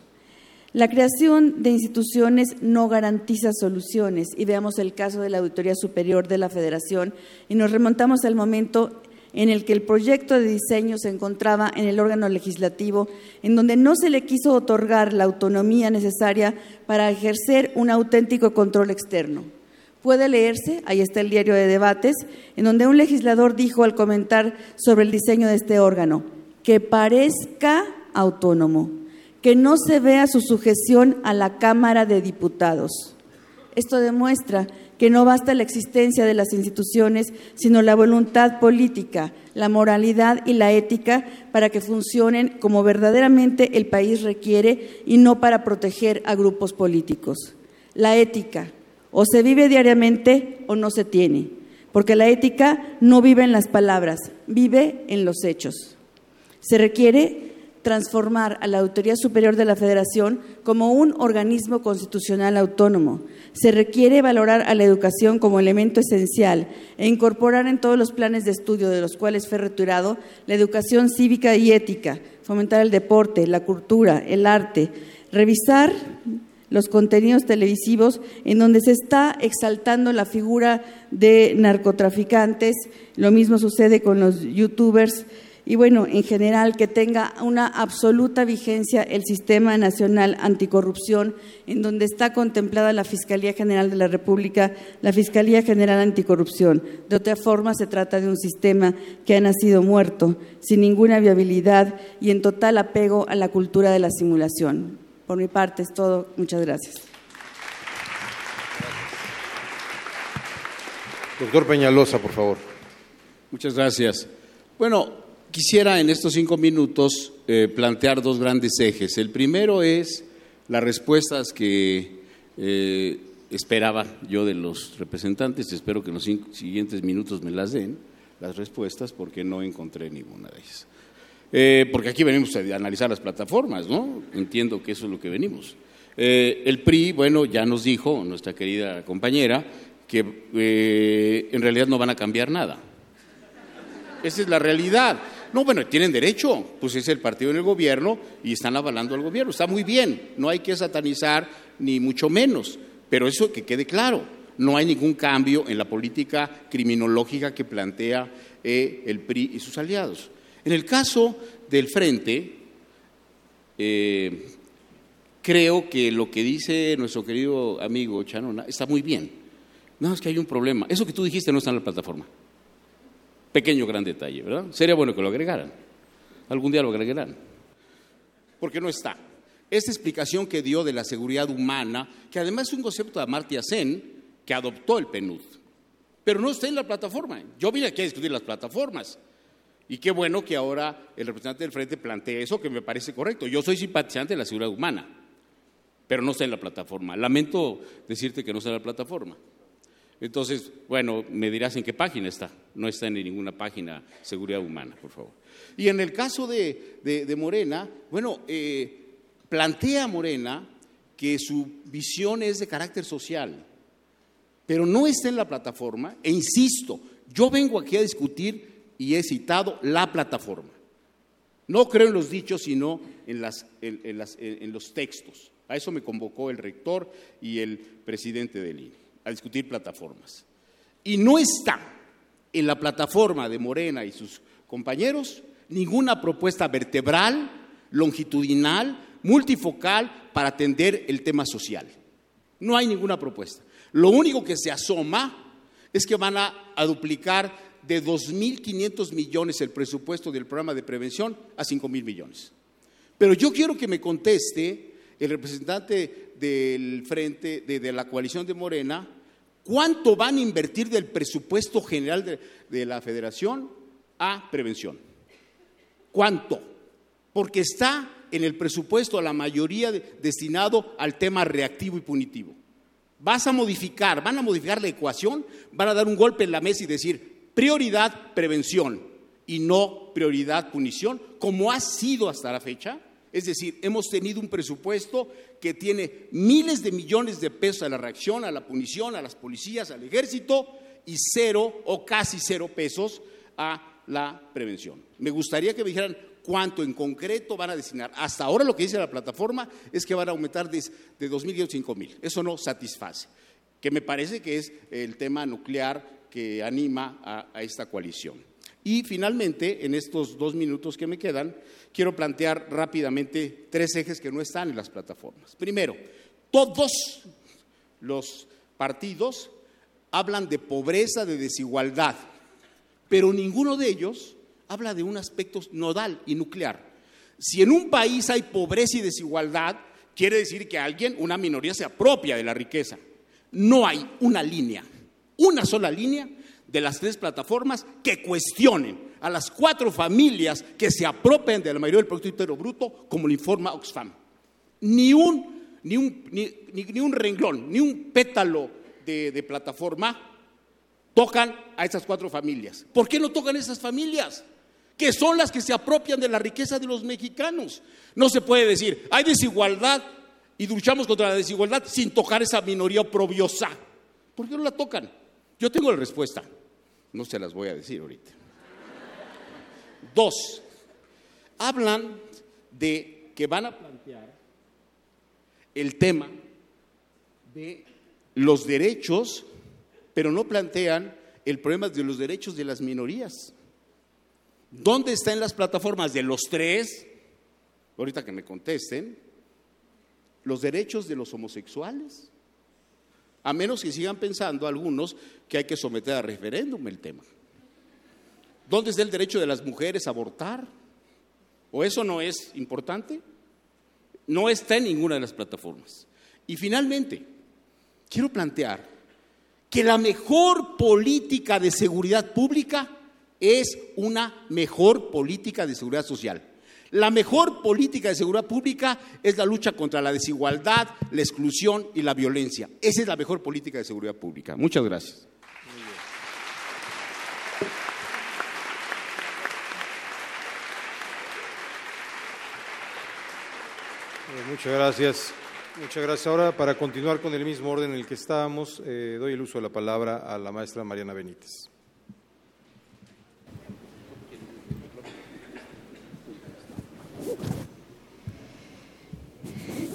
La creación de instituciones no garantiza soluciones y veamos el caso de la Auditoría Superior de la Federación y nos remontamos al momento en el que el proyecto de diseño se encontraba en el órgano legislativo, en donde no se le quiso otorgar la autonomía necesaria para ejercer un auténtico control externo. Puede leerse, ahí está el diario de debates, en donde un legislador dijo al comentar sobre el diseño de este órgano, que parezca autónomo, que no se vea su sujeción a la Cámara de Diputados. Esto demuestra que no basta la existencia de las instituciones, sino la voluntad política, la moralidad y la ética para que funcionen como verdaderamente el país requiere y no para proteger a grupos políticos. La ética, o se vive diariamente o no se tiene, porque la ética no vive en las palabras, vive en los hechos. Se requiere transformar a la Autoridad Superior de la Federación como un organismo constitucional autónomo. Se requiere valorar a la educación como elemento esencial e incorporar en todos los planes de estudio de los cuales fue retirado la educación cívica y ética, fomentar el deporte, la cultura, el arte, revisar los contenidos televisivos en donde se está exaltando la figura de narcotraficantes, lo mismo sucede con los youtubers y bueno, en general que tenga una absoluta vigencia el Sistema Nacional Anticorrupción, en donde está contemplada la Fiscalía General de la República, la Fiscalía General Anticorrupción. De otra forma, se trata de un sistema que ha nacido muerto, sin ninguna viabilidad y en total apego a la cultura de la simulación. Por mi parte es todo. Muchas gracias. Doctor Peñalosa, por favor. Muchas gracias. Bueno, quisiera en estos cinco minutos eh, plantear dos grandes ejes. El primero es las respuestas que eh, esperaba yo de los representantes. Espero que en los siguientes minutos me las den, las respuestas, porque no encontré ninguna de ellas. Eh, porque aquí venimos a analizar las plataformas, ¿no? Entiendo que eso es lo que venimos. Eh, el PRI, bueno, ya nos dijo nuestra querida compañera que eh, en realidad no van a cambiar nada. Esa es la realidad. No, bueno, tienen derecho, pues es el partido en el gobierno y están avalando al gobierno. Está muy bien, no hay que satanizar ni mucho menos, pero eso que quede claro, no hay ningún cambio en la política criminológica que plantea eh, el PRI y sus aliados. En el caso del Frente, eh, creo que lo que dice nuestro querido amigo Chanona está muy bien. No, es que hay un problema. Eso que tú dijiste no está en la plataforma. Pequeño gran detalle, ¿verdad? Sería bueno que lo agregaran. Algún día lo agregarán. Porque no está. Esta explicación que dio de la seguridad humana, que además es un concepto de Amartya Sen, que adoptó el PNUD, pero no está en la plataforma. Yo vine aquí a discutir las plataformas. Y qué bueno que ahora el representante del Frente plantee eso, que me parece correcto. Yo soy simpatizante de la seguridad humana, pero no está en la plataforma. Lamento decirte que no está en la plataforma. Entonces, bueno, me dirás en qué página está. No está en ninguna página seguridad humana, por favor. Y en el caso de, Morena, bueno, eh, plantea Morena que su visión es de carácter social, pero no está en la plataforma. E insisto, yo vengo aquí a discutir y he citado la plataforma. No creo en los dichos, sino en, los textos. A eso me convocó el rector y el presidente del INE a discutir plataformas. Y no está en la plataforma de Morena y sus compañeros ninguna propuesta vertebral, longitudinal, multifocal para atender el tema social. No hay ninguna propuesta. Lo único que se asoma es que van a, duplicar de 2.500 millones el presupuesto del programa de prevención a 5.000 millones. Pero yo quiero que me conteste el representante del frente, de, la coalición de Morena, ¿cuánto van a invertir del presupuesto general de, la federación a prevención? ¿Cuánto? Porque está en el presupuesto a la mayoría destinado al tema reactivo y punitivo. Vas a modificar, van a modificar la ecuación, van a dar un golpe en la mesa y decir prioridad prevención y no prioridad punición, como ha sido hasta la fecha. Es decir, hemos tenido un presupuesto que tiene miles de millones de pesos a la reacción, a la punición, a las policías, al ejército y cero o casi cero pesos a la prevención. Me gustaría que me dijeran cuánto en concreto van a destinar. Hasta ahora lo que dice la plataforma es que van a aumentar de, de 2.000 a 5.000. Eso no satisface, que me parece que es el tema nuclear que anima a esta coalición. Y finalmente, en estos dos minutos que me quedan, quiero plantear rápidamente tres ejes que no están en las plataformas. Primero, todos los partidos hablan de pobreza, de desigualdad, pero ninguno de ellos habla de un aspecto nodal y nuclear. Si en un país hay pobreza y desigualdad, quiere decir que alguien, una minoría, se apropia de la riqueza. No hay una línea, una sola línea de las tres plataformas que cuestionen a las cuatro familias que se apropien de la mayoría del Producto Interno Bruto, como lo informa Oxfam. Ni un, ni un, ni, un renglón, ni un pétalo de, plataforma tocan a esas cuatro familias. ¿Por qué no tocan esas familias? Que son las que se apropian de la riqueza de los mexicanos. No se puede decir, hay desigualdad y luchamos contra la desigualdad sin tocar esa minoría oprobiosa. ¿Por qué no la tocan? Yo tengo la respuesta. No se las voy a decir ahorita. Dos, hablan de que van a plantear el tema de los derechos, pero no plantean el problema de los derechos de las minorías. ¿Dónde están las plataformas de los tres? Ahorita que me contesten, los derechos de los homosexuales, a menos que sigan pensando algunos que hay que someter a referéndum el tema. ¿Dónde está el derecho de las mujeres a abortar? ¿O eso no es importante? No está en ninguna de las plataformas. Y finalmente, quiero plantear que la mejor política de seguridad pública es una mejor política de seguridad social. La mejor política de seguridad pública es la lucha contra la desigualdad, la exclusión y la violencia. Esa es la mejor política de seguridad pública. Muchas gracias. Eh, muchas gracias. Muchas gracias. Ahora, para continuar con el mismo orden en el que estábamos, eh, doy el uso de la palabra a la maestra Mariana Benítez.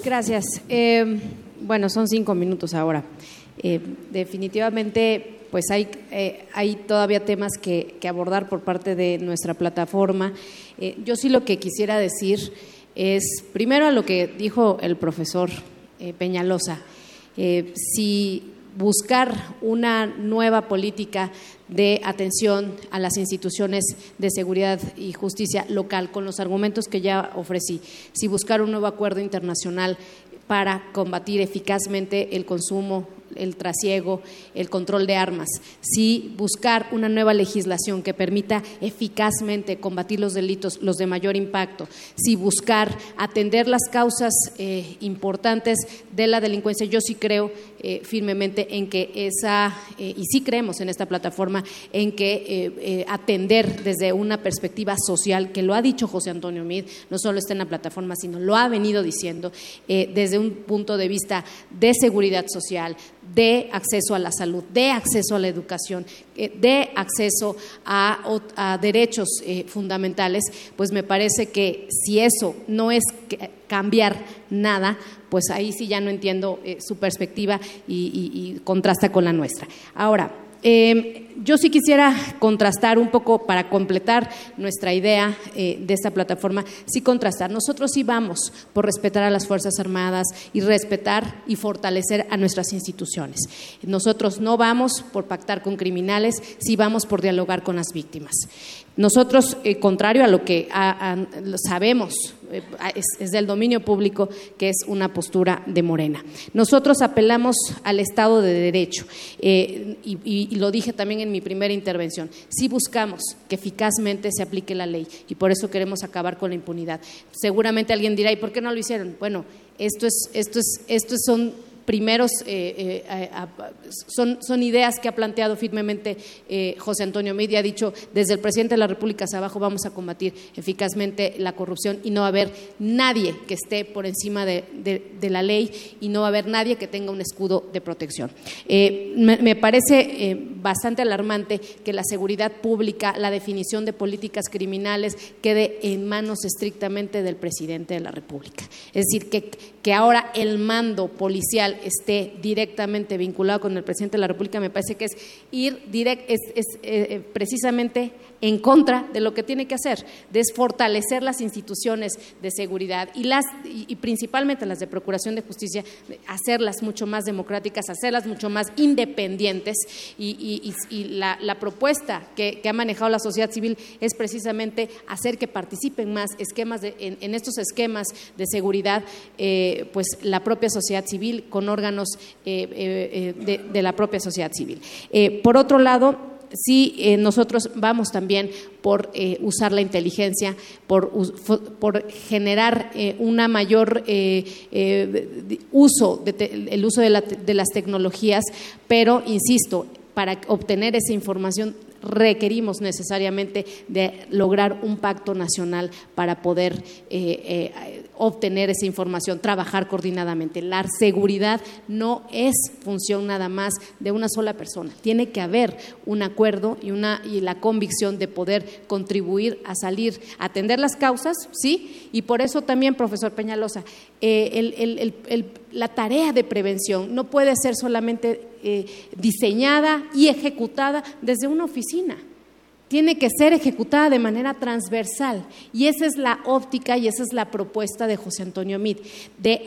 Gracias. Eh, bueno, son cinco minutos ahora. Eh, definitivamente, pues hay, hay todavía temas que, que, abordar por parte de nuestra plataforma. yo sí lo que quisiera decir es, primero a lo que dijo el profesor eh, Peñalosa, eh, si buscar una nueva política de atención a las instituciones de seguridad y justicia local con los argumentos que ya ofrecí, si buscar un nuevo acuerdo internacional para combatir eficazmente el consumo el trasiego, el control de armas, si buscar una nueva legislación que permita eficazmente combatir los delitos, los de mayor impacto, si buscar atender las causas eh, importantes de la delincuencia, yo sí creo eh, firmemente en que esa, eh, y sí creemos en esta plataforma, en que atender desde una perspectiva social, que lo ha dicho José Antonio Mid, no solo está en la plataforma, sino lo ha venido diciendo, desde un punto de vista de seguridad social, de acceso a la salud, de acceso a la educación, eh, de acceso a, derechos eh, fundamentales, pues me parece que si eso no es cambiar nada, pues ahí sí ya no entiendo eh, su perspectiva y contrasta con la nuestra. Ahora, eh, yo sí quisiera contrastar un poco para completar nuestra idea eh, de esta plataforma, sí contrastar. Nosotros sí vamos por respetar a las Fuerzas Armadas y respetar y fortalecer a nuestras instituciones. Nosotros no vamos por pactar con criminales, sí vamos por dialogar con las víctimas. Nosotros, eh, contrario a lo que sabemos, eh, es, del dominio público, que es una postura de Morena. Nosotros apelamos al Estado de Derecho eh, y, lo dije también en mi primera intervención. Sí buscamos que eficazmente se aplique la ley y por eso queremos acabar con la impunidad. Seguramente alguien dirá, ¿y por qué no lo hicieron? Bueno, esto es, esto es, estos son primeros eh, eh, son, son, ideas que ha planteado firmemente eh, José Antonio Media, ha dicho desde el presidente de la República hacia abajo vamos a combatir eficazmente la corrupción y no va a haber nadie que esté por encima de, la ley y no va a haber nadie que tenga un escudo de protección. Me, me, parece bastante alarmante que la seguridad pública, la definición de políticas criminales quede en manos estrictamente del presidente de la República. Es decir, que, que ahora el mando policial esté directamente vinculado con el presidente de la República, me parece que es ir direct, es, es eh, precisamente en contra de lo que tiene que hacer, de fortalecer las instituciones de seguridad y, las, y, principalmente las de Procuración de Justicia, hacerlas mucho más democráticas, hacerlas mucho más independientes. Y, la, propuesta que, ha manejado la sociedad civil es precisamente hacer que participen más esquemas en, estos esquemas de seguridad, eh, pues la propia sociedad civil con órganos eh, de, de, la propia sociedad civil. por otro lado, sí eh, nosotros vamos también por eh, usar la inteligencia, por, generar eh, una mayor uso, de el uso de, de las tecnologías, pero insisto, para obtener esa información requerimos necesariamente de lograr un pacto nacional para poder eh, eh, obtener esa información, trabajar coordinadamente. La seguridad no es función nada más de una sola persona. Tiene que haber un acuerdo y, una, y la convicción de poder contribuir a salir, atender las causas, ¿sí? Y por eso también, profesor Peñalosa, eh, la tarea de prevención no puede ser solamente eh, diseñada y ejecutada desde una oficina tiene que ser ejecutada de manera transversal. Y esa es la óptica y esa es la propuesta de José Antonio Mid. De,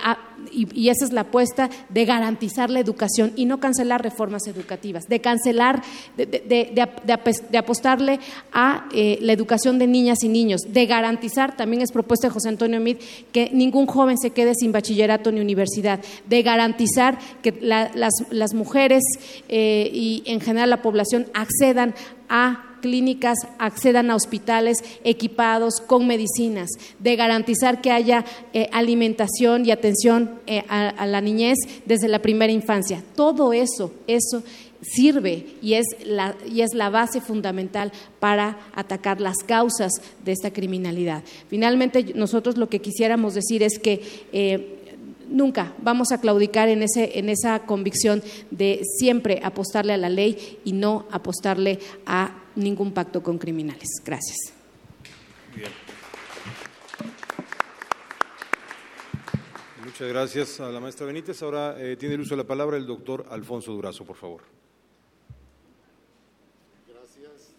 y, esa es la apuesta de garantizar la educación y no cancelar reformas educativas, de cancelar, de, apostarle a eh, la educación de niñas y niños, de garantizar, también es propuesta de José Antonio Mid, que ningún joven se quede sin bachillerato ni universidad, de garantizar que las, mujeres eh, y en general la población accedan a clínicas accedan a hospitales equipados con medicinas, de garantizar que haya eh, alimentación y atención eh, a, la niñez desde la primera infancia. Todo eso, eso sirve y es, la, y es la base fundamental para atacar las causas de esta criminalidad. Finalmente, nosotros lo que quisiéramos decir es que eh, nunca vamos a claudicar en, ese, en esa convicción de siempre apostarle a la ley y no apostarle a ningún pacto con criminales. Gracias. Muchas gracias a la maestra Benítez. Ahora eh, tiene el uso de la palabra el doctor Alfonso Durazo, por favor. Gracias.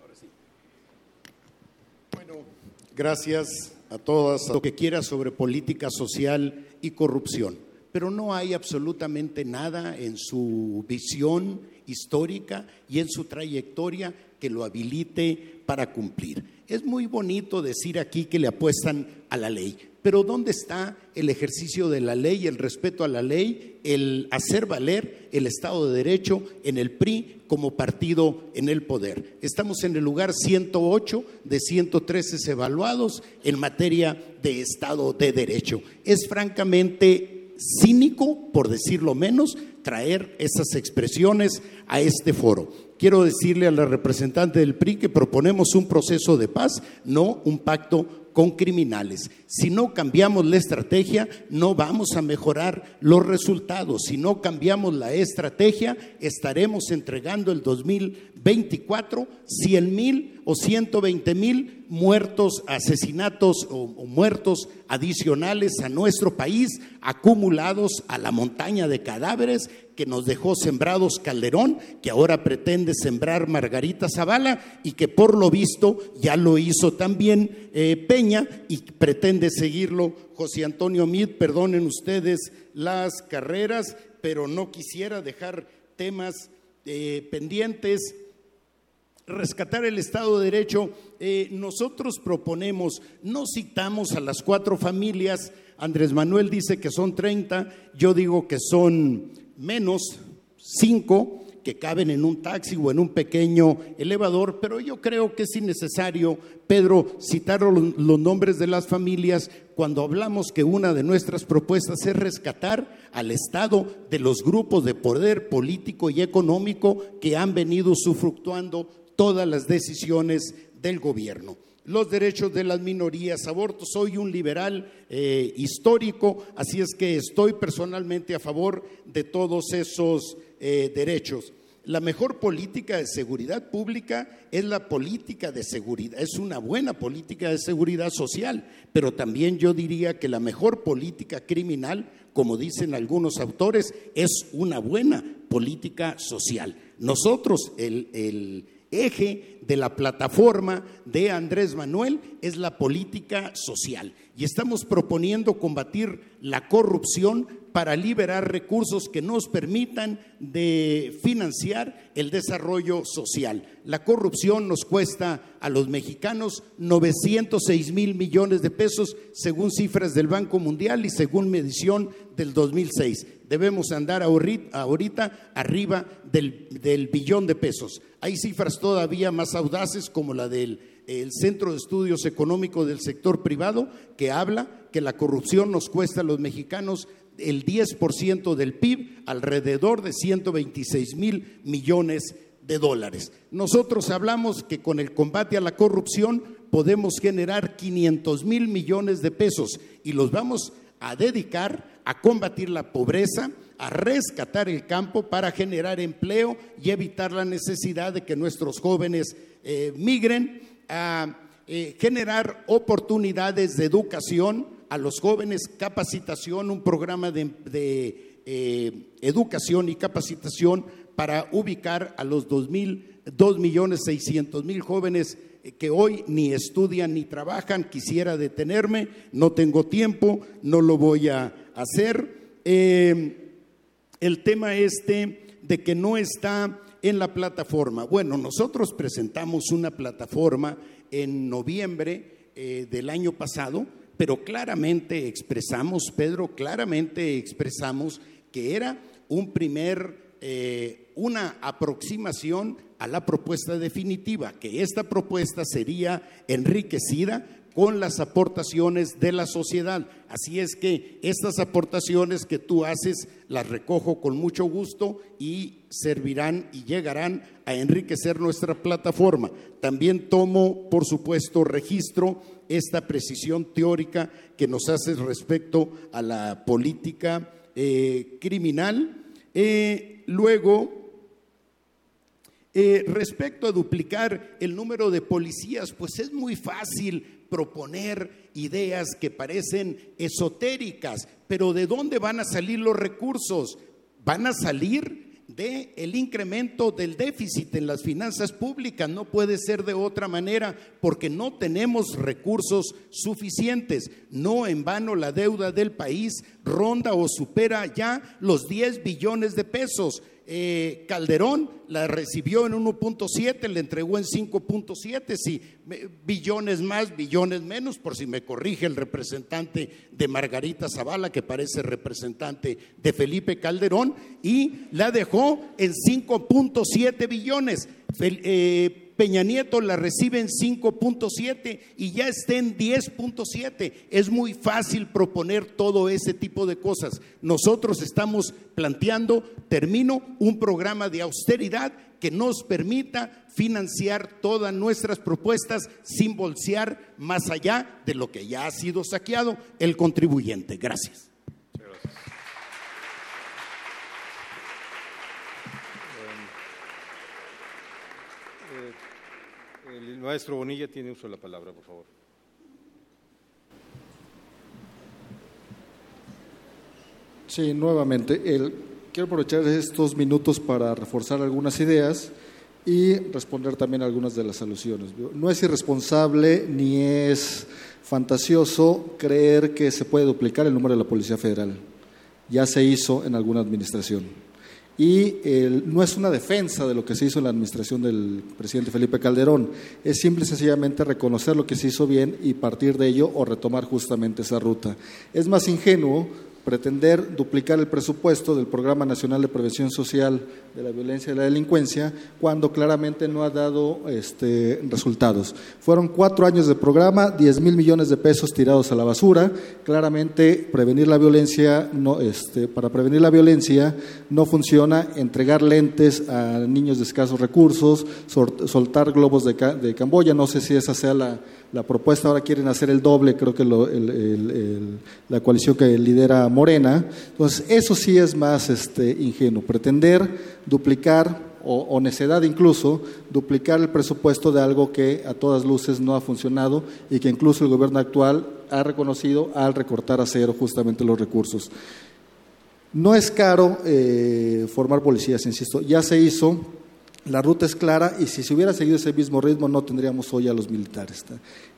Ahora sí. Bueno, gracias a todas, lo que quiera sobre política social y corrupción, pero no hay absolutamente nada en su visión histórica y en su trayectoria que lo habilite para cumplir. Es muy bonito decir aquí que le apuestan a la ley, pero ¿dónde está el ejercicio de la ley, el respeto a la ley, el hacer valer el Estado de Derecho en el PRI como partido en el poder? Estamos en el lugar 108 de 113 evaluados en materia de Estado de Derecho. Es francamente cínico, por decirlo menos, traer esas expresiones a este foro. Quiero decirle a la representante del PRI que proponemos un proceso de paz, no un pacto con criminales. Si no cambiamos la estrategia, no vamos a mejorar los resultados. Si no cambiamos la estrategia, estaremos entregando el 2024 100 mil o 120 mil muertos, asesinatos o, o muertos adicionales a nuestro país, acumulados a la montaña de cadáveres que nos dejó sembrados Calderón, que ahora pretende sembrar Margarita Zavala y que por lo visto ya lo hizo también eh, Peña y pretende seguirlo José Antonio Mid. Perdonen ustedes las carreras, pero no quisiera dejar temas eh, pendientes. Rescatar el Estado de Derecho, eh, nosotros proponemos, no citamos a las cuatro familias, Andrés Manuel dice que son 30, yo digo que son menos cinco que caben en un taxi o en un pequeño elevador, pero yo creo que es innecesario, Pedro, citar los nombres de las familias cuando hablamos que una de nuestras propuestas es rescatar al Estado de los grupos de poder político y económico que han venido sufructuando todas las decisiones del gobierno los derechos de las minorías, aborto. Soy un liberal eh, histórico, así es que estoy personalmente a favor de todos esos eh, derechos. La mejor política de seguridad pública es la política de seguridad, es una buena política de seguridad social, pero también yo diría que la mejor política criminal, como dicen algunos autores, es una buena política social. Nosotros, el, el eje de la plataforma de Andrés Manuel es la política social y estamos proponiendo combatir la corrupción para liberar recursos que nos permitan financiar el desarrollo social. La corrupción nos cuesta a los mexicanos 906 mil millones de pesos según cifras del Banco Mundial y según medición del 2006. Debemos andar ahorita, arriba del, billón de pesos. Hay cifras todavía más audaces como la del el Centro de Estudios Económicos del Sector Privado, que habla que la corrupción nos cuesta a los mexicanos el 10% del PIB, alrededor de 126 mil millones de dólares. Nosotros hablamos que con el combate a la corrupción podemos generar 500 mil millones de pesos y los vamos a dedicar a combatir la pobreza, a rescatar el campo para generar empleo y evitar la necesidad de que nuestros jóvenes eh, migren, a eh, generar oportunidades de educación a los jóvenes, capacitación, un programa de, eh, educación y capacitación para ubicar a los 2 millones 600 mil jóvenes que hoy ni estudian ni trabajan. Quisiera detenerme, no tengo tiempo, no lo voy a hacer. Eh, el tema este de que no está en la plataforma. Bueno, nosotros presentamos una plataforma en noviembre eh, del año pasado pero claramente expresamos, Pedro, claramente expresamos que era un primer, eh, una aproximación a la propuesta definitiva, que esta propuesta sería enriquecida con las aportaciones de la sociedad. Así es que estas aportaciones que tú haces las recojo con mucho gusto y servirán y llegarán a enriquecer nuestra plataforma. También tomo, por supuesto, registro esta precisión teórica que nos hace respecto a la política eh, criminal. Eh, luego, eh, respecto a duplicar el número de policías, pues es muy fácil proponer ideas que parecen esotéricas, pero ¿de dónde van a salir los recursos? Van a salir de el incremento del déficit en las finanzas públicas. No puede ser de otra manera porque no tenemos recursos suficientes. No en vano la deuda del país ronda o supera ya los 10 billones de pesos. Eh, Calderón la recibió en 1.7, le entregó en 5.7, si billones más, billones menos, por si me corrige el representante de Margarita Zavala, que parece representante de Felipe Calderón, y la dejó en 5.7 billones. Eh, Peña Nieto la recibe en 5.7 y ya está en 10.7. Es muy fácil proponer todo ese tipo de cosas. Nosotros estamos planteando, termino, un programa de austeridad que nos permita financiar todas nuestras propuestas sin bolsear más allá de lo que ya ha sido saqueado el contribuyente. Gracias. El maestro Bonilla tiene uso de la palabra, por favor. Sí, nuevamente, quiero aprovechar estos minutos para reforzar algunas ideas y responder también algunas de las alusiones. No es irresponsable ni es fantasioso creer que se puede duplicar el número de la Policía Federal. Ya se hizo en alguna administración y no es una defensa de lo que se hizo en la administración del presidente Felipe Calderón, es simple y sencillamente reconocer lo que se hizo bien y partir de ello o retomar justamente esa ruta. Es más ingenuo pretender duplicar el presupuesto del Programa Nacional de Prevención Social de la Violencia y la Delincuencia cuando claramente no ha dado este, resultados. Fueron cuatro años de programa, 10 mil millones de pesos tirados a la basura. Claramente, prevenir la violencia, no, este, para prevenir la violencia no funciona entregar lentes a niños de escasos recursos, soltar globos de, de Camboya. No sé si esa sea la la propuesta ahora quieren hacer el doble, creo que la coalición que lidera Morena. Entonces, eso sí es más este, ingenuo, pretender duplicar, o, necedad incluso, duplicar el presupuesto de algo que a todas luces no ha funcionado y que incluso el gobierno actual ha reconocido al recortar a cero justamente los recursos. No es caro eh, formar policías, insisto, ya se hizo, la ruta es clara y si se hubiera seguido ese mismo ritmo no tendríamos hoy a los militares.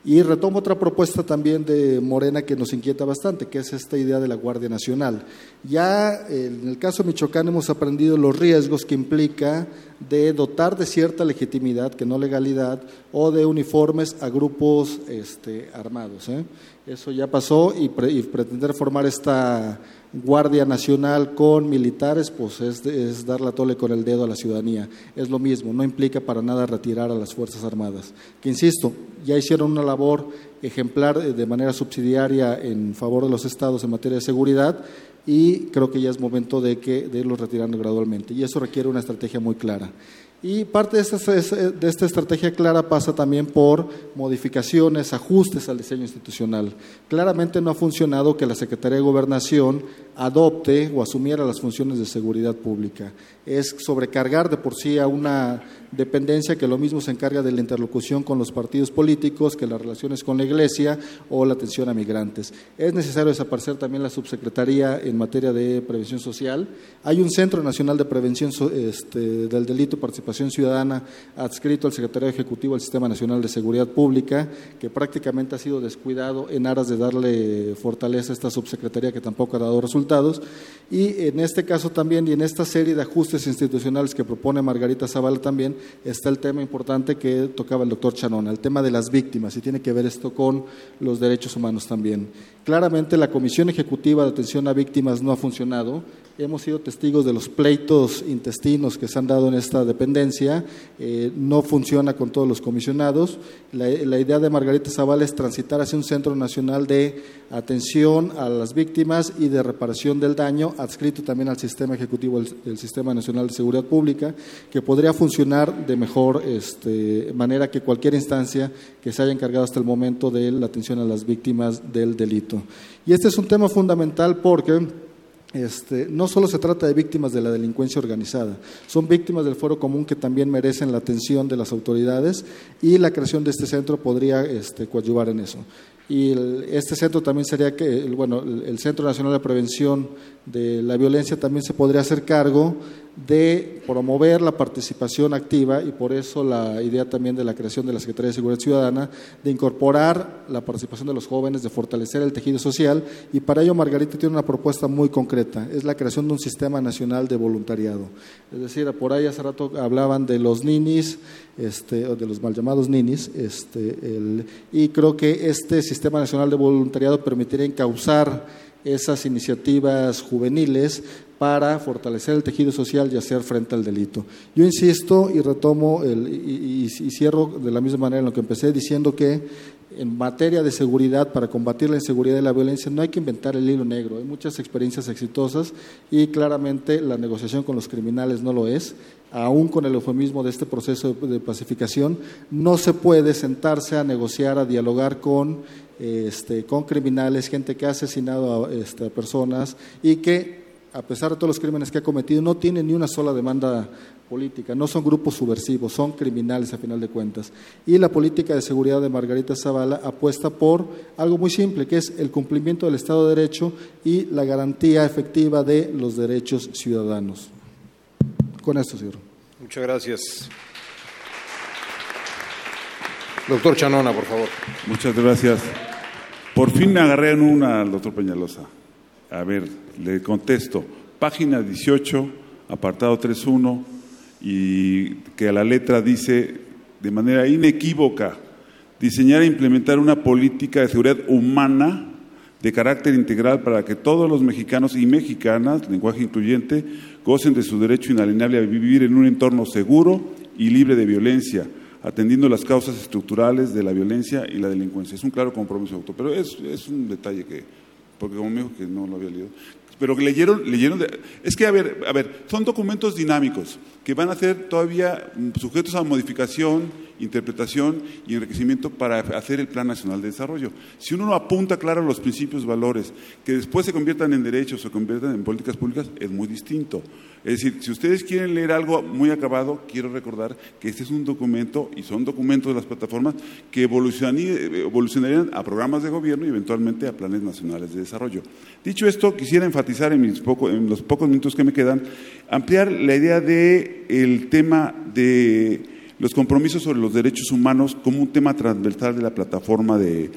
Y retomo otra propuesta también de Morena que nos inquieta bastante, que es esta idea de la Guardia Nacional. Ya en el caso de Michoacán hemos aprendido los riesgos que implica de dotar de cierta legitimidad, que no legalidad, o de uniformes a grupos este, armados. ¿eh? Eso ya pasó y pretender formar esta Guardia Nacional con militares, pues es, dar la tole con el dedo a la ciudadanía. Es lo mismo, no implica para nada retirar a las Fuerzas Armadas. Que insisto, ya hicieron una labor ejemplar de manera subsidiaria en favor de los estados en materia de seguridad y creo que ya es momento de, que, de irlos retirando gradualmente. Y eso requiere una estrategia muy clara. Y parte de esta, de esta, estrategia clara pasa también por modificaciones, ajustes al diseño institucional. Claramente no ha funcionado que la Secretaría de Gobernación adopte o asumiera las funciones de seguridad pública. Es sobrecargar de por sí a una dependencia que lo mismo se encarga de la interlocución con los partidos políticos, que las relaciones con la Iglesia o la atención a migrantes. Es necesario desaparecer también la subsecretaría en materia de prevención social. Hay un Centro Nacional de Prevención este, del Delito Participación Ciudadana adscrito al Secretario Ejecutivo del Sistema Nacional de Seguridad Pública, que prácticamente ha sido descuidado en aras de darle fortaleza a esta subsecretaría que tampoco ha dado resultados. Y en este caso también, y en esta serie de ajustes institucionales que propone Margarita Zavala también, está el tema importante que tocaba el doctor Chanona, el tema de las víctimas, y tiene que ver esto con los derechos humanos también. Claramente la Comisión Ejecutiva de Atención a Víctimas no ha funcionado, hemos sido testigos de los pleitos intestinos que se han dado en esta dependencia, eh, no funciona con todos los comisionados. La, idea de Margarita Zavala es transitar hacia un centro nacional de atención a las víctimas y de reparación del daño, adscrito también al sistema ejecutivo del, Sistema Nacional de Seguridad Pública, que podría funcionar de mejor este, manera que cualquier instancia que se haya encargado hasta el momento de la atención a las víctimas del delito. Y este es un tema fundamental porque este, no solo se trata de víctimas de la delincuencia organizada, son víctimas del foro común que también merecen la atención de las autoridades y la creación de este centro podría este, coadyuvar en eso. Y este centro también sería que, el, bueno, el Centro Nacional de Prevención de la Violencia también se podría hacer cargo de promover la participación activa y por eso la idea también de la creación de la Secretaría de Seguridad Ciudadana, de incorporar la participación de los jóvenes, de fortalecer el tejido social y para ello Margarita tiene una propuesta muy concreta, es la creación de un sistema nacional de voluntariado. Es decir, por ahí hace rato hablaban de los ninis, este, o de los mal llamados ninis, este, y creo que este sistema nacional de voluntariado permitiría encauzar esas iniciativas juveniles para fortalecer el tejido social y hacer frente al delito. Yo insisto y retomo y, cierro de la misma manera en lo que empecé diciendo que en materia de seguridad, para combatir la inseguridad y la violencia, no hay que inventar el hilo negro. Hay muchas experiencias exitosas y claramente la negociación con los criminales no lo es. Aún con el eufemismo de este proceso de pacificación, no se puede sentarse a negociar, a dialogar con, este, con criminales, gente que ha asesinado a este, personas y que a pesar de todos los crímenes que ha cometido, no tiene ni una sola demanda política, no son grupos subversivos, son criminales a final de cuentas. Y la política de seguridad de Margarita Zavala apuesta por algo muy simple, que es el cumplimiento del Estado de Derecho y la garantía efectiva de los derechos ciudadanos. Con esto cierro. Muchas gracias. Doctor Chanona, por favor. Muchas gracias. Por fin me agarré en una al doctor Peñalosa. A ver, le contesto. Página 18, apartado 3.1, y que a la letra dice de manera inequívoca, diseñar e implementar una política de seguridad humana de carácter integral para que todos los mexicanos y mexicanas, lenguaje incluyente, gocen de su derecho inalienable a vivir en un entorno seguro y libre de violencia, atendiendo las causas estructurales de la violencia y la delincuencia. Es un claro compromiso auto, pero es, es un detalle que porque como me dijo que no lo había leído. Pero leyeron, leyeron. es que, a ver, a ver, son documentos dinámicos que van a ser todavía sujetos a modificación, interpretación y enriquecimiento para hacer el Plan Nacional de Desarrollo. Si uno no apunta claro los principios, valores, que después se conviertan en derechos o conviertan en políticas públicas, es muy distinto. Es decir, si ustedes quieren leer algo muy acabado, quiero recordar que este es un documento, y son documentos de las plataformas, que evolucionarían a programas de gobierno y eventualmente a planes nacionales de desarrollo. Dicho esto, quisiera enfatizar en, mis en los pocos minutos que me quedan, ampliar la idea del el tema de los compromisos sobre los derechos humanos como un tema transversal de la plataforma de,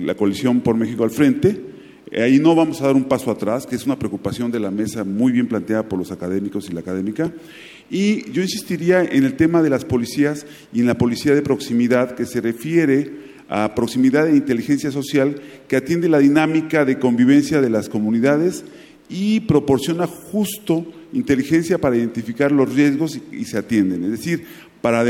la coalición por México al frente eh, ahí no vamos a dar un paso atrás, que es una preocupación de la mesa muy bien planteada por los académicos y la académica. Y yo insistiría en el tema de las policías y en la policía de proximidad, que se refiere a proximidad de inteligencia social, que atiende la dinámica de convivencia de las comunidades y proporciona justo inteligencia para identificar los riesgos y, se atienden. Es decir, para,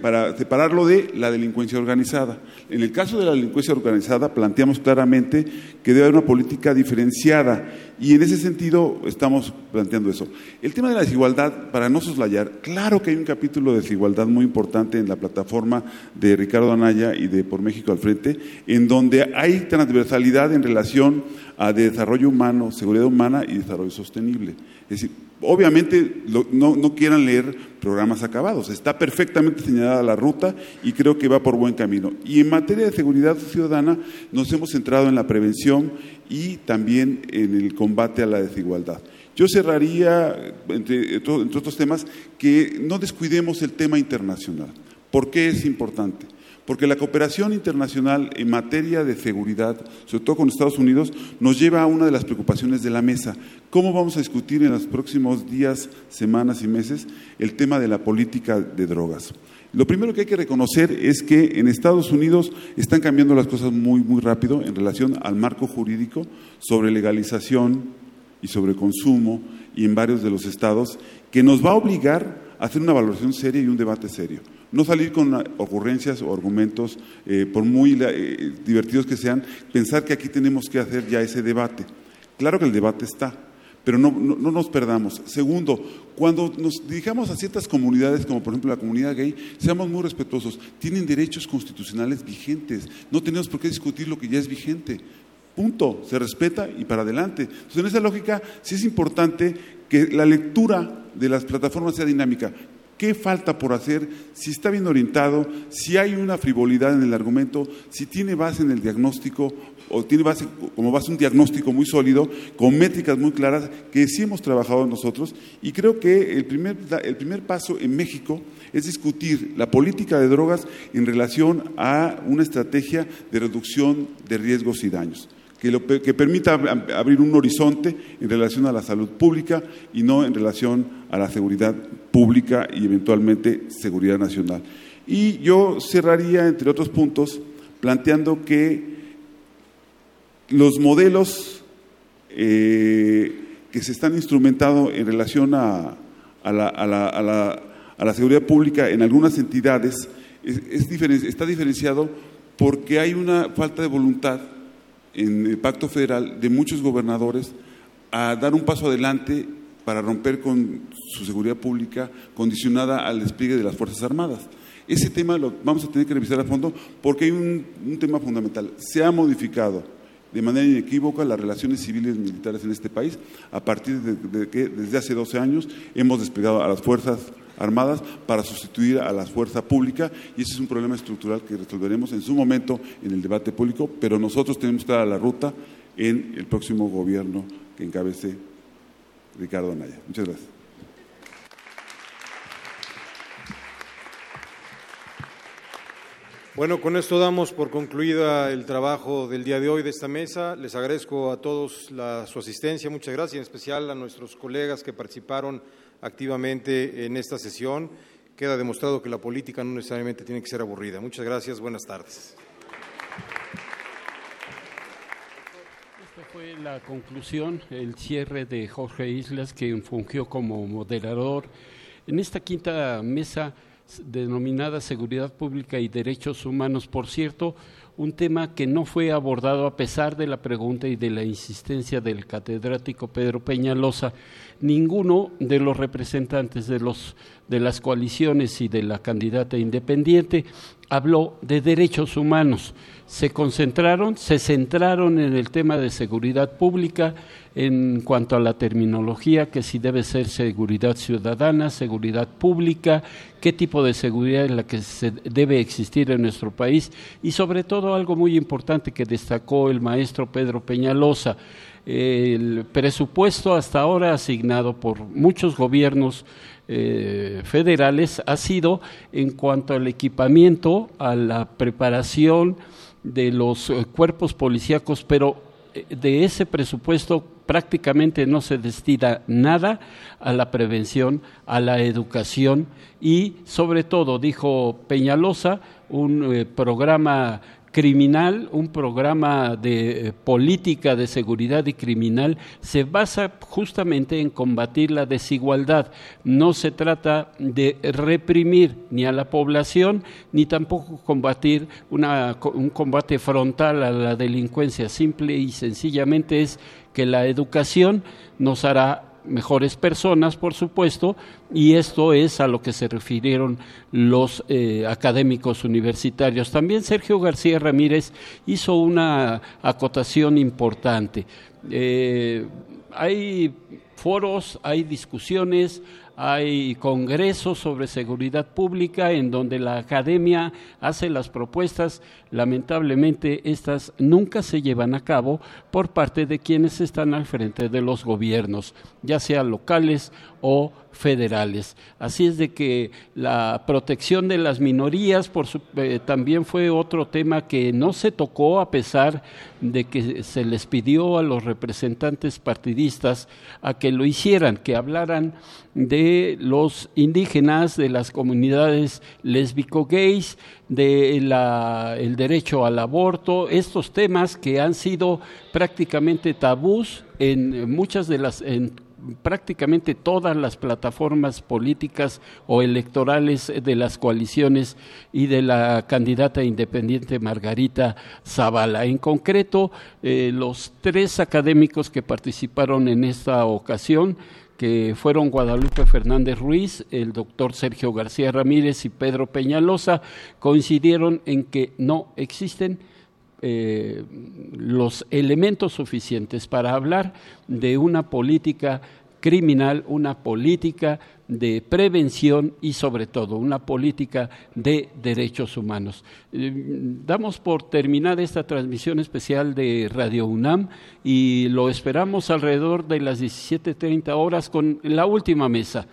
para, separarlo de la delincuencia organizada. En el caso de la delincuencia organizada planteamos claramente que debe haber una política diferenciada y en ese sentido estamos planteando eso. El tema de la desigualdad, para no soslayar, claro que hay un capítulo de desigualdad muy importante en la plataforma de Ricardo Anaya y de Por México al Frente, en donde hay transversalidad en relación a desarrollo humano, seguridad humana y desarrollo sostenible. Es decir, obviamente no, quieran leer programas acabados, está perfectamente señalada la ruta y creo que va por buen camino. Y en materia de seguridad ciudadana nos hemos centrado en la prevención y también en el combate a la desigualdad. Yo cerraría, entre, entre otros temas, que no descuidemos el tema internacional. ¿Por qué es importante? Porque la cooperación internacional en materia de seguridad, sobre todo con Estados Unidos, nos lleva a una de las preocupaciones de la mesa. ¿Cómo vamos a discutir en los próximos días, semanas y meses el tema de la política de drogas? Lo primero que hay que reconocer es que en Estados Unidos están cambiando las cosas muy, muy rápido en relación al marco jurídico sobre legalización y sobreconsumo y en varios de los estados, que nos va a obligar a hacer una valoración seria y un debate serio. No salir con ocurrencias o argumentos, eh, por muy eh, divertidos que sean, pensar que aquí tenemos que hacer ya ese debate. Claro que el debate está, pero no, no, nos perdamos. Segundo, cuando nos dirigamos a ciertas comunidades, como por ejemplo la comunidad gay, seamos muy respetuosos. Tienen derechos constitucionales vigentes. No tenemos por qué discutir lo que ya es vigente. Punto. Se respeta y para adelante. Entonces, en esa lógica, sí es importante que la lectura de las plataformas sea dinámica. ¿Qué falta por hacer? Si está bien orientado, si hay una frivolidad en el argumento, si tiene base en el diagnóstico o tiene base, como base un diagnóstico muy sólido, con métricas muy claras, que sí hemos trabajado nosotros. Y creo que el primer, el primer paso en México es discutir la política de drogas en relación a una estrategia de reducción de riesgos y daños que, permita abrir un horizonte en relación a la salud pública y no en relación a la seguridad pública y eventualmente seguridad nacional. Y yo cerraría, entre otros puntos, planteando que los modelos eh, que se están instrumentando en relación a, la, seguridad pública en algunas entidades está diferenciado porque hay una falta de voluntad en el pacto federal de muchos gobernadores a dar un paso adelante para romper con su seguridad pública condicionada al despliegue de las Fuerzas Armadas. Ese tema lo vamos a tener que revisar a fondo porque hay un, tema fundamental. Se ha modificado de manera inequívoca las relaciones civiles y militares en este país a partir de, que desde hace 12 años hemos desplegado a las Fuerzas Armadas para sustituir a la fuerza pública y ese es un problema estructural que resolveremos en su momento en el debate público, pero nosotros tenemos dar la ruta en el próximo gobierno que encabece Ricardo Anaya. Muchas gracias. Bueno, con esto damos por concluida el trabajo del día de hoy de esta mesa. Les agradezco a todos su asistencia, muchas gracias, en especial a nuestros colegas que participaron activamente en esta sesión. Queda demostrado que la política no necesariamente tiene que ser aburrida. Muchas gracias, buenas tardes. Esta fue la conclusión, el cierre de Jorge Islas, que fungió como moderador. En esta quinta mesa denominada Seguridad Pública y Derechos Humanos, por cierto, un tema que no fue abordado a pesar de la pregunta y de la insistencia del catedrático Pedro Peñalosa. Ninguno de los representantes de, los, de las coaliciones y de la candidata independiente habló de derechos humanos. Se concentraron, se centraron en el tema de seguridad pública en cuanto a la terminología, que si debe ser seguridad ciudadana, seguridad pública, qué tipo de seguridad es la que se debe existir en nuestro país. Y sobre todo algo muy importante que destacó el maestro Pedro Peñalosa, el presupuesto hasta ahora asignado por muchos gobiernos eh, federales ha sido en cuanto al equipamiento, a la preparación de los eh, cuerpos policíacos, pero eh, de ese presupuesto prácticamente no se destina nada a la prevención, a la educación y sobre todo, dijo Peñalosa, un programa criminal, un programa de eh, política de seguridad y criminal, se basa justamente en combatir la desigualdad. No se trata de reprimir ni a la población, ni tampoco combatir un combate frontal a la delincuencia. Simple y sencillamente es que la educación nos hará mejores personas, por supuesto, y esto es a lo que se refirieron los eh, académicos universitarios. También Sergio García Ramírez hizo una acotación importante. Eh, hay foros, hay discusiones, hay congresos sobre seguridad pública en donde la academia hace las propuestas. Lamentablemente, estas nunca se llevan a cabo por parte de quienes están al frente de los gobiernos, ya sean locales o federales. Así es de que la protección de las minorías eh, también fue otro tema que no se tocó a pesar de que se les pidió a los representantes partidistas a que lo hicieran, que hablaran de de los indígenas, de las comunidades lésbico-gays, del el derecho al aborto, estos temas que han sido prácticamente tabús en muchas de las prácticamente todas las plataformas políticas o electorales de las coaliciones y de la candidata independiente Margarita Zavala. En concreto, eh, los tres académicos que participaron en esta ocasión, que fueron Guadalupe Fernández Ruiz, el doctor Sergio García Ramírez y Pedro Peñalosa, coincidieron en que no existen eh, los elementos suficientes para hablar de una política criminal, una política de prevención y sobre todo una política de derechos humanos. Eh, damos por terminada esta transmisión especial de Radio UNAM y lo esperamos alrededor de las 17.30 horas con la última mesa.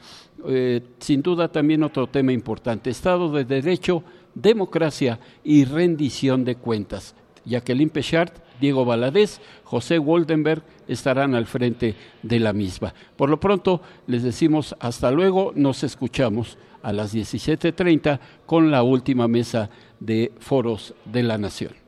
Eh, sin duda también otro tema importante, Estado de Derecho, democracia y rendición de cuentas. Jacqueline Pechard, Diego Valadez, José Woldenberg estarán al frente de la misma. Por lo pronto, les decimos hasta luego, nos escuchamos a las 17.30 con la última mesa de foros de la Nación.